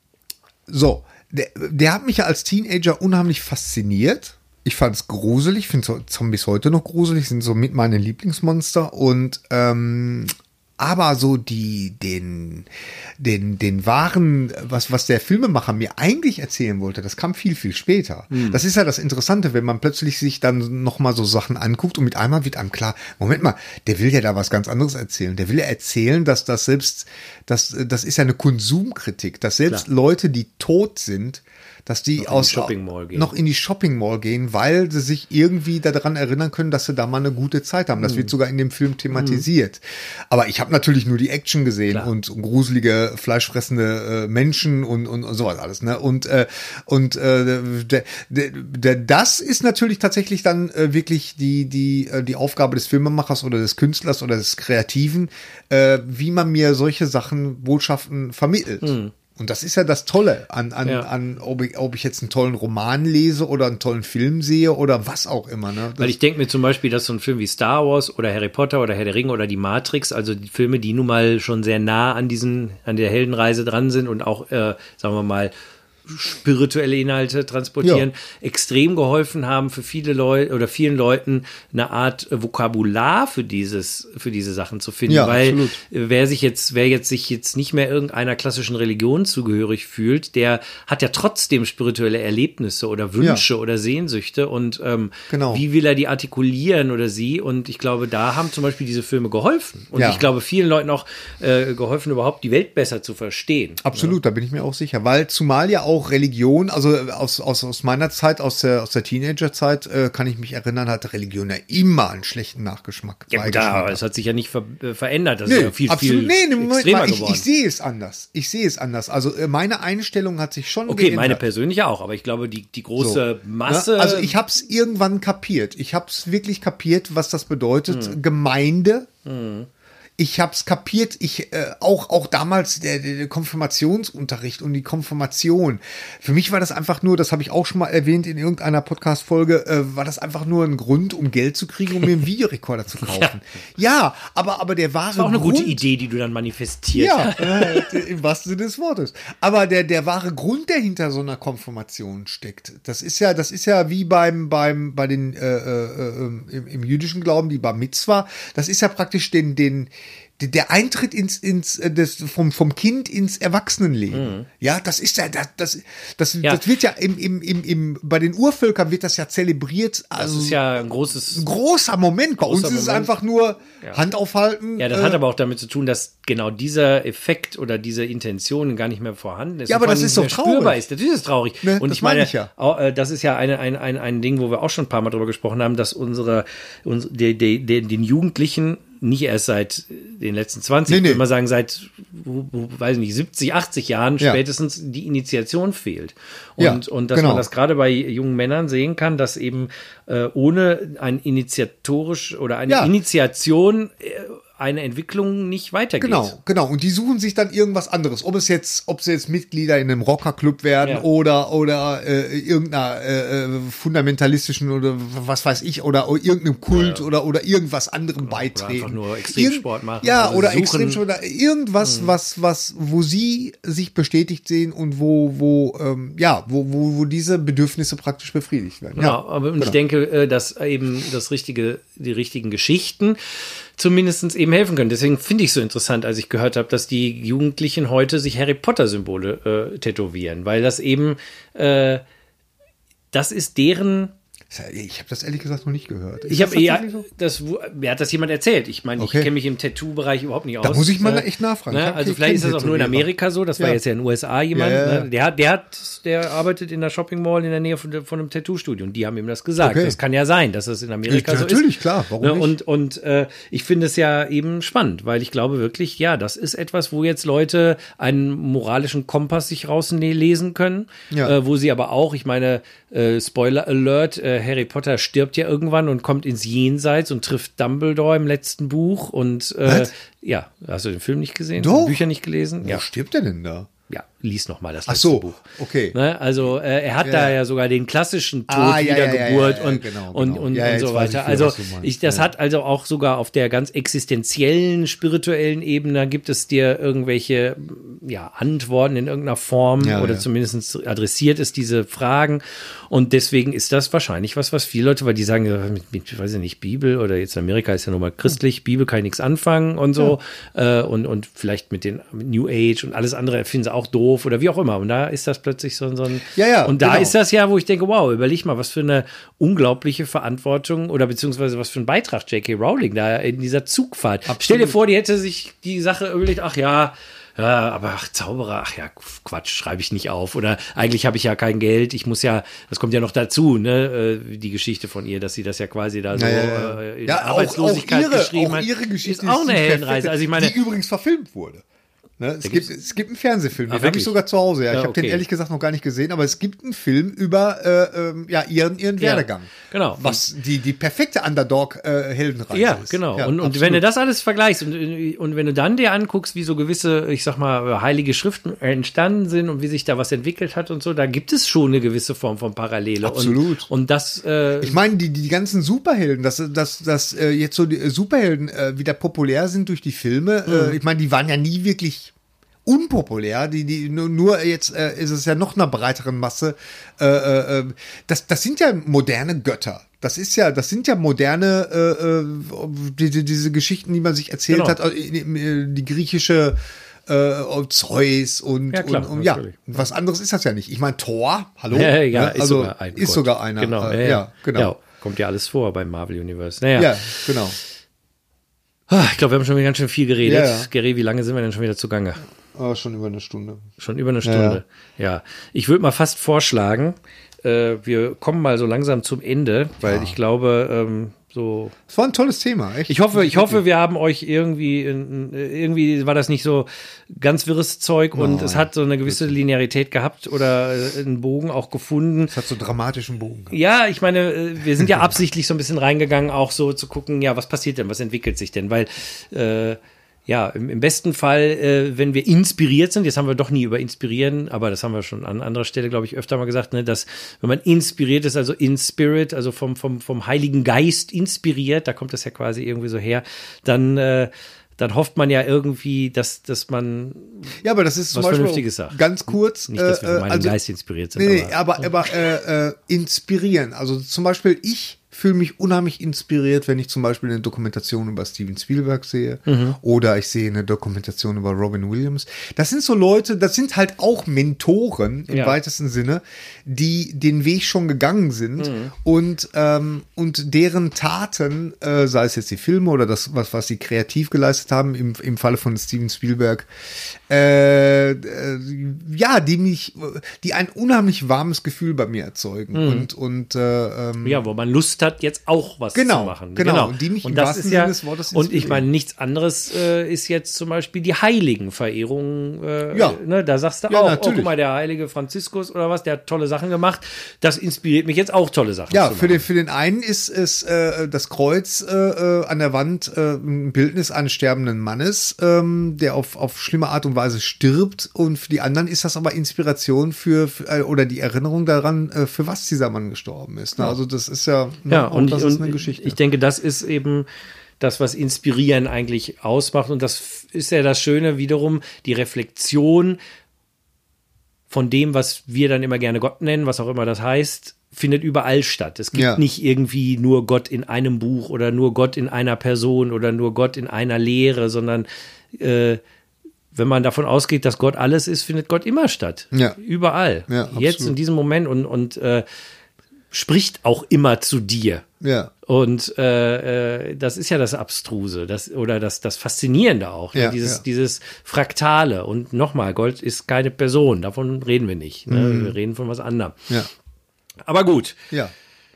so, der, der hat mich ja als Teenager unheimlich fasziniert. Ich fand es gruselig, finde Zombies heute noch gruselig, sind so mit meine Lieblingsmonster und ähm, aber so die, den, den, den wahren, was, was der Filmemacher mir eigentlich erzählen wollte, das kam viel, viel später. Hm. Das ist ja das Interessante, wenn man plötzlich sich dann nochmal so Sachen anguckt und mit einmal wird einem klar, Moment mal, der will ja da was ganz anderes erzählen. Der will ja erzählen, dass das selbst, das, das ist ja eine Konsumkritik, dass selbst Klar. Leute, die tot sind, dass die in die aus Shopping Mall gehen. noch in die Shopping Mall gehen, weil sie sich irgendwie daran erinnern können, dass sie da mal eine gute Zeit haben. Das Hm. wird sogar in dem Film thematisiert. Aber ich habe natürlich nur die Action gesehen Klar. und gruselige fleischfressende äh, Menschen und, und, und sowas alles. Ne? Und äh, und äh, der, der, der, das ist natürlich tatsächlich dann äh, wirklich die die äh, die Aufgabe des Filmemachers oder des Künstlers oder des Kreativen, äh, wie man mir solche Sachen Botschaften vermittelt. Und das ist ja das Tolle an, an. Ja. an ob, ich, ob ich jetzt einen tollen Roman lese oder einen tollen Film sehe oder was auch immer. Ne? Weil ich denke mir zum Beispiel, dass so ein Film wie Star Wars oder Harry Potter oder Herr der Ringe oder die Matrix, also die Filme, die nun mal schon sehr nah an diesen, an der Heldenreise dran sind und auch, äh, sagen wir mal, spirituelle Inhalte transportieren, extrem geholfen haben für viele Leute oder vielen Leuten eine Art Vokabular für dieses, für diese Sachen zu finden. Ja, Weil absolut. wer sich jetzt, wer jetzt sich jetzt nicht mehr irgendeiner klassischen Religion zugehörig fühlt, der hat ja trotzdem spirituelle Erlebnisse oder Wünsche oder Sehnsüchte und ähm, Genau. wie will er die artikulieren oder sie? Und ich glaube, da haben zum Beispiel diese Filme geholfen. Und Ja. ich glaube, vielen Leuten auch äh, geholfen, überhaupt die Welt besser zu verstehen. Absolut, da bin ich mir auch sicher, weil zumal ja auch Religion, also aus, aus, aus meiner Zeit, aus der, aus der Teenagerzeit, äh, kann ich mich erinnern, hatte Religion ja immer einen schlechten Nachgeschmack. Ja, gut, da, es hat sich ja nicht ver äh, verändert. Das Nee, ist ja viel, absolut. viel nee, nee, Moment mal, ich, ich sehe es anders. Ich sehe es anders. Also äh, meine Einstellung hat sich schon okay, geändert. meine persönliche auch, aber ich glaube, die, die große So, Masse. Ne? Also ich habe es irgendwann kapiert. Ich habe es wirklich kapiert, was das bedeutet. Gemeinde. Ich habe es kapiert. Ich äh, auch auch damals der, der Konfirmationsunterricht und die Konfirmation. Für mich war das einfach nur, das habe ich auch schon mal erwähnt in irgendeiner Podcast-Folge, äh, war das einfach nur ein Grund, um Geld zu kriegen, um mir einen Videorekorder zu kaufen. Ja, aber aber der wahre das war auch eine Grund, gute Idee, die du dann manifestiert ja, äh, im wahrsten Sinne des Wortes. Aber der, der wahre Grund, der hinter so einer Konfirmation steckt, das ist ja, das ist ja wie beim, beim, bei den, äh, äh, äh, im, im jüdischen Glauben, die Bar Mitzwa, das ist ja praktisch den, den, der- Eintritt ins, ins, äh, das, vom, vom Kind ins Erwachsenenleben. Ja, das ist ja, das, das, das, Mhm. Ja. das wird ja im, im, im, im, bei den Urvölkern wird das ja zelebriert. Das Also ist ja ein großes. ein großer Moment. Bei uns Großer ist es Moment. einfach nur Hand aufhalten. Ja, das äh, hat aber auch damit zu tun, dass genau dieser Effekt oder diese Intention gar nicht mehr vorhanden ist. Ja, aber das ist spürbar traurig. ist. Natürlich ist es traurig. Ne, und das ich meine, ich ja. auch, äh, das ist ja eine, ein, ein, ein Ding, wo wir auch schon ein paar Mal drüber gesprochen haben, dass unsere, uns, die, die, die, den Jugendlichen nicht erst seit den letzten 20, Nee, nee. würde mal sagen, seit, weiß ich nicht, 70, 80 Jahren Ja. spätestens die Initiation fehlt. Und, Ja, und dass genau. man das gerade bei jungen Männern sehen kann, dass eben äh, ohne ein initiatorisch oder eine Ja. Initiation äh, eine Entwicklung nicht weitergeht. Genau, genau. Und die suchen sich dann irgendwas anderes. Ob es jetzt, ob sie jetzt Mitglieder in einem Rockerclub werden Ja. oder oder äh, irgendeiner äh, äh, fundamentalistischen oder was weiß ich oder irgendeinem Kult oder oder irgendwas anderem beitreten. einfach nur Extremsport Irgend- machen. Ja, oder suchen- Mhm. Extremsport oder irgendwas, was was wo sie sich bestätigt sehen und wo wo ähm, ja wo wo wo diese Bedürfnisse praktisch befriedigt werden. Ja, aber und ich denke, äh, dass eben das richtige, die richtigen Geschichten zumindest eben helfen können. Deswegen finde ich es so interessant, als ich gehört habe, dass die Jugendlichen heute sich Harry Potter-Symbole äh, tätowieren, weil das eben, äh, das ist deren Ich habe das ehrlich gesagt noch nicht gehört. Ist Ich habe ja, so? das, mir hat das jemand erzählt. Ich meine, Okay. ich kenne mich im Tattoo-Bereich überhaupt nicht aus. Da muss ich mal Äh, echt nachfragen. Ich Ne? Also vielleicht ist das auch nur in. Amerika so. Das war Ja. jetzt ja in den USA jemand. Ja. Ne? Der hat, der hat, der arbeitet in der Shopping Mall in der Nähe von, von einem Tattoo-Studio und die haben ihm das gesagt. Okay. Das kann ja sein, dass das in Amerika Ja, so natürlich, ist. klar. Warum Ne? nicht? Und und äh, ich finde es ja eben spannend, weil ich glaube wirklich, ja, das ist etwas, wo jetzt Leute einen moralischen Kompass sich rauslesen können, äh, wo sie aber auch, ich meine, äh, Spoiler Alert, äh, Harry Potter stirbt ja irgendwann und kommt ins Jenseits und trifft Dumbledore im letzten Buch und äh, ja, hast du den Film nicht gesehen? Doch. Bücher nicht gelesen? Wo Ja, stirbt der denn da? ja, lies noch mal das Ach letzte so, Buch. okay. Ne? Also äh, er hat Ja. da ja sogar den klassischen Tod, Ah, ja, Wiedergeburt ja, und, genau, und, genau. und, und jetzt so ich weiter. wieder, Also ich, das hat also auch sogar auf der ganz existenziellen, spirituellen Ebene gibt es dir irgendwelche ja, antworten in irgendeiner Form oder zumindest adressiert es diese Fragen. Und deswegen ist das wahrscheinlich was, was viele Leute, weil die sagen, mit, mit weiß ich nicht, Bibel oder jetzt in Amerika ist ja nun mal christlich, Bibel kann ich nichts anfangen und so. Äh, und, und vielleicht mit den mit New Age und alles andere finden sie auch doof oder wie auch immer. Und da ist das plötzlich so, so ein. Ja, ja, Und da genau. ist das ja, wo ich denke, wow, überleg mal, was für eine unglaubliche Verantwortung oder beziehungsweise was für ein Beitrag J.K. Rowling da in dieser Zugfahrt. Stell dir vor, die hätte sich die Sache überlegt, ach ja, ja, aber ach, Zauberer, ach ja, Quatsch, schreibe ich nicht auf. Oder eigentlich habe ich ja kein Geld, ich muss ja, das kommt ja noch dazu, ne, äh, die Geschichte von ihr, dass sie das ja quasi da so Ja, ja, ja. äh, in Ja, auch, Arbeitslosigkeit auch ihre, geschrieben auch hat. ihre Geschichte ist auch eine Heldenreise. Also ich meine, die übrigens verfilmt wurde. Ne? Es, gibt, es gibt einen Fernsehfilm, Ah, den habe ich sogar zu Hause. Ja. Ja, ich habe den ehrlich gesagt noch gar nicht gesehen, aber es gibt einen Film über äh, ähm, ja, ihren, ihren Werdegang. genau. Was die, die perfekte Underdog-Heldenreise Ja, ist. genau. Ja, und, und absolut. wenn du das alles vergleichst und, und wenn du dann dir anguckst, wie so gewisse, ich sag mal, heilige Schriften entstanden sind und wie sich da was entwickelt hat und so, da gibt es schon eine gewisse Form von Parallele. Absolut. Und, und das, äh, Ich meine, die, die ganzen Superhelden, dass, dass, dass äh, jetzt so die äh, Superhelden äh, wieder populär sind durch die Filme. Mhm. Äh, ich meine, die waren ja nie wirklich unpopulär. Die, die, nur, jetzt äh, ist es ja noch einer breiteren Masse. Äh, äh, äh, das, das sind ja moderne Götter. Das ist ja, das sind ja moderne, äh, äh, diese, diese Geschichten, die man sich erzählt Genau. hat, die griechische äh, Zeus und Ja, klar, und, und ja, was anderes ist das ja nicht. Ich meine, Thor, hallo, ja, ja, Ne? ist also sogar ein ist sogar einer. Genau, äh, ja, genau. Ja, kommt ja alles vor beim Marvel Universe. Naja, Ja, genau. Ah, ich glaube, wir haben schon wieder ganz schön viel geredet. Gary, wie lange sind wir denn schon wieder zugange? Oh, schon über eine Stunde. Schon über eine Stunde. Ja. Ich würde mal fast vorschlagen, äh, wir kommen mal so langsam zum Ende, weil ich glaube, ähm, so Es war ein tolles Thema, echt. Ich hoffe, ich hoffe, wir haben euch irgendwie, irgendwie war das nicht so ganz wirres Zeug und es hat so eine gewisse Linearität gehabt oder äh, einen Bogen auch gefunden. Es hat so dramatischen Bogen. gehabt. Ja, ich meine, äh, wir sind ja absichtlich so ein bisschen reingegangen, auch so zu gucken, ja, was passiert denn, was entwickelt sich denn, weil äh, ja, im, im besten Fall, äh, wenn wir inspiriert sind, jetzt haben wir doch nie über inspirieren, aber das haben wir schon an anderer Stelle, glaube ich, öfter mal gesagt, ne, dass wenn man inspiriert ist, also in Spirit, also vom, vom, vom Heiligen Geist inspiriert, da kommt das ja quasi irgendwie so her, dann, äh, dann hofft man ja irgendwie, dass, dass man Ja, aber das ist zum Was Beispiel Vernünftiges sagt. ganz kurz. nicht, dass wir vom äh, Heiligen also, Geist inspiriert sind. Nee, nee, aber, aber äh, äh, inspirieren. Also zum Beispiel, ich fühle mich unheimlich inspiriert, wenn ich zum Beispiel eine Dokumentation über Steven Spielberg sehe Mhm. oder ich sehe eine Dokumentation über Robin Williams. Das sind so Leute, das sind halt auch Mentoren im Ja. weitesten Sinne, die den Weg schon gegangen sind Mhm. und, ähm, und deren Taten, äh, sei es jetzt die Filme oder das, was, was sie kreativ geleistet haben, im, im Falle von Steven Spielberg, äh, äh, ja, die mich, die ein unheimlich warmes Gefühl bei mir erzeugen und, und äh, ähm, Ja, wo man Lust hat, jetzt auch was Genau, zu machen. genau. Die mich und im das ist ja, Sinne des Wortes Und ich meine, nichts anderes äh, ist jetzt zum Beispiel die Heiligenverehrung. Äh, Ja. ne, da sagst du Ja, auch, oh, guck mal, der heilige Franziskus oder was, der hat tolle Sachen gemacht. Das inspiriert mich jetzt auch tolle Sachen Ja, zu für machen. den, für den einen ist es äh, das Kreuz äh, äh, an der Wand äh, ein Bildnis eines sterbenden Mannes, ähm, der auf, auf schlimme Art und Weise stirbt. Und für die anderen ist das aber Inspiration für, für oder die Erinnerung daran, für was dieser Mann gestorben ist. Ne? Also das ist ja, ne, Ja, auch und, das und ist eine Geschichte. ich denke, das ist eben das, was Inspirieren eigentlich ausmacht. Und das ist ja das Schöne wiederum, die Reflexion von dem, was wir dann immer gerne Gott nennen, was auch immer das heißt, findet überall statt. Es gibt Ja. nicht irgendwie nur Gott in einem Buch oder nur Gott in einer Person oder nur Gott in einer Lehre, sondern äh, wenn man davon ausgeht, dass Gott alles ist, findet Gott immer statt. Ja. Überall. Ja, Jetzt in diesem Moment und, und äh, spricht auch immer zu dir. ja. Und äh, äh, das ist ja das Abstruse, das oder das das Faszinierende auch, ne? Ja, dieses ja. dieses Fraktale. Und nochmal, Gold ist keine Person, davon reden wir nicht. Ne? Wir reden von was anderem. Mhm. Ja. Aber gut, Ja.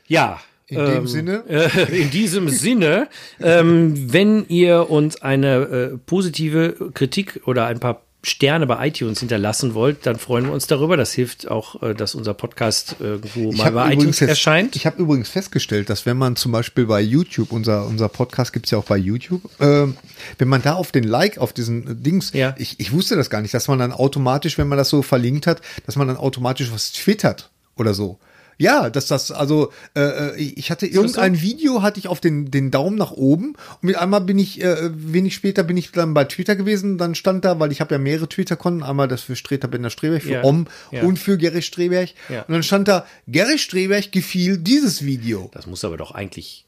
ja. In dem Sinne? Äh, in diesem Sinne, ähm, wenn ihr uns eine äh, positive Kritik oder ein paar Sterne bei iTunes hinterlassen wollt, dann freuen wir uns darüber. Das hilft auch, äh, dass unser Podcast irgendwo mal bei iTunes jetzt- erscheint. Ich habe übrigens festgestellt, dass wenn man zum Beispiel bei YouTube, unser, unser Podcast gibt's ja auch bei YouTube, ähm, wenn man da auf den Like, auf diesen äh, Dings, Ja. ich, ich wusste das gar nicht, dass man dann automatisch, wenn man das so verlinkt hat, dass man dann automatisch was twittert oder so. Ja, dass das, also äh, ich hatte irgendein so? Video, hatte ich auf den, den Daumen nach oben und mit einmal bin ich, äh, wenig später bin ich dann bei Twitter gewesen, dann stand da, weil ich habe ja mehrere Twitter-Konten, einmal das für Streter Bender Streberg, für ja. Om ja. und für Gary Streberg. Ja. Und dann stand da, Gary Streberg gefiel dieses Video. Das muss aber doch eigentlich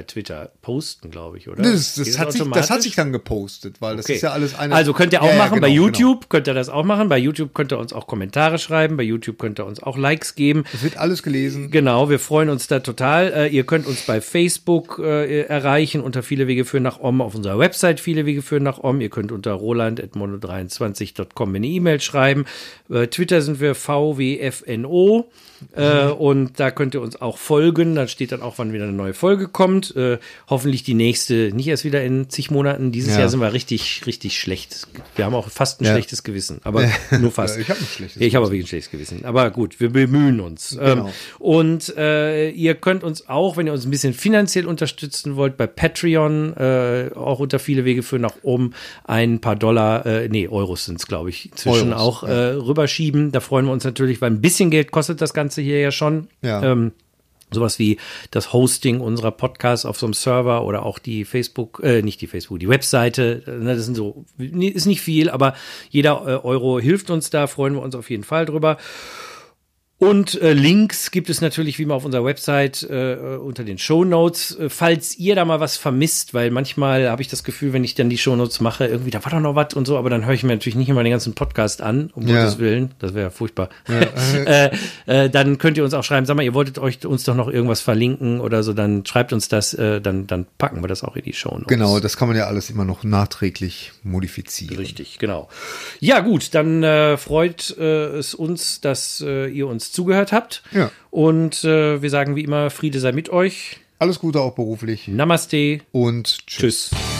bei Twitter posten, glaube ich, oder? Das, das, hat sich, das hat sich dann gepostet, weil das okay. ist ja alles eine. Also könnt ihr auch ja, machen, ja, genau, bei YouTube genau. könnt ihr das auch machen. Bei YouTube könnt ihr uns auch Kommentare schreiben, bei YouTube könnt ihr uns auch Likes geben. Es wird alles gelesen. Genau, wir freuen uns da total. Äh, ihr könnt uns bei Facebook äh, erreichen unter viele Wege führen nach Om, auf unserer Website viele Wege führen nach Om. Ihr könnt unter roland.mono23.com eine E-Mail schreiben. Äh, Twitter sind wir VWFNO. Äh, und da könnt ihr uns auch folgen. Da steht dann auch, wann wieder eine neue Folge kommt. Äh, hoffentlich die nächste, nicht erst wieder in zig Monaten. Dieses ja. Jahr sind wir richtig, richtig schlecht. Wir haben auch fast ein ja. schlechtes Gewissen, aber nur fast. ich habe ein schlechtes Ich habe wirklich ein schlechtes Gewissen. Aber gut, wir bemühen uns. Ähm, genau. Ähm, und äh, ihr könnt uns auch, wenn ihr uns ein bisschen finanziell unterstützen wollt, bei Patreon äh, auch unter viele Wege führen nach oben ein paar Dollar, äh, nee, Euros sind es, glaube ich, inzwischen Euros, auch ja. äh, rüberschieben. Da freuen wir uns natürlich, weil ein bisschen Geld kostet das Ganze Ganze hier ja schon. Ja. Ähm, sowas wie das Hosting unserer Podcasts auf so einem Server oder auch die Facebook, äh, nicht die Facebook, die Webseite. Ne, das sind so, ist nicht viel, aber jeder äh, Euro hilft uns da, freuen wir uns auf jeden Fall drüber. Und äh, Links gibt es natürlich wie immer auf unserer Website äh, unter den Show Notes. Äh, falls ihr da mal was vermisst, weil manchmal habe ich das Gefühl, wenn ich dann die Show Notes mache, irgendwie da war doch noch was und so, aber dann höre ich mir natürlich nicht immer den ganzen Podcast an, um ja. Gottes Willen. Das wäre furchtbar. Ja. äh, äh, dann könnt ihr uns auch schreiben, sag mal, ihr wolltet euch uns doch noch irgendwas verlinken oder so, dann schreibt uns das, äh, dann, dann packen wir das auch in die Show Notes. Genau, das kann man ja alles immer noch nachträglich modifizieren. Richtig, genau. Ja, gut, dann äh, freut äh, es uns, dass äh, ihr uns zugehört habt. Ja. Und äh, wir sagen wie immer, Friede sei mit euch. Alles Gute auch beruflich. Namaste. Und tschüss. tschüss.